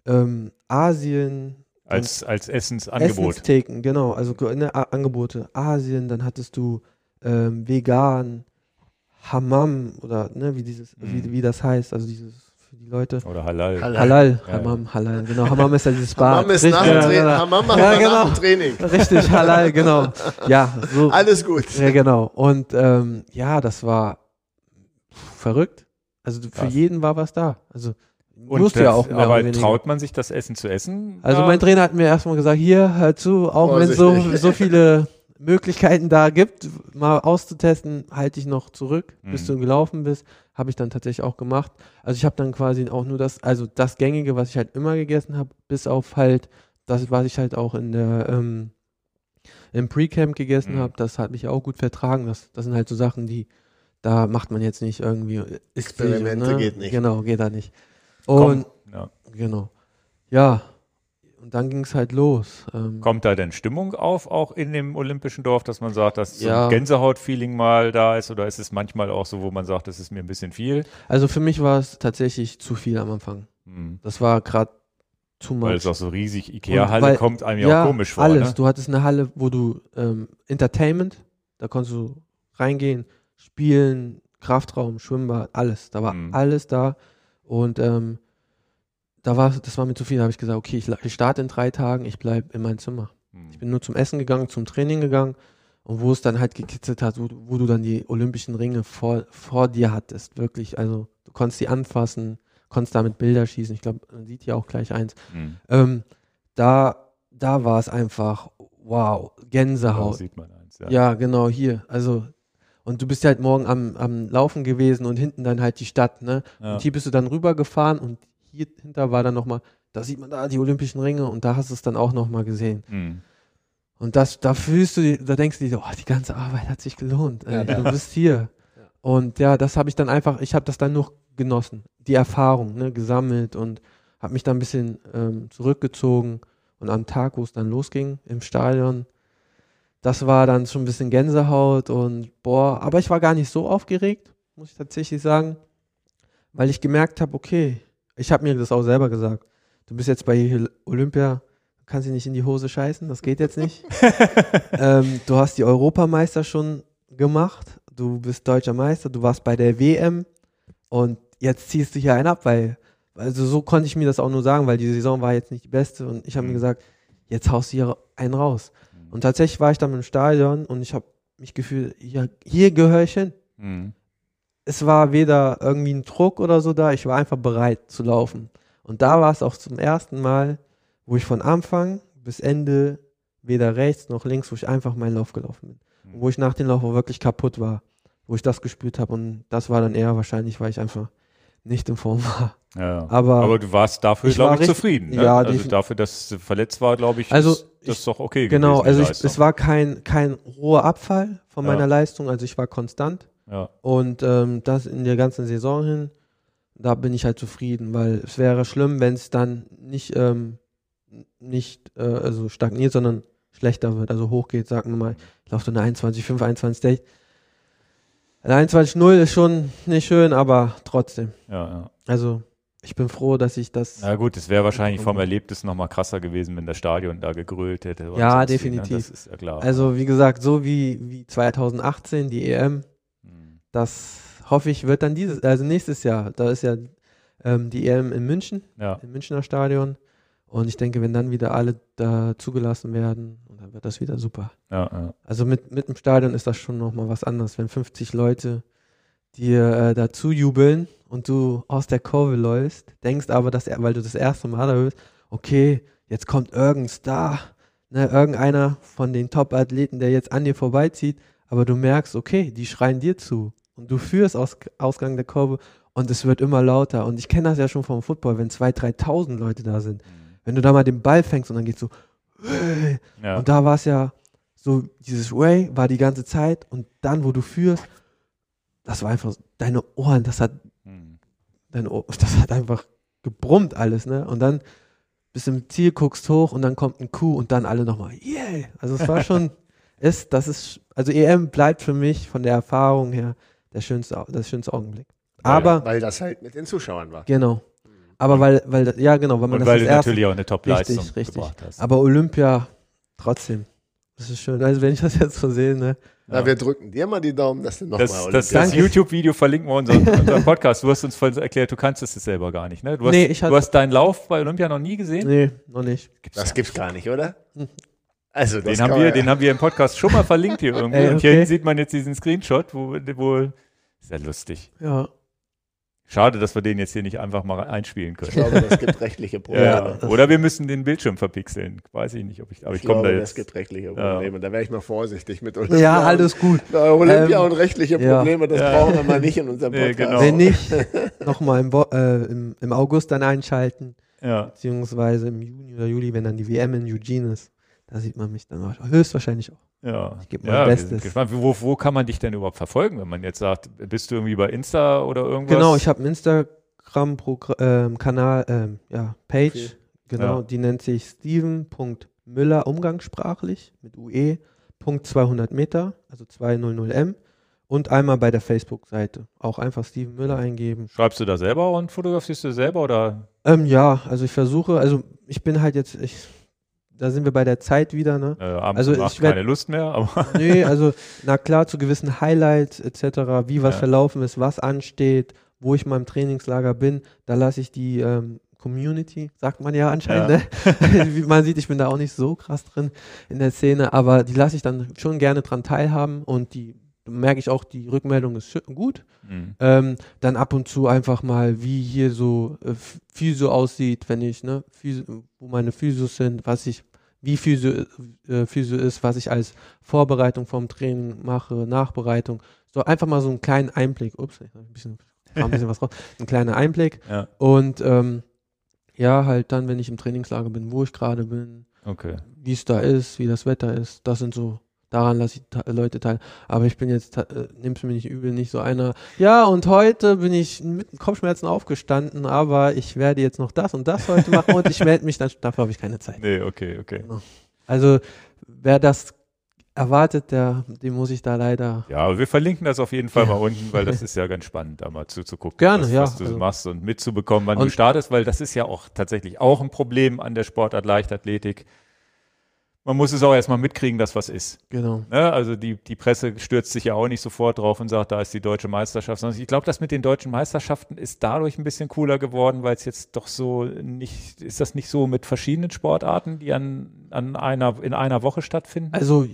ähm, Asien, Als, als Essensangebot. Essenstheken, genau, also ne, Angebote. Asien, dann hattest du ähm, vegan, Hammam oder ne, wie dieses, Mhm. wie, wie das heißt, also dieses für die Leute. Oder Halal. Halal. Halal, Ja, Hammam, Halal, genau. Hammam ist ja dieses Bad. Hammam ist Richtig, nach dem ja, Training. genau. Hammam Ja, man nach genau. dem Training. Richtig, Halal, genau. Ja, so. Alles gut. Ja, genau. Und ähm, ja, das war verrückt. Also für Krass. jeden war was da. Also Und musste das, ja auch mehr aber traut man sich das Essen zu essen? Also Ja. mein Trainer hat mir erstmal gesagt, hier, hör zu, auch wenn es so, so viele Möglichkeiten da gibt, mal auszutesten, halte ich noch zurück, bis Mhm. du gelaufen bist. Habe ich dann tatsächlich auch gemacht. Also ich habe dann quasi auch nur das, also das Gängige, was ich halt immer gegessen habe, bis auf halt das, was ich halt auch in der ähm, im Pre-Camp gegessen Mhm. habe, das hat mich auch gut vertragen. Das, das sind halt so Sachen, die da macht man jetzt nicht irgendwie ist Experimente ne? geht nicht. Genau, geht da nicht. Und ja. genau. Ja, und dann ging es halt los. Ähm, Kommt da denn Stimmung auf, auch in dem olympischen Dorf, dass man sagt, dass so Ja. ein Gänsehaut-Feeling mal da ist? Oder ist es manchmal auch so, wo man sagt, das ist mir ein bisschen viel? Also für mich war es tatsächlich zu viel am Anfang. Hm. Das war gerade too much. Weil es auch so riesig Ikea-Halle kommt einem ja, auch komisch vor. alles. Ne? Du hattest eine Halle, wo du ähm, Entertainment, da konntest du reingehen, spielen, Kraftraum, Schwimmbad, alles. Da war Mhm. alles da. Und ähm, da war, das war mir zu viel. Da habe ich gesagt, okay, ich, ich starte in drei Tagen, ich bleibe in mein Zimmer. Hm. Ich bin nur zum Essen gegangen, zum Training gegangen und wo es dann halt gekitzelt hat, wo, du- wo du dann die olympischen Ringe vor, vor dir hattest, wirklich. Also du konntest die anfassen, konntest damit Bilder schießen. Ich glaube, man sieht hier auch gleich eins. Hm. Ähm, da, da war es einfach, wow, Da Gänsehaut. sieht man eins. Ja. Ja, genau, hier. Also, und du bist halt morgen am, am Laufen gewesen und hinten dann halt die Stadt, ne? Ja. Und hier bist du dann rübergefahren und hier hinter war dann nochmal, da sieht man da die Olympischen Ringe und da hast du es dann auch nochmal gesehen. Hm. Und das, da fühlst du, da denkst du dir, oh, die ganze Arbeit hat sich gelohnt. Ja, ja. Du bist hier. Ja. Und ja, das habe ich dann einfach, ich habe das dann nur genossen, die Erfahrung, ne, gesammelt und habe mich dann ein bisschen ähm, zurückgezogen. Und am Tag, wo es dann losging im Stadion, das war dann schon ein bisschen Gänsehaut und boah, aber ich war gar nicht so aufgeregt, muss ich tatsächlich sagen, weil ich gemerkt habe, okay, ich habe mir das auch selber gesagt. Du bist jetzt bei Olympia, kannst du nicht in die Hose scheißen, das geht jetzt nicht. ähm, du hast die Europameister schon gemacht, du bist deutscher Meister, du warst bei der WM und jetzt ziehst du hier einen ab, weil, also so konnte ich mir das auch nur sagen, weil die Saison war jetzt nicht die beste und ich habe mir Mhm. gesagt, jetzt haust du hier einen raus. Und tatsächlich war ich dann im Stadion und ich habe mich gefühlt, hier, hier gehöre ich hin. Mhm. Es war weder irgendwie ein Druck oder so da, ich war einfach bereit zu laufen. Und da war es auch zum ersten Mal, wo ich von Anfang bis Ende weder rechts noch links, wo ich einfach meinen Lauf gelaufen bin. Mhm. Wo ich nach dem Lauf auch wirklich kaputt war, wo ich das gespürt habe. Und das war dann eher wahrscheinlich, weil ich einfach nicht in Form war. Ja. Aber, Aber du warst dafür, ich glaube war ich, richtig- zufrieden. Ne? ja, also dafür, dass du verletzt war, glaube ich, Also, ist das ich- doch okay genau, gewesen. also ich, es war kein, kein hoher Abfall von Ja. meiner Leistung, also ich war konstant. ja. Und ähm, das in der ganzen Saison hin, da bin ich halt zufrieden, weil es wäre schlimm, wenn es dann nicht, ähm, nicht äh, also stagniert, sondern schlechter wird, also hochgeht, sagen wir mal, ich laufe eine 21,5, 21,6. Eine 21,0 ist schon nicht schön, aber trotzdem. ja, ja. Also ich bin froh, dass ich das. Na gut, es wäre wahrscheinlich vom Erlebnis noch mal krasser gewesen, wenn das Stadion da gegrölt hätte. Ja, ne? definitiv. Das ist ja klar. Also wie gesagt, so wie, wie 2018 die EM, Mhm. das hoffe ich wird dann dieses, also nächstes Jahr. Da ist ja ähm, die EM in München. ja. im Münchner Stadion. Und ich denke, wenn dann wieder alle da zugelassen werden, dann wird das wieder super. Ja, ja. Also mit, mit dem Stadion ist das schon nochmal was anderes, wenn 50 Leute dir äh, dazu jubeln und du aus der Kurve läufst, denkst aber, dass er, weil du das erste Mal da bist, okay, jetzt kommt irgendein Star, ne, irgendeiner von den Top-Athleten, der jetzt an dir vorbeizieht, aber du merkst, okay, die schreien dir zu und du führst aus Ausgang der Kurve und es wird immer lauter. Und ich kenne das ja schon vom Football, wenn 2.000, 3.000 Leute da sind. Wenn du da mal den Ball fängst und dann geht's so, ja. und da war es ja so, dieses Way war die ganze Zeit und dann, wo du führst, das war einfach, deine Ohren, das hat, Mhm. deine Ohr, das hat einfach gebrummt alles, ne? Und dann bist du im Ziel, guckst hoch und dann kommt ein Kuh und dann alle nochmal, yeah! Also es war schon, ist, das ist, also EM bleibt für mich von der Erfahrung her der schönste, das schönste Augenblick. Aber, Weil das halt mit den Zuschauern war. genau. Aber weil, weil, das- ja genau, weil man Und das weil das du erste, natürlich auch eine Top-Leistung Richtig, richtig. gebracht hast. aber Olympia, trotzdem. Das ist schön. Also wenn ich das jetzt so sehe, ne? Na, wir drücken dir mal die Daumen, dass du nochmal Das, das, das. YouTube-Video verlinken wir unseren, unseren Podcast. Du hast uns vorhin erklärt, du kannst es selber gar nicht, ne? Du hast, Nee, ich hatte- du hast deinen Lauf bei Olympia noch nie gesehen? Nee, noch nicht. Gibt's Das ja gibt's gar nicht, oder? Also, das Den haben, wir, man- den haben wir im Podcast schon mal verlinkt hier irgendwie. Ey, Und hier okay. hinten sieht man jetzt diesen Screenshot, wo, wo sehr lustig. Ja. Schade, dass wir den jetzt hier nicht einfach mal einspielen Ich können. glaube, das gibt rechtliche Probleme. Ja, das- Oder wir müssen den Bildschirm verpixeln. Weiß ich nicht, ob ich, aber ich, ich komme da glaube, das jetzt. gibt rechtliche Probleme. Da wäre ich mal vorsichtig mit Olympia. ja, alles gut. Und, Olympia Ähm, und rechtliche ja. Probleme, das Ja. brauchen wir mal nicht in unserem Nee, Podcast. genau. Wenn nicht, nochmal im, äh, im, im August dann einschalten, Ja. beziehungsweise im Juni oder Juli, wenn dann die WM in Eugene ist. Da sieht man mich dann auch höchstwahrscheinlich auch. Ja, Ich geb mein ja Bestes. gespannt. Wo, wo kann man dich denn überhaupt verfolgen, wenn man jetzt sagt, bist du irgendwie bei Insta oder irgendwas? Genau, ich habe einen Instagram-Kanal, ähm, ja, Page, Profil. genau, Ja. die nennt sich steven.müller umgangssprachlich mit UE, Punkt 200 Meter, also 200M und einmal bei der Facebook-Seite. Auch einfach Steven Müller eingeben. Schreibst du da selber und fotografierst du selber oder? Ähm, ja, also ich versuche, also ich bin halt jetzt, ich, da sind wir bei der Zeit wieder, ne? Äh, Also ich werd- keine Lust mehr, aber Nee, also na klar, zu gewissen Highlights etc., wie was Ja. verlaufen ist, was ansteht, wo ich mal im Trainingslager bin, da lasse ich die ähm, Community, sagt man ja anscheinend, ne? wie man sieht, ich bin da auch nicht so krass drin in der Szene, aber die lasse ich dann schon gerne dran teilhaben und die merke ich auch, die Rückmeldung ist gut. Hm. Ähm, dann ab und zu einfach mal, wie hier so äh, Ph- Physio aussieht, wenn ich, ne, Physio, wo meine Physios sind, was ich, wie Physio, äh, Physio ist, was ich als Vorbereitung vom Training mache, Nachbereitung. So einfach mal so einen kleinen Einblick. Ups, ich ein bisschen, ein bisschen was raus. Ein kleiner Einblick. ja, Und ähm, ja, halt dann, wenn ich im Trainingslager bin, wo ich gerade bin, okay. wie es da ist, wie das Wetter ist, das sind so, daran lasse ich Leute teil. Aber ich bin jetzt, äh, nimm's mir nicht übel, nicht so einer, ja, und heute bin ich mit Kopfschmerzen aufgestanden, aber ich werde jetzt noch das und das heute machen und ich melde mich dann, dafür habe ich keine Zeit. Nee, okay, okay. Also, wer das erwartet, der, dem muss ich da leider. Ja, aber wir verlinken das auf jeden Fall Ja. mal unten, weil das ist ja ganz spannend, da mal zuzugucken, Gerne, was, ja, was du also- machst und mitzubekommen, wann du Und- startest, weil das ist ja auch tatsächlich auch ein Problem an der Sportart Leichtathletik. Man muss es auch erstmal mitkriegen, dass was ist. Genau. Ne? Also die, die Presse stürzt sich ja auch nicht sofort drauf und sagt, da ist die deutsche Meisterschaft. Sondern ich glaube, das mit den deutschen Meisterschaften ist dadurch ein bisschen cooler geworden, weil es jetzt doch so nicht, ist das nicht so mit verschiedenen Sportarten, die an, an einer, in einer Woche stattfinden? Also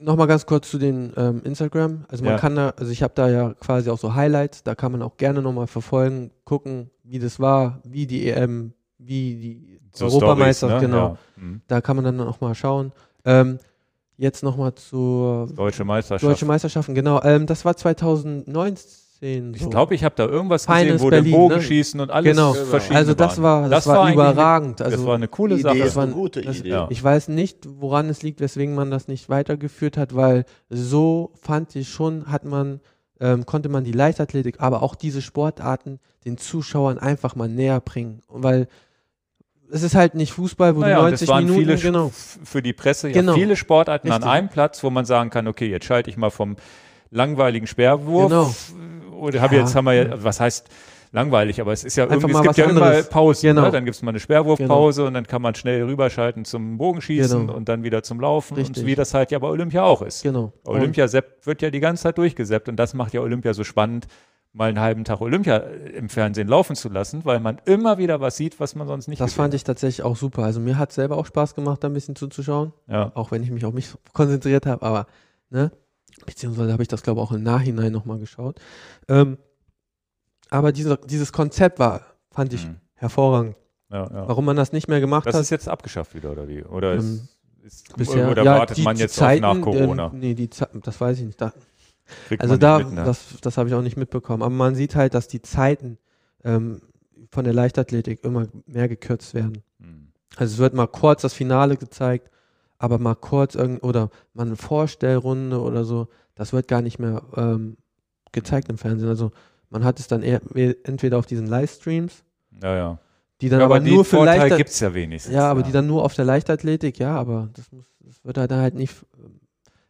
nochmal ganz kurz zu den ähm, Instagram. Also man Ja. kann da, also ich habe da ja quasi auch so Highlights, da kann man auch gerne nochmal verfolgen, gucken, wie das war, wie die EM, wie die So Europameisterschaft, Stories, ne? genau. Ja. Mhm. Da kann man dann auch mal schauen. Ähm, jetzt nochmal zur Deutsche Meisterschaft. Deutsche Meisterschaften, genau. Ähm, das war 2019. Ich so. glaube, ich habe da irgendwas Finals gesehen, wo Berlin, den Bogen ne? schießen und alles Genau. verschiedene Also das war, das, war, eigentlich überragend. Also das war eine coole Die Sache. Idee Das war- eine gute das- Idee. Ich weiß nicht, woran es liegt, weswegen man das nicht weitergeführt hat, weil so fand ich schon, hat man, ähm, konnte man die Leichtathletik, aber auch diese Sportarten den Zuschauern einfach mal näher bringen. Weil es ist halt nicht Fußball, wo Naja, du und 90 es waren Minuten, viele, genau. für die Presse ja Genau. viele Sportarten Richtig. an einem Platz, wo man sagen kann, okay, jetzt schalte ich mal vom langweiligen Sperrwurf Genau. oder habe Ja. jetzt haben wir ja, was heißt langweilig, aber es ist ja Einfach irgendwie, es gibt ja immer anderes. Pausen, Genau. ne? dann gibt es mal eine Sperrwurfpause und dann kann man schnell rüberschalten zum Bogenschießen Genau. und dann wieder zum Laufen Richtig. und wie das halt ja bei Olympia auch ist. Genau. Olympia wird ja die ganze Zeit durchgesäppt und das macht ja Olympia so spannend, mal einen halben Tag Olympia äh, im Fernsehen laufen zu lassen, weil man immer wieder was sieht, was man sonst nicht Das fand ich tatsächlich auch super. Also mir hat selber auch Spaß gemacht, da ein bisschen zuzuschauen. hat. Ja. auch wenn ich mich auf mich konzentriert habe, aber, ne? Beziehungsweise habe ich das, glaube ich, auch im Nachhinein nochmal geschaut. Ähm, aber dieser, dieses Konzept war, fand ich Mhm. hervorragend. Ja, ja. Warum man das nicht mehr gemacht Das hat, ist jetzt abgeschafft wieder, oder wie? Oder Ähm, ist, ist, bisher. oder ja, wartet die man jetzt Zeiten, auf nach Corona? Ähm, nee, die das weiß ich nicht. Da, Kriegt also da, mit, ne? das, das habe ich auch nicht mitbekommen. Aber man sieht halt, dass die Zeiten ähm, von der Leichtathletik immer mehr gekürzt werden. Hm. Also es wird mal kurz das Finale gezeigt, aber mal kurz irgend oder mal eine Vorstellrunde oder so, das wird gar nicht mehr ähm, gezeigt im Fernsehen. Also man hat es dann eher entweder auf diesen Livestreams, Ja, ja. die dann ja aber, den nur für Leichtathletik, gibt es ja wenigstens. ja, aber die dann nur auf der Leichtathletik, ja, aber das muss, das wird halt dann halt nicht.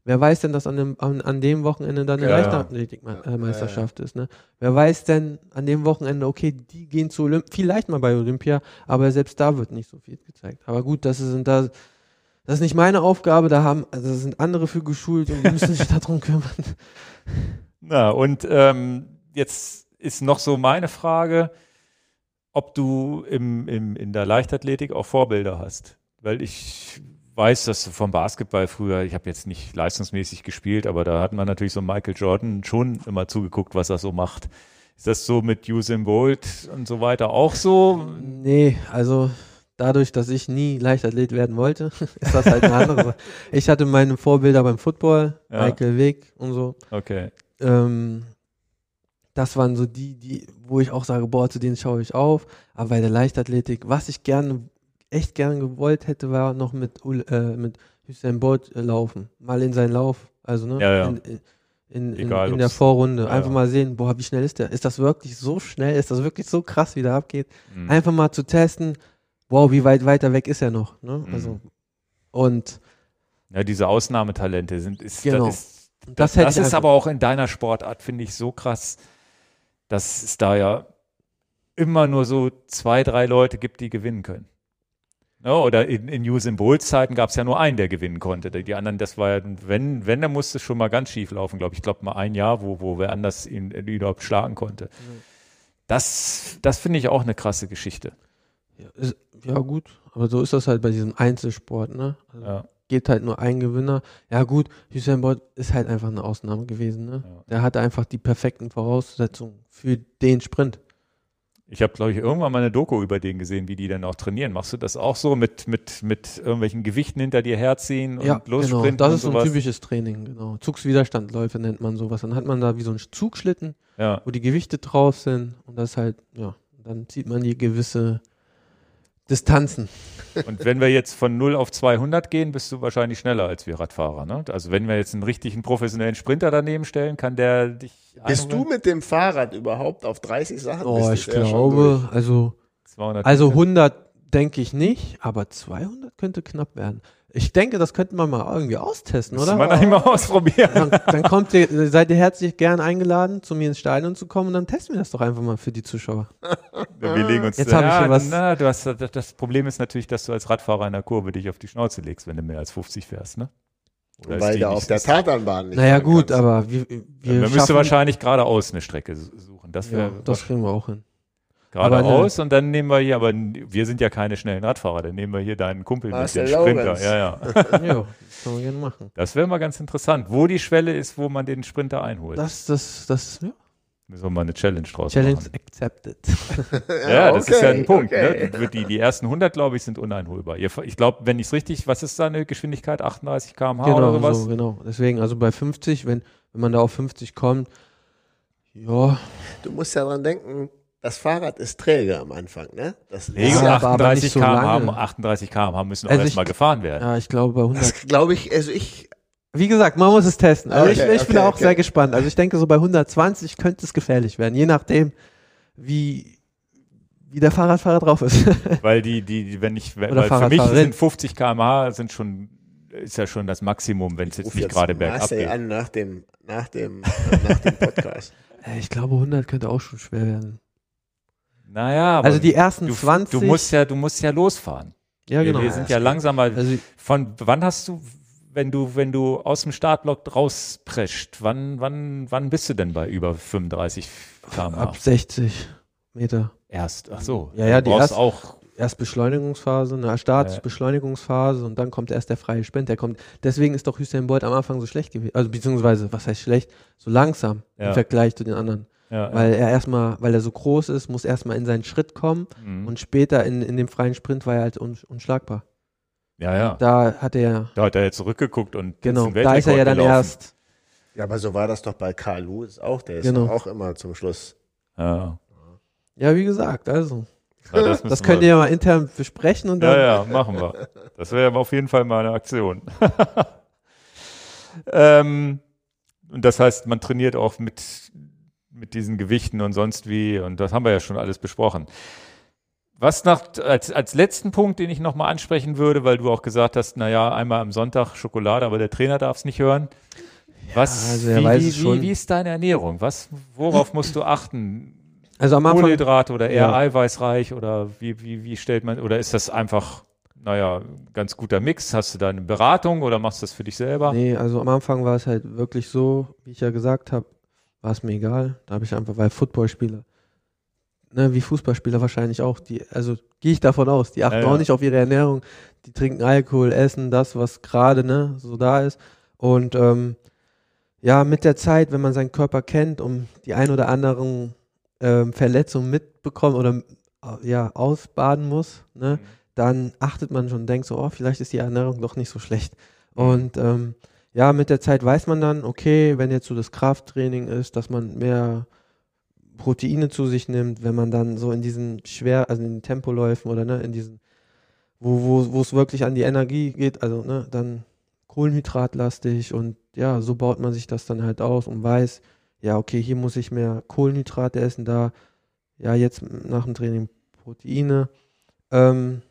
Wer weiß denn, dass an dem, an, an dem Wochenende dann eine Ja, ja. Leichtathletik-Meisterschaft ist, ne? Wer weiß denn an dem Wochenende, okay, die gehen zu Olymp vielleicht mal bei Olympia, aber selbst da wird nicht so viel gezeigt. Aber gut, das ist, da, das ist nicht meine Aufgabe, da haben, also da sind andere für geschult und die müssen sich darum kümmern. Na, und ähm, jetzt ist noch so meine Frage, ob du im, im, in der Leichtathletik auch Vorbilder hast. Weil ich weiß, dass du vom Basketball früher, ich habe jetzt nicht leistungsmäßig gespielt, aber da hat man natürlich so Michael Jordan schon immer zugeguckt, was er so macht. Ist das so mit Usain Bolt und so weiter auch so? Nee, also dadurch, dass ich nie Leichtathlet werden wollte, ist das halt eine andere Sache. Ich hatte meine Vorbilder beim Football, Ja. Michael Wick und so. Okay. Ähm, das waren so die, die, wo ich auch sage, boah, zu denen schaue ich auf. Aber bei der Leichtathletik, was ich gerne, echt gerne gewollt hätte, war noch mit, äh, mit Usain Bolt äh, laufen. Mal in seinen Lauf. Also, ne? Ja, ja. In, in, in, Egal, in der Vorrunde. ja, Einfach ja. mal sehen, boah, wie schnell ist der? Ist das wirklich so schnell? Ist das wirklich so krass, wie der abgeht? Hm. Einfach mal zu testen, wow, wie weit weiter weg ist er noch? Ne? Mhm. Also, und Ja, diese Ausnahmetalente sind, ist, Genau. das ist das, Das, das ist aber auch in deiner Sportart, finde ich, so krass, dass es da ja immer nur so zwei, drei Leute gibt, die gewinnen können. Ja, oder in, in Usain Bolts Zeiten gab es ja nur einen, der gewinnen konnte. Die die anderen, das war ja, wenn, wenn, dann musste es schon mal ganz schief laufen, glaube ich. Ich glaube mal ein Jahr, wo, wo wer anders ihn, ihn überhaupt schlagen konnte. Das, das finde ich auch eine krasse Geschichte. ja, ist, ja, gut, aber so ist das halt bei diesem Einzelsport, ne? Also, Ja. geht halt nur ein Gewinner. Ja gut, Usain Bolt ist halt einfach eine Ausnahme gewesen. Ne? Ja. Der hatte einfach die perfekten Voraussetzungen für den Sprint. Ich habe, glaube ich, irgendwann mal eine Doku über den gesehen, wie die dann auch trainieren. Machst du das auch so mit, mit, mit irgendwelchen Gewichten hinter dir herziehen und ja, genau. lossprinten? Das und ist so ein typisches Training, genau. Zugswiderstandläufe nennt man sowas. Dann hat man da wie so einen Zugschlitten, Ja. wo die Gewichte drauf sind und das halt, ja, dann zieht man die gewisse Distanzen. Und wenn wir jetzt von 0 auf 200 gehen, bist du wahrscheinlich schneller als wir Radfahrer. Ne? Also wenn wir jetzt einen richtigen professionellen Sprinter daneben stellen, kann der dich. Bist du mit dem Fahrrad überhaupt auf 30 Sachen? Oh, ich glaube, also 200 Also Meter? 100 denke ich nicht, aber 200 könnte knapp werden. Ich denke, das könnten wir mal irgendwie austesten, oder? wir eigentlich mal ausprobieren. Dann, dann kommt ihr, seid ihr herzlich gern eingeladen, zu mir ins Stadion zu kommen und dann testen wir das doch einfach mal für die Zuschauer. Wir legen uns Jetzt hab ich ja, hier was- Na, du hast, das, das Problem ist natürlich, dass du als Radfahrer in der Kurve dich auf die Schnauze legst, wenn du mehr als 50 fährst, ne? Oder Weil du auf der Tatanbahn nicht Naja gut, kannst. aber wir, wir Man müsste schaffen, wahrscheinlich geradeaus eine Strecke suchen. Das ja, das kriegen wir auch hin. Geradeaus und dann nehmen wir hier, aber wir sind ja keine schnellen Radfahrer, dann nehmen wir hier deinen Kumpel Marcel mit, den Sprinter. Ja, ja. ja, das können wir gerne machen. Das wäre mal ganz interessant, wo die Schwelle ist, wo man den Sprinter einholt. Das, das, das, ja. Müssen wir mal eine Challenge draus Challenge machen. accepted. Ja, das ist ja okay, ein Punkt. okay. Ne? Die, die ersten 100, glaube ich, sind uneinholbar. Ich glaube, wenn ich es richtig, was ist da eine Geschwindigkeit? 38 km/h oder Genau, sowas? so, genau. Deswegen, also bei 50, wenn, wenn man da auf 50 kommt, ja, Du musst ja dran denken, das Fahrrad ist träge am Anfang, ne? Das und Ja, ja, aber- aber 38 nicht so km/h, lange. 38 km/h müssen auch Also ich- erstmal gefahren werden. ja, ich glaube bei 100. das glaube ich, also ich, Wie gesagt, man muss es testen. Also ich, Okay, ich bin okay, auch okay. sehr gespannt. Also ich denke, so bei 120 könnte es gefährlich werden, je nachdem, wie, wie der Fahrradfahrer drauf ist. Weil die, die, wenn ich, weil Oder für mich sind 50 km/h sind schon, ist ja schon das Maximum, wenn es jetzt nicht gerade bergab geht. an nach dem, nach dem, nach dem Podcast. Ich glaube, 100 könnte auch schon schwer werden. Naja, aber Also die ersten du, 20. du musst ja, du musst ja losfahren. ja, Wir- genau. Wir sind ja langsamer. Also Von wann hast du, wenn du, wenn du aus dem Startblock rausprescht, wann, wann, wann bist du denn bei über 35 km/h? ab 60 Meter. Erst, ach so. Ja, ja, die erst- auch. Erst Beschleunigungsphase, eine Startbeschleunigungsphase und dann kommt erst der freie Sprint. Der kommt. Deswegen ist doch Usain Bolt am Anfang so schlecht gewesen. Also beziehungsweise, was heißt schlecht? So langsam Ja. im Vergleich zu den anderen. Ja, Weil er erstmal, weil er so groß ist, muss erstmal in seinen Schritt kommen Mhm. und später in, in dem freien Sprint war er halt un, unschlagbar. ja, ja. Da hat er, Da hat er jetzt zurückgeguckt und genau, da ist er ja dann Weltrekord erst. Ja, aber so war das doch bei Carl Lewis auch. Der ist Genau. doch auch immer zum Schluss. gelaufen. Ja, wie gesagt, also. Ja, ja, das, Das könnt wir- ihr ja mal intern besprechen und dann. Ja, ja, machen wir. Das wäre auf jeden Fall mal eine Aktion. ähm, und das heißt, man trainiert auch mit, mit diesen Gewichten und sonst wie, und das haben wir ja schon alles besprochen. Was nach, als, als letzten Punkt, den ich nochmal ansprechen würde, weil du auch gesagt hast, naja, einmal am Sonntag Schokolade, aber der Trainer darf es nicht hören. Was, also wie, wie, wie, wie ist deine Ernährung? Was, worauf musst du achten? Also am Anfang, Kohlenhydrate oder eher Ja. eiweißreich oder wie, wie, wie stellt man, oder ist das einfach, naja, ganz guter Mix? Hast du da eine Beratung oder machst du das für dich selber? Nee, also am Anfang war es halt wirklich so, wie ich ja gesagt habe, war es mir egal. Da habe ich einfach, weil Footballspieler, ne, wie Fußballspieler wahrscheinlich auch, die, also gehe ich davon aus, die achten Ja, ja. auch nicht auf ihre Ernährung, die trinken Alkohol, essen das, was gerade ne, so da ist. Und ähm, ja, mit der Zeit, wenn man seinen Körper kennt und die ein oder anderen ähm, Verletzungen mitbekommt oder äh, ja, ausbaden muss, ne, dann achtet man schon und denkt so, oh, vielleicht ist die Ernährung doch nicht so schlecht. Und ähm, ja, mit der Zeit weiß man dann, okay, wenn jetzt so das Krafttraining ist, dass man mehr Proteine zu sich nimmt, wenn man dann so in diesen schwer, also in den Tempoläufen oder ne, in diesen, wo, wo, wo es wirklich an die Energie geht, also ne, dann kohlenhydratlastig und ja, so baut man sich das dann halt aus und weiß, ja, okay, hier muss ich mehr Kohlenhydrate essen, da, ja, jetzt nach dem Training Proteine. Ähm,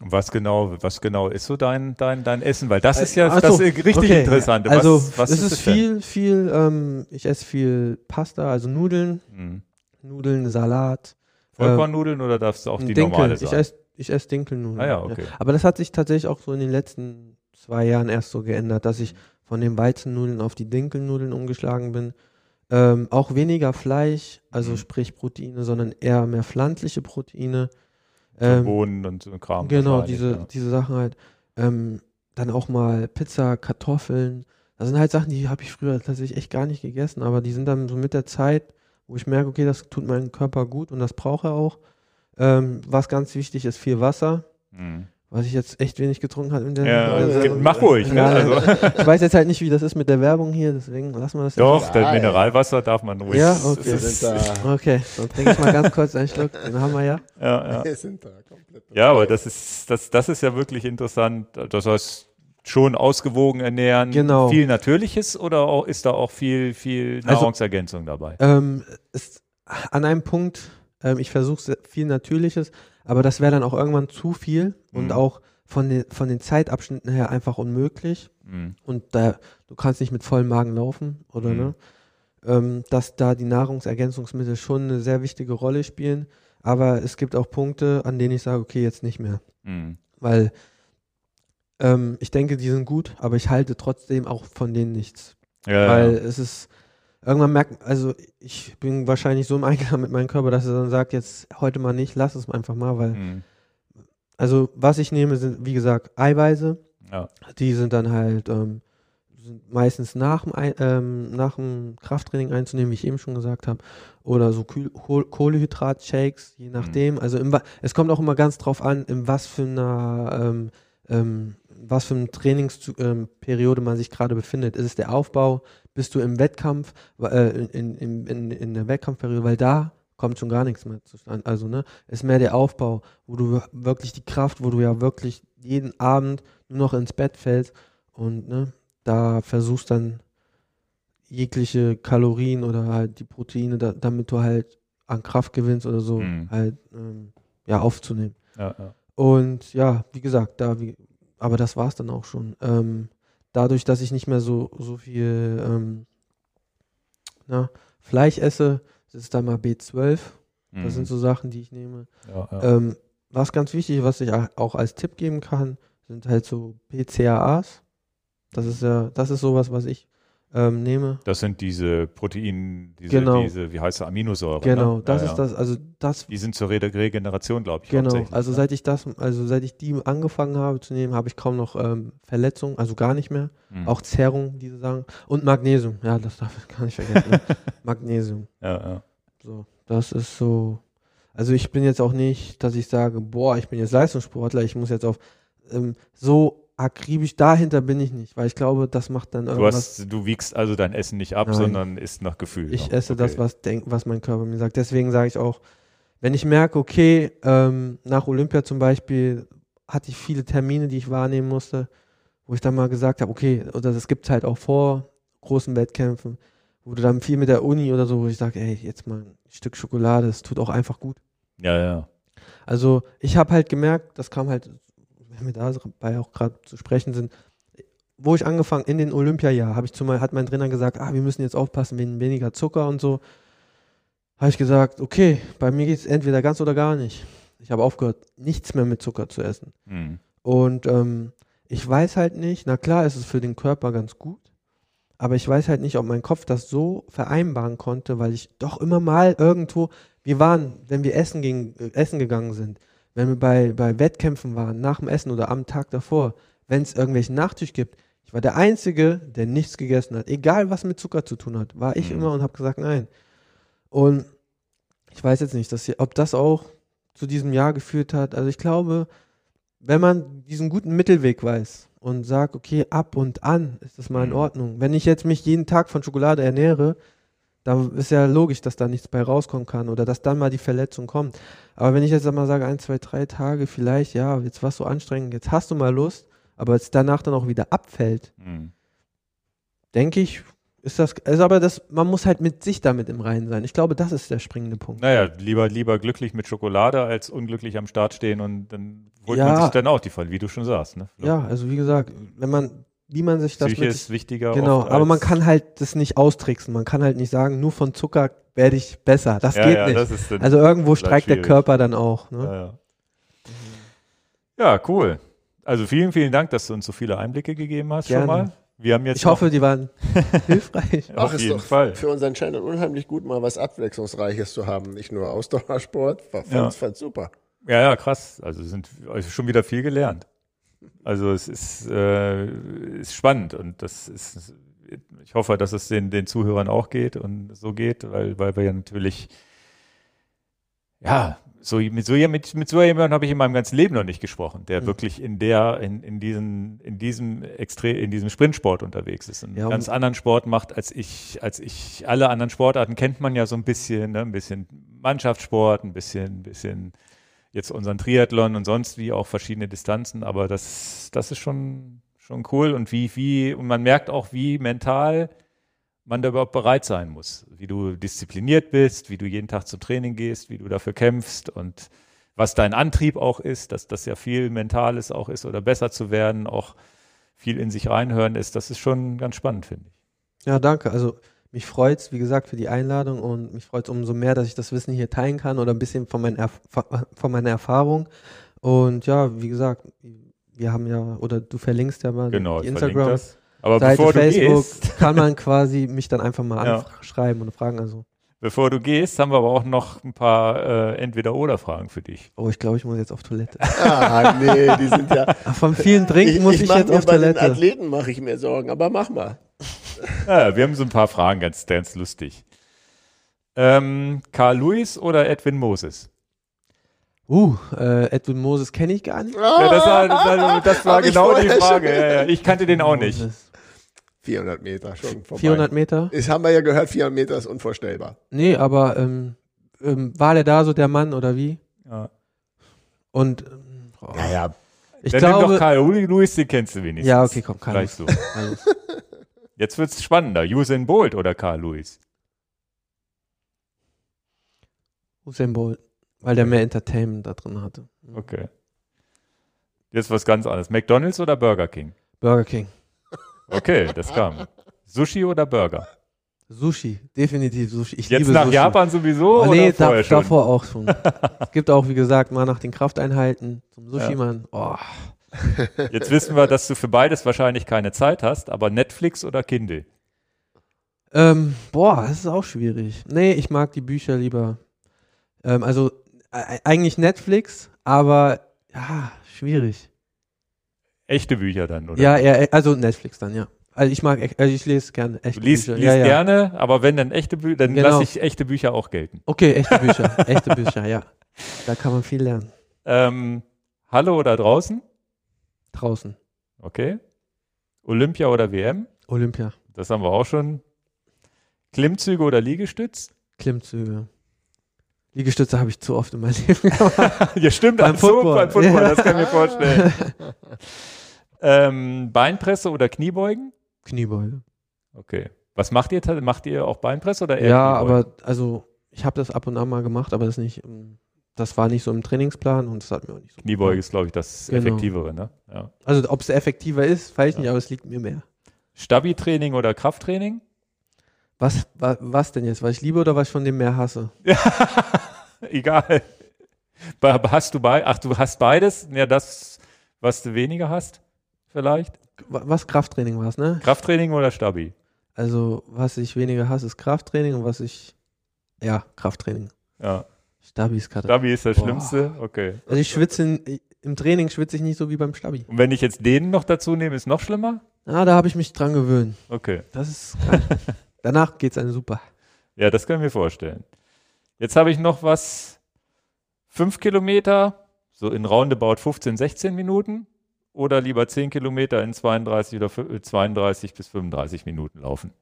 Was genau, was genau ist so dein, dein, dein Essen? Weil das Äh, ist ja ach das so, richtig okay. Interessante. Also, was, was es ist das denn? viel, viel, ähm, ich esse viel Pasta, also Nudeln, Hm. Nudeln, Salat. Vollkornnudeln oder darfst du auch die Dinkel. normale Ich sein? esse ich esse Dinkelnudeln. Ah ja, okay. Aber das hat sich tatsächlich auch so in den letzten zwei Jahren erst so geändert, dass ich von den Weizennudeln auf die Dinkelnudeln umgeschlagen bin. Ähm, auch weniger Fleisch, also Mhm. sprich Proteine, sondern eher mehr pflanzliche Proteine. Ähm, Bohnen und so ein Kram. Genau, wahrscheinlich, diese, ja. diese Sachen halt. Ähm, dann auch mal Pizza, Kartoffeln. Das sind halt Sachen, die habe ich früher tatsächlich echt gar nicht gegessen, aber die sind dann so mit der Zeit, wo ich merke, okay, das tut meinem Körper gut und das brauche er auch. Ähm, was ganz wichtig ist, viel Wasser, Hm. Was ich jetzt echt wenig getrunken habe. In der Ja, also, ge- mach ruhig. Ne? Ja, Also, Ich weiß jetzt halt nicht, wie das ist mit der Werbung hier, deswegen lassen wir das doch, jetzt. das Mineralwasser darf man ruhig. Ja, okay. Wir sind da, Okay, dann trinke ich mal ganz kurz einen Schluck, den haben wir ja. ja, ja. wir sind da komplett. Ja, aber das ist, das, das ist ja wirklich interessant. Das heißt, schon ausgewogen ernähren. Genau. Viel Natürliches oder auch, ist da auch viel, viel Also- Nahrungsergänzung dabei? Ähm, ist an einem Punkt, ähm, ich versuche viel Natürliches, aber das wäre dann auch irgendwann zu viel und Mhm. auch von den, von den Zeitabschnitten her einfach unmöglich. Mhm. Und da, du kannst nicht mit vollem Magen laufen, oder Mhm. ne? Ähm, dass da die Nahrungsergänzungsmittel schon eine sehr wichtige Rolle spielen. Aber es gibt auch Punkte, an denen ich sage, okay, jetzt nicht mehr. Mhm. Weil ähm, ich denke, die sind gut, aber ich halte trotzdem auch von denen nichts. Ja, Weil ja. es ist, irgendwann merkt, also ich bin wahrscheinlich so im Einklang mit meinem Körper, dass er dann sagt, jetzt heute mal nicht, lass es einfach mal, weil, Mhm. also was ich nehme, sind, wie gesagt, Eiweiße, ja. die sind dann halt ähm, sind meistens nach dem, Ei- ähm, nach dem Krafttraining einzunehmen, wie ich eben schon gesagt habe, oder so Kühl- Koh- Kohlehydrat-Shakes, je nachdem. Also im, es kommt auch immer ganz drauf an, in was für einer ähm, ähm, was für eine Trainingsperiode ähm, man sich gerade befindet. Ist es der Aufbau? Bist du im Wettkampf, äh, in, in, in, in der Wettkampfperiode? Weil da kommt schon gar nichts mehr zustande. Also, ne, ist mehr der Aufbau, wo du wirklich die Kraft, wo du ja wirklich jeden Abend nur noch ins Bett fällst und ne, da versuchst dann jegliche Kalorien oder halt die Proteine, da, damit du halt an Kraft gewinnst oder so, Mhm. halt ähm, ja aufzunehmen. Ja, ja. Und ja, wie gesagt, da wie, aber das war es dann auch schon. Ähm, dadurch, dass ich nicht mehr so, so viel ähm, na, Fleisch esse, das ist dann mal B12. Das Mhm. sind so Sachen, die ich nehme. ja, ja. Ähm, was ganz wichtig, was ich auch als Tipp geben kann, sind halt so PCAAs. Das ist ja, das ist sowas, was ich ähm, nehme. Das sind diese Protein, diese, Genau. diese wie heißt es, Aminosäuren. Genau, ne? das ja, ist ja. das, also das Die sind zur Re Regeneration, glaube ich. Genau, also ne? seit ich das, also seit ich die angefangen habe zu nehmen, habe ich kaum noch ähm, Verletzungen, also gar nicht mehr. Mhm. Auch Zerrung, diese Sachen. Und Magnesium, ja, das darf ich gar nicht vergessen. ne? Magnesium. Ja, ja. So, das ist so. Also ich bin jetzt auch nicht, dass ich sage, boah, ich bin jetzt Leistungssportler, ich muss jetzt auf ähm, so akribisch dahinter bin ich nicht, weil ich glaube, das macht dann Du, irgendwas. hast, du wiegst also dein Essen nicht ab, Nein. sondern isst nach Gefühl. Ich esse das, Okay. was denk, was mein Körper mir sagt. Deswegen sage ich auch, wenn ich merke, okay, ähm, nach Olympia zum Beispiel hatte ich viele Termine, die ich wahrnehmen musste, wo ich dann mal gesagt habe, okay, oder das gibt es halt auch vor großen Wettkämpfen, wo du dann viel mit der Uni oder so, wo ich sage, ey, jetzt mal ein Stück Schokolade, das tut auch einfach gut. Ja, ja. Also ich habe halt gemerkt, das kam halt, wenn wir dabei auch gerade zu sprechen sind, wo ich angefangen, in den Olympiajahr, habe ich zu mal, hat mein Trainer gesagt, ah, wir müssen jetzt aufpassen wegen weniger Zucker und so. Habe ich gesagt, okay, bei mir geht es entweder ganz oder gar nicht. Ich habe aufgehört, nichts mehr mit Zucker zu essen. Mhm. Und ähm, ich weiß halt nicht, na klar ist es für den Körper ganz gut, aber ich weiß halt nicht, ob mein Kopf das so vereinbaren konnte, weil ich doch immer mal irgendwo, wir waren, wenn wir essen, ging, äh, essen gegangen sind, wenn wir bei, bei Wettkämpfen waren, nach dem Essen oder am Tag davor, wenn es irgendwelchen Nachtisch gibt, ich war der Einzige, der nichts gegessen hat. Egal, was mit Zucker zu tun hat, war ich Mhm. immer und habe gesagt, nein. Und ich weiß jetzt nicht, dass ob das auch zu diesem Jahr geführt hat. Also ich glaube, wenn man diesen guten Mittelweg weiß und sagt, okay, ab und an ist das mal in Mhm. Ordnung. Wenn ich jetzt mich jeden Tag von Schokolade ernähre, da ist ja logisch, dass da nichts bei rauskommen kann oder dass dann mal die Verletzung kommt. Aber wenn ich jetzt mal sage, ein, zwei, drei Tage vielleicht, ja, jetzt war es so anstrengend, jetzt hast du mal Lust, aber es danach dann auch wieder abfällt, Mhm. denke ich, ist das, also aber das, man muss halt mit sich damit im Reinen sein. Ich glaube, das ist der springende Punkt. Naja, lieber, lieber glücklich mit Schokolade als unglücklich am Start stehen und dann holt man Ja. sich dann auch die Fall, wie du schon sagst. Ne? Ja, also wie gesagt, wenn man, wie man sich das Psyche mit ist wichtiger. Genau, oft aber man kann halt das nicht austricksen. Man kann halt nicht sagen, nur von Zucker werde ich besser. Das ja, geht ja, nicht. Das ist also irgendwo ist streikt der. Körper dann auch. Ne? Ja, ja. ja, cool. Also vielen, vielen Dank, dass du uns so viele Einblicke gegeben hast Gerne. schon mal. Wir haben jetzt Ich hoffe, die waren hilfreich. auf ist jeden doch Fall. für unseren Channel unheimlich gut, mal was Abwechslungsreiches zu haben. Nicht nur Ausdauersport. Fand, Ja. fand super. Ja, ja, krass. Also sind also schon wieder viel gelernt. Also es ist, äh, ist spannend und das ist, ich hoffe, dass es den, den Zuhörern auch geht und so geht, weil, weil wir ja natürlich, ja, so mit so, mit, mit so jemandem habe ich in meinem ganzen Leben noch nicht gesprochen, der Mhm. wirklich in der, in, in diesen, in diesem Extre in diesem Sprintsport unterwegs ist. Einen Ja, und- ganz anderen Sport macht, als ich, als ich, alle anderen Sportarten kennt man ja so ein bisschen, ne? ein bisschen Mannschaftssport, ein bisschen, ein bisschen jetzt unseren Triathlon und sonst wie auch verschiedene Distanzen, aber das, das ist schon, schon cool und wie, wie, und man merkt auch, wie mental man da überhaupt bereit sein muss, wie du diszipliniert bist, wie du jeden Tag zum Training gehst, wie du dafür kämpfst und was dein Antrieb auch ist, dass das ja viel Mentales auch ist oder besser zu werden, auch viel in sich reinhören ist. Das ist schon ganz spannend, finde ich. Ja, danke. Also mich freut es, wie gesagt, für die Einladung und mich freut es umso mehr, dass ich das Wissen hier teilen kann oder ein bisschen von, meinen Erf von meiner Erfahrung. Und ja, wie gesagt, wir haben ja, oder du verlinkst ja mal genau, die Instagram. Das. Aber Seite bevor Facebook du gehst, kann man quasi mich dann einfach mal Ja. anschreiben und fragen. Also, bevor du gehst, haben wir aber auch noch ein paar äh, Entweder-Oder-Fragen für dich. oh, ich glaube, ich muss jetzt auf Toilette. Ah, nee, die sind ja. Vom vielen Trinken muss ich, mach jetzt mir auf bei Toilette. Den Athleten mache ich mir Sorgen, aber mach mal. Ja, wir haben so ein paar Fragen, ganz, ganz lustig. Ähm, Carl Lewis oder Edwin Moses? Uh, äh, Edwin Moses kenne ich gar nicht. Ja, das war, das war, das war genau die Frage. Ja, ja. Ich kannte den auch nicht. Moses. 400 Meter schon vorbei. 400 Meter? Das haben wir ja gehört, 400 Meter ist unvorstellbar. Nee, aber ähm, ähm, war der da so der Mann oder wie? Ja. Und ähm, oh, Naja, ich Dann nimm doch glaube. Carl Lewis, den kennst du wenigstens. Ja, okay, komm, Carl Gleich so. Jetzt wird's spannender. Usain Bolt oder Carl Lewis? Usain Bolt, weil der mehr Entertainment da drin hatte. Okay. Jetzt was ganz anderes. McDonalds oder Burger King? Burger King. Okay, das kam. Sushi oder Burger? Sushi, definitiv Sushi. Ich Jetzt liebe nach Sushi. Japan sowieso Oh, oder nee, da, davor auch schon. es gibt auch, wie gesagt, mal nach den Krafteinheiten zum Sushi, Ja. Mann. Oh, Jetzt wissen wir, dass du für beides wahrscheinlich keine Zeit hast, aber Netflix oder Kindle? Ähm, boah, das ist auch schwierig. Nee, ich mag die Bücher lieber. Ähm, also äh, eigentlich Netflix, aber ja, schwierig. Echte Bücher dann, oder? Ja, ja, also Netflix dann, ja. Also ich mag, also ich lese gerne echte Du liest, Bücher. liest ja, ja. gerne, aber wenn dann echte Bücher, dann Genau. lasse ich echte Bücher auch gelten. Okay, echte Bücher, echte Bücher, ja. Da kann man viel lernen. Ähm, Hallo oder draußen? Draußen. Okay. Olympia oder WM? Olympia. Das haben wir auch schon. Klimmzüge oder Liegestütz? Klimmzüge. Liegestütze habe ich zu oft in meinem Leben gemacht. ja, stimmt, Beim so, Football. beim Football, Ja. das kann ich mir vorstellen. ähm, Beinpresse oder Kniebeugen? Kniebeuge. Okay. Was macht ihr? Macht ihr auch Beinpresse oder eher Ja, Kniebeugen? aber also ich habe das ab und an mal gemacht, aber das nicht, ähm, das war nicht so im Trainingsplan und das hat mir auch nicht so. Kniebeuge ist, glaube ich, das Genau. Effektivere, ne? Ja. Also ob es effektiver ist, weiß ich Ja. nicht, aber es liegt mir mehr. Stabi-Training oder Krafttraining? Was, wa, was denn jetzt? Was ich liebe oder was ich von dem mehr hasse? Egal. Hast du bei, ach, du hast beides? Ja, das, was du weniger hast, vielleicht? Wa- Was Krafttraining war es, ne? Krafttraining oder Stabi? Also was ich weniger hasse, ist Krafttraining und was ich, ja, Krafttraining. Ja. Stabi ist gerade. Stabi ist das Boah. Schlimmste? Okay. Also ich schwitze, in, im Training schwitze ich nicht so wie beim Stabi. Und wenn ich jetzt den noch dazu nehme, ist noch schlimmer? Ah, da habe ich mich dran gewöhnt. Okay. Das ist. Danach geht's einem super. Ja, das kann ich mir vorstellen. Jetzt habe ich noch was. Fünf Kilometer, so in roundabout 15, 16 Minuten. Oder lieber 10 Kilometer in 32 oder fü- äh, 32 bis 35 Minuten laufen.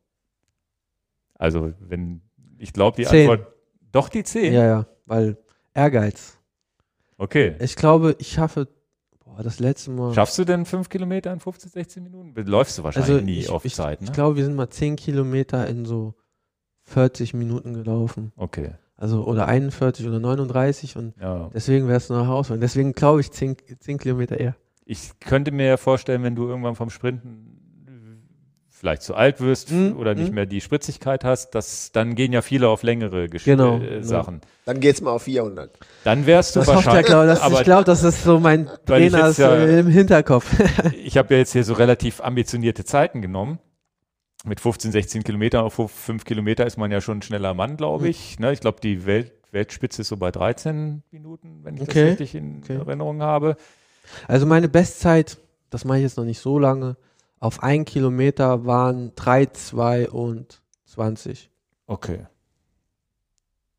Also, wenn, ich glaube, die Zehn. Antwort, doch die 10? Ja, ja, weil Ehrgeiz. Okay. Ich glaube, ich schaffe, boah, das letzte Mal. Schaffst du denn 5 Kilometer in 15, 16 Minuten? Läufst du wahrscheinlich also nie ich, auf ich, Zeit, ne? Ich glaube, wir sind mal 10 Kilometer in so 40 Minuten gelaufen. okay. Also, oder 41 oder 39 und Ja. deswegen wäre es eine Herausforderung. Deswegen glaube ich 10, 10 Kilometer eher. Ich könnte mir ja vorstellen, wenn du irgendwann vom Sprinten vielleicht zu alt wirst Mhm, oder nicht mhm. mehr die Spritzigkeit hast, dass dann gehen ja viele auf längere Gesch Genau, äh, ja. Sachen. dann geht's mal auf 400. Dann wärst du Das wahrscheinlich. glaube das, aber ich glaube, das ist so mein Trainer ja- im Hinterkopf. ich habe ja jetzt hier so relativ ambitionierte Zeiten genommen. Mit 15, 16 Kilometern auf 5 Kilometer ist man ja schon ein schneller Mann, Mhm. glaube ich. Ne, ich glaube, die Welt, Weltspitze ist so bei 13 Minuten, wenn ich Okay, das richtig in okay. Erinnerung habe. Also meine Bestzeit, das mache ich jetzt noch nicht so lange, auf ein Kilometer waren 3, 2 und 20. Okay.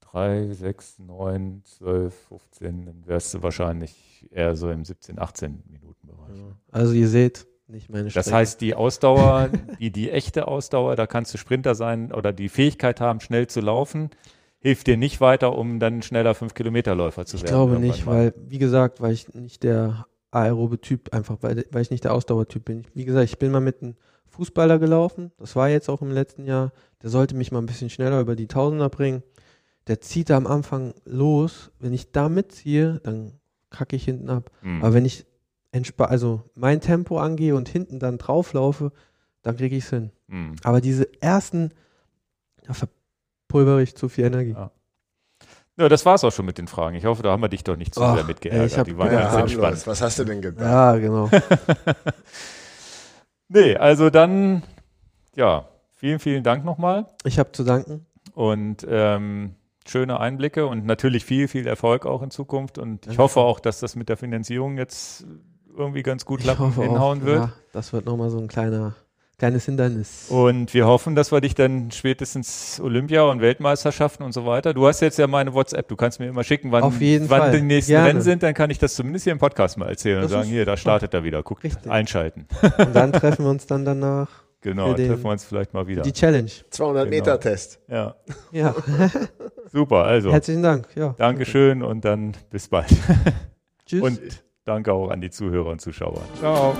3, 6, 9, 12, 15, dann wärst du wahrscheinlich eher so im 17, 18 Minuten Bereich. Also ihr seht, nicht meine Das Strecke. heißt, die Ausdauer, die, die echte Ausdauer, da kannst du Sprinter sein oder die Fähigkeit haben, schnell zu laufen, hilft dir nicht weiter, um dann schneller 5-Kilometer-Läufer zu ich werden. glaube irgendwann nicht, mal. weil, wie gesagt, weil ich nicht der aerobe Typ, einfach weil, weil ich nicht der Ausdauertyp bin. Wie gesagt, ich bin mal mit einem Fußballer gelaufen, das war jetzt auch im letzten Jahr, der sollte mich mal ein bisschen schneller über die Tausender bringen. der zieht da am Anfang los. Wenn ich da mitziehe, dann kacke ich hinten ab. Hm. Aber wenn ich entspa also mein Tempo angehe und hinten dann drauflaufe, dann kriege ich es hin. Hm. Aber diese ersten, da verpulvere ich zu viel Energie. Ja. Ja, das war's auch schon mit den Fragen. Ich hoffe, da haben wir dich doch nicht zu Ach, sehr mit ey, geärgert. ich hab- Die waren Ja, ganz entspannt. Was hast du denn gedacht? Ja, genau. Nee, also dann, ja, vielen, vielen Dank nochmal Ich habe zu danken. und ähm, schöne Einblicke und natürlich viel, viel Erfolg auch in Zukunft. Und ich Danke. hoffe auch, dass das mit der Finanzierung jetzt irgendwie ganz gut hinhauen auch, wird. Ja, das wird nochmal so ein kleiner, kleines Hindernis. Und wir hoffen, dass wir dich dann spätestens Olympia und Weltmeisterschaften und so weiter. Du hast jetzt ja meine WhatsApp, du kannst mir immer schicken, wann, Auf jeden wann Fall. die nächsten Gerne. Rennen sind, dann kann ich das zumindest hier im Podcast mal erzählen Das und sagen, hier, da startet er wieder, guckt, Richtig. einschalten. Und dann treffen wir uns dann danach Genau, den- treffen wir uns vielleicht mal wieder. die Challenge. 200 Genau. Meter Test. Ja, Ja, super, also herzlichen Dank. Ja. Dankeschön und dann bis bald. Tschüss. Und danke auch an die Zuhörer und Zuschauer. Ciao.